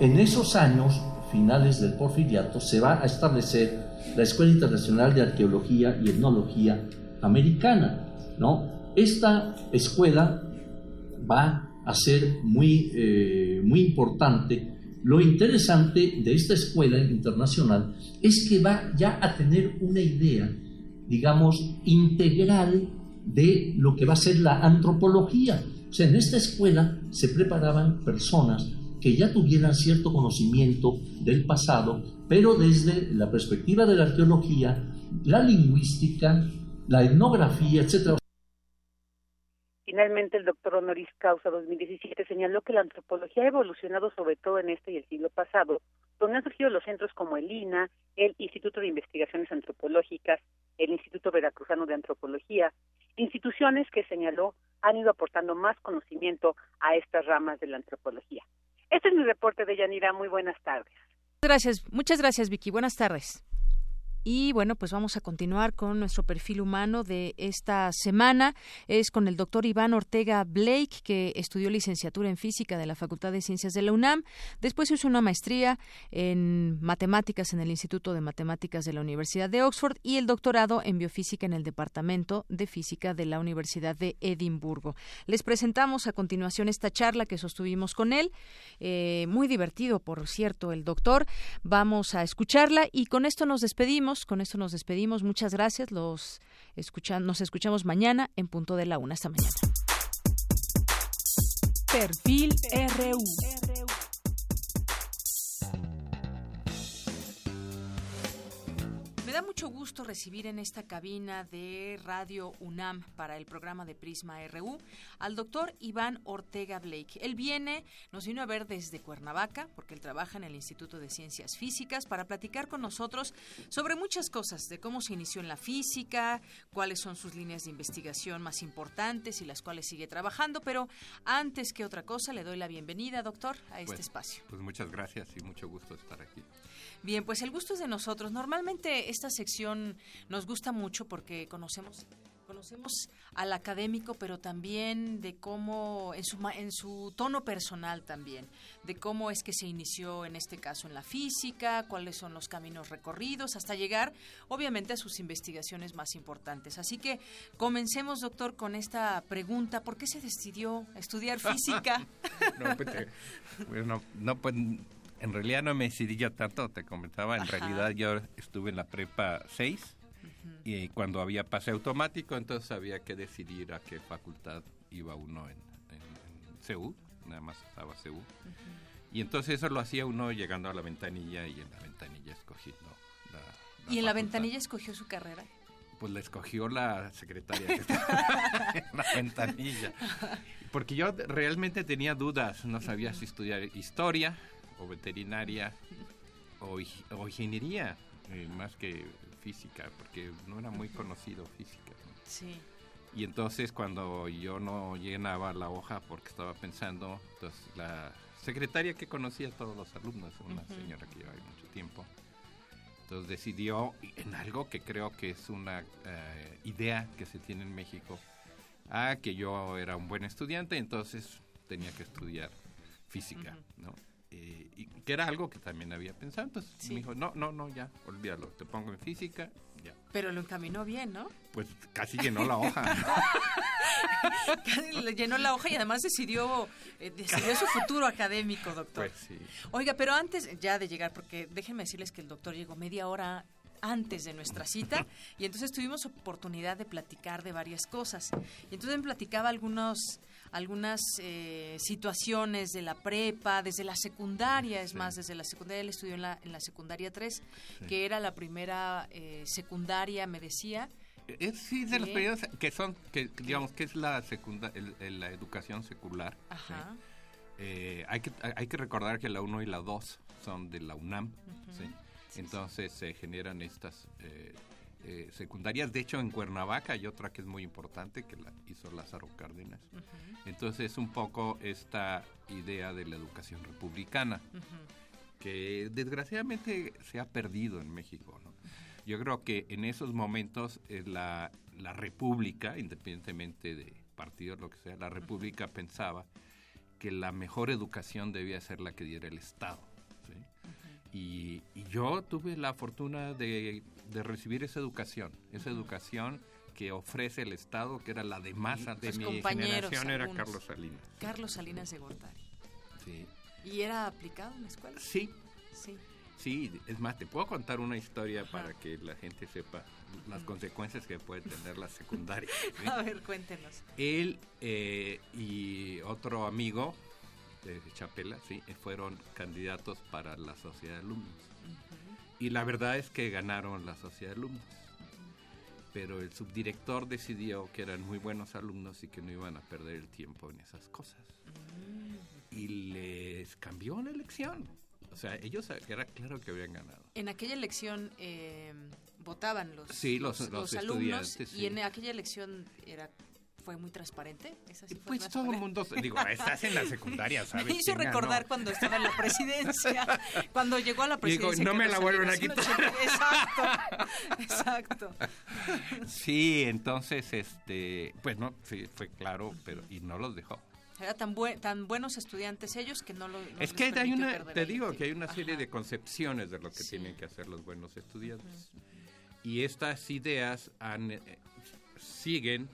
En esos años, finales del porfiriato, se va a establecer la Escuela Internacional de Arqueología y Etnología Americana. ¿no? Esta escuela va a ser muy, eh, muy importante. Lo interesante de esta escuela internacional es que va ya a tener una idea digamos, integral de lo que va a ser la antropología. O sea, en esta escuela se preparaban personas que ya tuvieran cierto conocimiento del pasado, pero desde la perspectiva de la arqueología, la lingüística, la etnografía, etc. Finalmente, el doctor honoris causa 2017 señaló que la antropología ha evolucionado sobre todo en este y el siglo pasado, donde han surgido los centros como el INA, el Instituto de Investigaciones Antropológicas, el Instituto Veracruzano de Antropología, instituciones que señaló han ido aportando más conocimiento a estas ramas de la antropología. Este es mi reporte de Yanira. Muy buenas tardes. Gracias, muchas gracias Vicky. Buenas tardes. Y bueno, pues vamos a continuar con nuestro perfil humano de esta semana. Es con el doctor Iván Ortega Blake, que estudió licenciatura en física de la Facultad de Ciencias de la UNAM. Después hizo una maestría en matemáticas en el Instituto de Matemáticas de la Universidad de Oxford y el doctorado en biofísica en el Departamento de Física de la Universidad de Edimburgo. Les presentamos a continuación esta charla que sostuvimos con él. Eh, muy divertido, por cierto, el doctor. Vamos a escucharla y con esto nos despedimos con esto nos despedimos. Muchas gracias. Los nos escuchamos mañana en punto de la una. Hasta mañana. Perfil RU. Mucho gusto recibir en esta cabina de Radio UNAM para el programa de Prisma RU al doctor Iván Ortega Blake. Él viene, nos vino a ver desde Cuernavaca, porque él trabaja en el Instituto de Ciencias Físicas, para platicar con nosotros sobre muchas cosas, de cómo se inició en la física, cuáles son sus líneas de investigación más importantes y las cuales sigue trabajando. Pero antes que otra cosa, le doy la bienvenida, doctor, a este Pues- espacio. Pues muchas gracias y mucho gusto estar aquí. Bien, pues el gusto es de nosotros. Normalmente esta nos gusta mucho porque conocemos conocemos al académico, pero también de cómo en su en su tono personal también, de cómo es que se inició en este caso en la física, cuáles son los caminos recorridos hasta llegar obviamente a sus investigaciones más importantes. Así que comencemos, doctor, con esta pregunta, ¿por qué se decidió estudiar física? No, pues, te- pues, no, pues, en realidad no me decidí yo tanto, te comentaba, en Ajá. realidad yo estuve en la prepa 6 y cuando había pase automático, entonces había que decidir a qué facultad iba uno en, en, nada más estaba CEU. Y entonces eso lo hacía uno llegando a la ventanilla y en la ventanilla escogiendo la... y en la ventanilla escogió su carrera. Pues la escogió la secretaria que estaba en la ventanilla. Porque yo realmente tenía dudas, no sabía si estudiar historia o veterinaria o, ing- o ingeniería, eh, más que física, porque no era muy conocido física. ¿no? Sí. Y entonces cuando yo no llenaba la hoja porque estaba pensando, entonces la secretaria que conocía a todos los alumnos, una señora que lleva mucho tiempo, entonces decidió en algo que creo que es una eh, idea que se tiene en México, a que yo era un buen estudiante, entonces tenía que estudiar física, ¿no? Eh, y que era algo que también había pensado, entonces Sí. me dijo, no, no, no, ya, olvídalo, te pongo en física, ya. Pero lo encaminó bien, ¿no? Pues casi llenó la hoja. Le llenó la hoja y además decidió, eh, decidió su futuro académico, doctor. Pues sí. Oiga, pero antes ya de llegar, porque déjenme decirles que el doctor llegó media hora antes de nuestra cita y entonces tuvimos oportunidad de platicar de varias cosas. Y entonces me platicaba algunos, algunas eh, situaciones de la prepa, desde la secundaria, es más, desde la secundaria, él estudió en la, en la secundaria 3, Sí. que era la primera eh, secundaria, me decía. Es, sí, de los Sí. periodos que son, que digamos que es la secunda, el- el- la educación secular. Ajá. ¿sí? Eh, hay, que, hay que recordar que la 1 y la 2 son de la UNAM. Ujú. ¿sí? Entonces se generan estas eh, secundarias. De hecho, en Cuernavaca hay otra que es muy importante que la hizo Lázaro Cárdenas. Ujú. Entonces, un poco esta idea de la educación republicana que desgraciadamente se ha perdido en México. ¿no? Yo creo que en esos momentos eh, la, la República, independientemente de partidos, lo que sea, la República pensaba que la mejor educación debía ser la que diera el Estado. ¿sí? y, y yo tuve la fortuna de, de recibir esa educación, esa educación que ofrece el Estado, que era la de masa de mi generación, era algunos. Carlos Salinas. Carlos Salinas de Gortari. Sí. ¿Y era aplicado en la escuela? Sí. Sí. Sí, es más, te puedo contar una historia para que la gente sepa las consecuencias que puede tener la secundaria. ¿sí? A ver, cuéntenos. Él eh, y otro amigo de Chapela, sí, fueron candidatos para la sociedad de alumnos. Y la verdad es que ganaron la sociedad de alumnos. Pero el subdirector decidió que eran muy buenos alumnos y que no iban a perder el tiempo en esas cosas. Y les cambió la elección. O sea, ellos era claro que habían ganado. En aquella elección eh, votaban los, Sí, los- los alumnos estudiantes, y en aquella elección era fue muy transparente. ¿Esa sí fue Pues todo el mundo, digo, estás en la secundaria, ¿sabes? Me hizo recordar cuando estaba en la presidencia, cuando llegó a la Digo, presidencia. no me la vuelven a quitar. 180. Exacto, exacto. Sí, entonces, este, pues no, sí, fue claro, pero y no los dejó. Era tan, buen, tan buenos estudiantes ellos que no lo no es que hay una, te digo que hay una serie Ajá. de concepciones de lo que tienen que hacer los buenos estudiantes. Y estas ideas han, eh, siguen,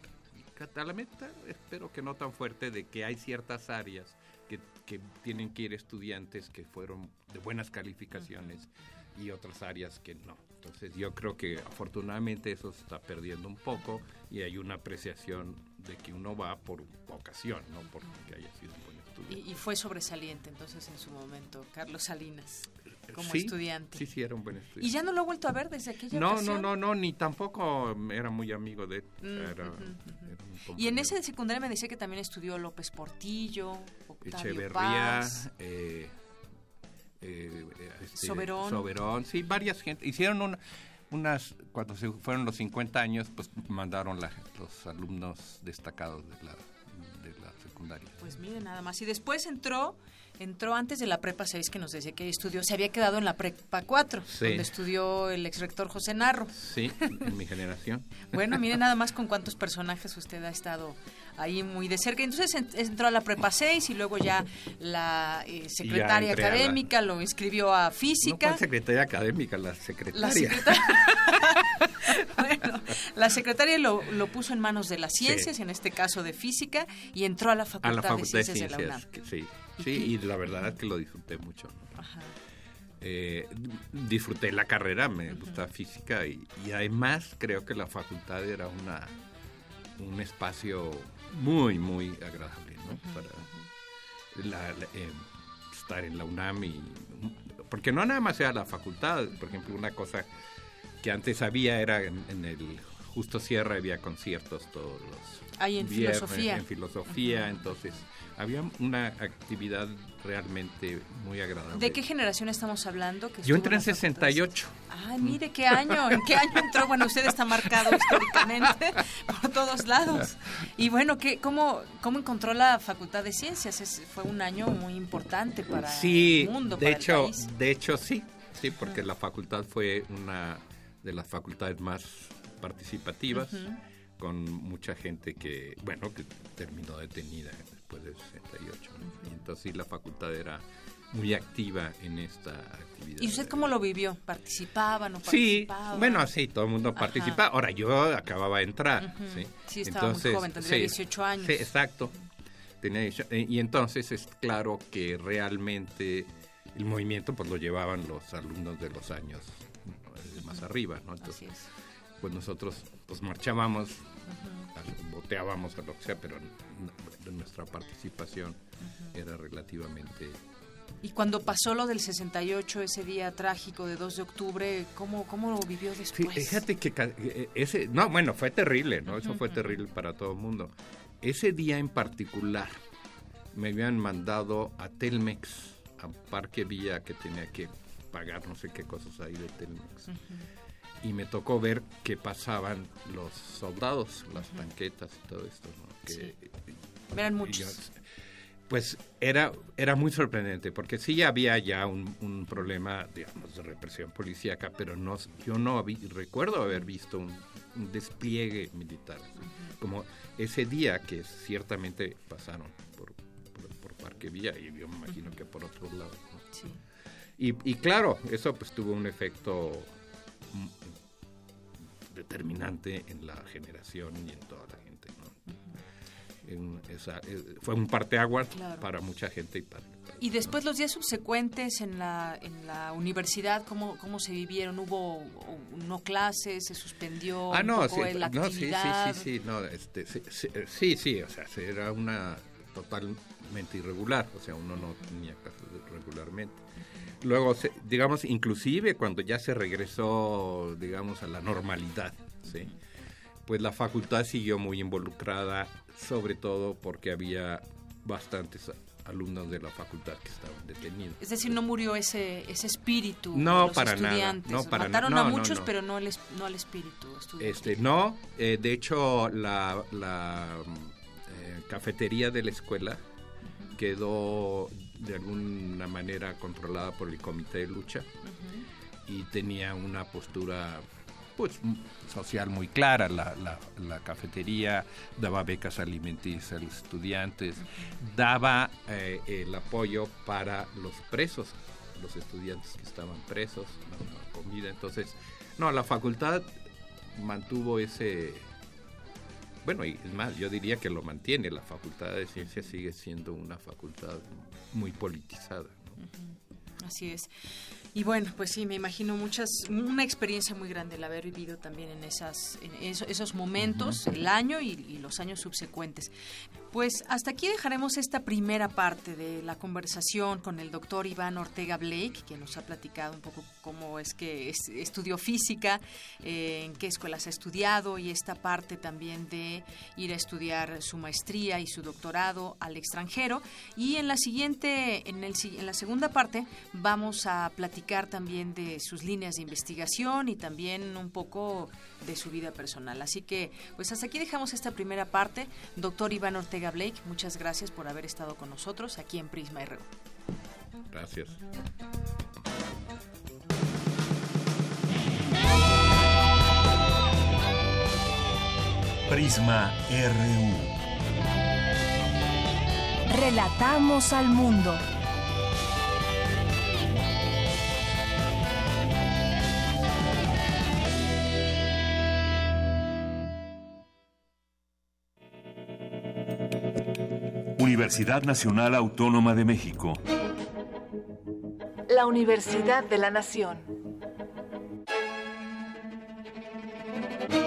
a la meta, espero que no tan fuerte, de que hay ciertas áreas que, que tienen que ir estudiantes que fueron de buenas calificaciones y otras áreas que no. Entonces yo creo que afortunadamente eso se está perdiendo un poco y hay una apreciación de que uno va por vocación, no porque haya sido un buen estudiante. Y, y fue sobresaliente entonces en su momento, Carlos Salinas. Como sí, estudiante. Sí, sí, era un buen estudiante. ¿Y ya no lo he vuelto a ver desde aquella no, ocasión? No, no, no, ni tampoco era muy amigo de él. Mm, era, Y en ese de secundaria me decía que también estudió López Portillo, Octavio Echeverría, Paz. eh, eh, este, Soberón. Soberón, sí, varias gente. Hicieron una- unas, cuando se fueron los 50 años, pues mandaron la- los alumnos destacados de la, de la secundaria. Pues mire, nada más. Y después entró, entró antes de la prepa 6 que nos decía que estudió, se había quedado en la prepa 4, Sí. donde estudió el ex rector José Narro. Sí, en mi generación. Bueno, mire nada más con cuántos personajes usted ha estado ahí muy de cerca. Entonces en- entró a la prepa 6 y luego ya la eh, secretaria la- académica lo inscribió a No física. fue secretaria académica, la secretaria. La secretaria, bueno, la secretaria lo, lo puso en manos de las ciencias, en este caso de física, y entró a la a Facultad, la Facultad de Ciencias, de la UNAM. que sí, sí, y la verdad es que lo disfruté mucho. ¿no? Ajá. Eh, disfruté la carrera, me gusta física y, y además creo que la facultad era una un espacio muy, muy agradable, ¿no? Para la- la- eh, estar en la UNAM y porque no nada más era la facultad, por ejemplo, una cosa que antes había era en, en el Justo Sierra había conciertos todos los Ahí en viernes, filosofía. en filosofía, entonces había una actividad realmente muy agradable. ¿De qué generación estamos hablando? que Yo entré en la facultad? 68. Ay, mire qué año, en qué año entró. Bueno, usted está marcado históricamente por todos lados. Y bueno, ¿qué, cómo, ¿cómo encontró la Facultad de Ciencias? Es- fue un año muy importante para Sí, el mundo, de para el país. de hecho sí, sí, porque la facultad fue una de las facultades más participativas, Ujú. con mucha gente que, bueno, que terminó detenida después del 68. ¿no? Y entonces sí, la facultad era muy activa en esta actividad. ¿Y usted cómo lo vivió? ¿Participaba, no Sí, participaba? bueno, sí, todo el mundo Ajá. participa. Ahora, yo acababa de entrar. ¿sí? Sí, estaba muy joven, tendría 18 años. Sí, exacto. Tenía 18, eh, y entonces es claro que realmente el movimiento pues lo llevaban los alumnos de los años eh, más arriba, ¿no? Entonces, pues nosotros pues marchábamos, al- boteábamos a lo que sea, pero nuestra participación era relativamente Y cuando pasó lo del 68, ese día trágico de 2 de octubre, ¿cómo, cómo lo vivió Sí, después? fíjate que eh, ese, no, bueno, fue terrible, ¿no? Eso fue terrible para todo el mundo. Ese día en particular me habían mandado a Telmex, a Parque Villa, que tenía que pagar no sé qué cosas ahí de Telmex. Y me tocó ver que pasaban los soldados, las tanquetas y todo esto, ¿no? Que, Eran y muchos. yo- pues era, era muy sorprendente, porque sí había ya un, un problema, digamos, de represión policíaca, pero no, yo no habí- recuerdo haber visto un, un despliegue militar, como ese día que ciertamente pasaron por, por, por Parque Villa y yo me imagino que por otros lados. ¿no? Y, y claro, eso pues tuvo un efecto determinante en la generación y en toda la gente. ¿no? En esa- eh, fue un parteaguas Claro. para mucha gente y para, Y después los días subsecuentes en la, en la universidad, ¿cómo, ¿cómo se vivieron? ¿Hubo no clases? ¿Se suspendió Ah, un no, poco sí, la no, sí, sí, sí, sí, no, este, sí, sí, sí, sí, o sea, era una totalmente irregular, o sea, uno no tenía clases regularmente. Luego, digamos, inclusive cuando ya se regresó, digamos, a la normalidad, ¿sí? Pues la facultad siguió muy involucrada, sobre todo porque había bastantes alumnos de la facultad que estaban detenidos. Es decir, no murió ese, ese espíritu No, de los para nada, estudiantes. no, para na- Mataron no, a muchos, no. pero no el, es- no al espíritu. Este, no, eh, de hecho la, la, eh, cafetería de la escuela quedó de alguna manera controlada por el comité de lucha y tenía una postura pues social muy clara. La, la- la cafetería daba becas alimenticias a los estudiantes, daba eh, el apoyo para los presos, los estudiantes que estaban presos, la comida. Entonces, no, la facultad mantuvo ese... Bueno, y es más, yo diría que lo mantiene. La Facultad de Ciencias sigue siendo una facultad muy politizada. ¿no? Así es. Y bueno, pues sí, me imagino muchas, una experiencia muy grande el haber vivido también en, esas, en esos, momentos, el año y, los años subsecuentes. Pues hasta aquí dejaremos esta primera parte de la conversación con el doctor Iván Ortega Blake, que nos ha platicado un poco cómo es que estudió física, eh, en qué escuelas ha estudiado y esta parte también de ir a estudiar su maestría y su doctorado al extranjero. Y en la siguiente, en, el, en la segunda parte, vamos a platicar también de sus líneas de investigación y también un poco de su vida personal. Así que, pues hasta aquí dejamos esta primera parte. Doctor Iván Ortega Blake, muchas gracias por haber estado con nosotros aquí en Prisma RU. Gracias. Prisma RU. Relatamos al mundo. Universidad Nacional Autónoma de México. La Universidad de la Nación.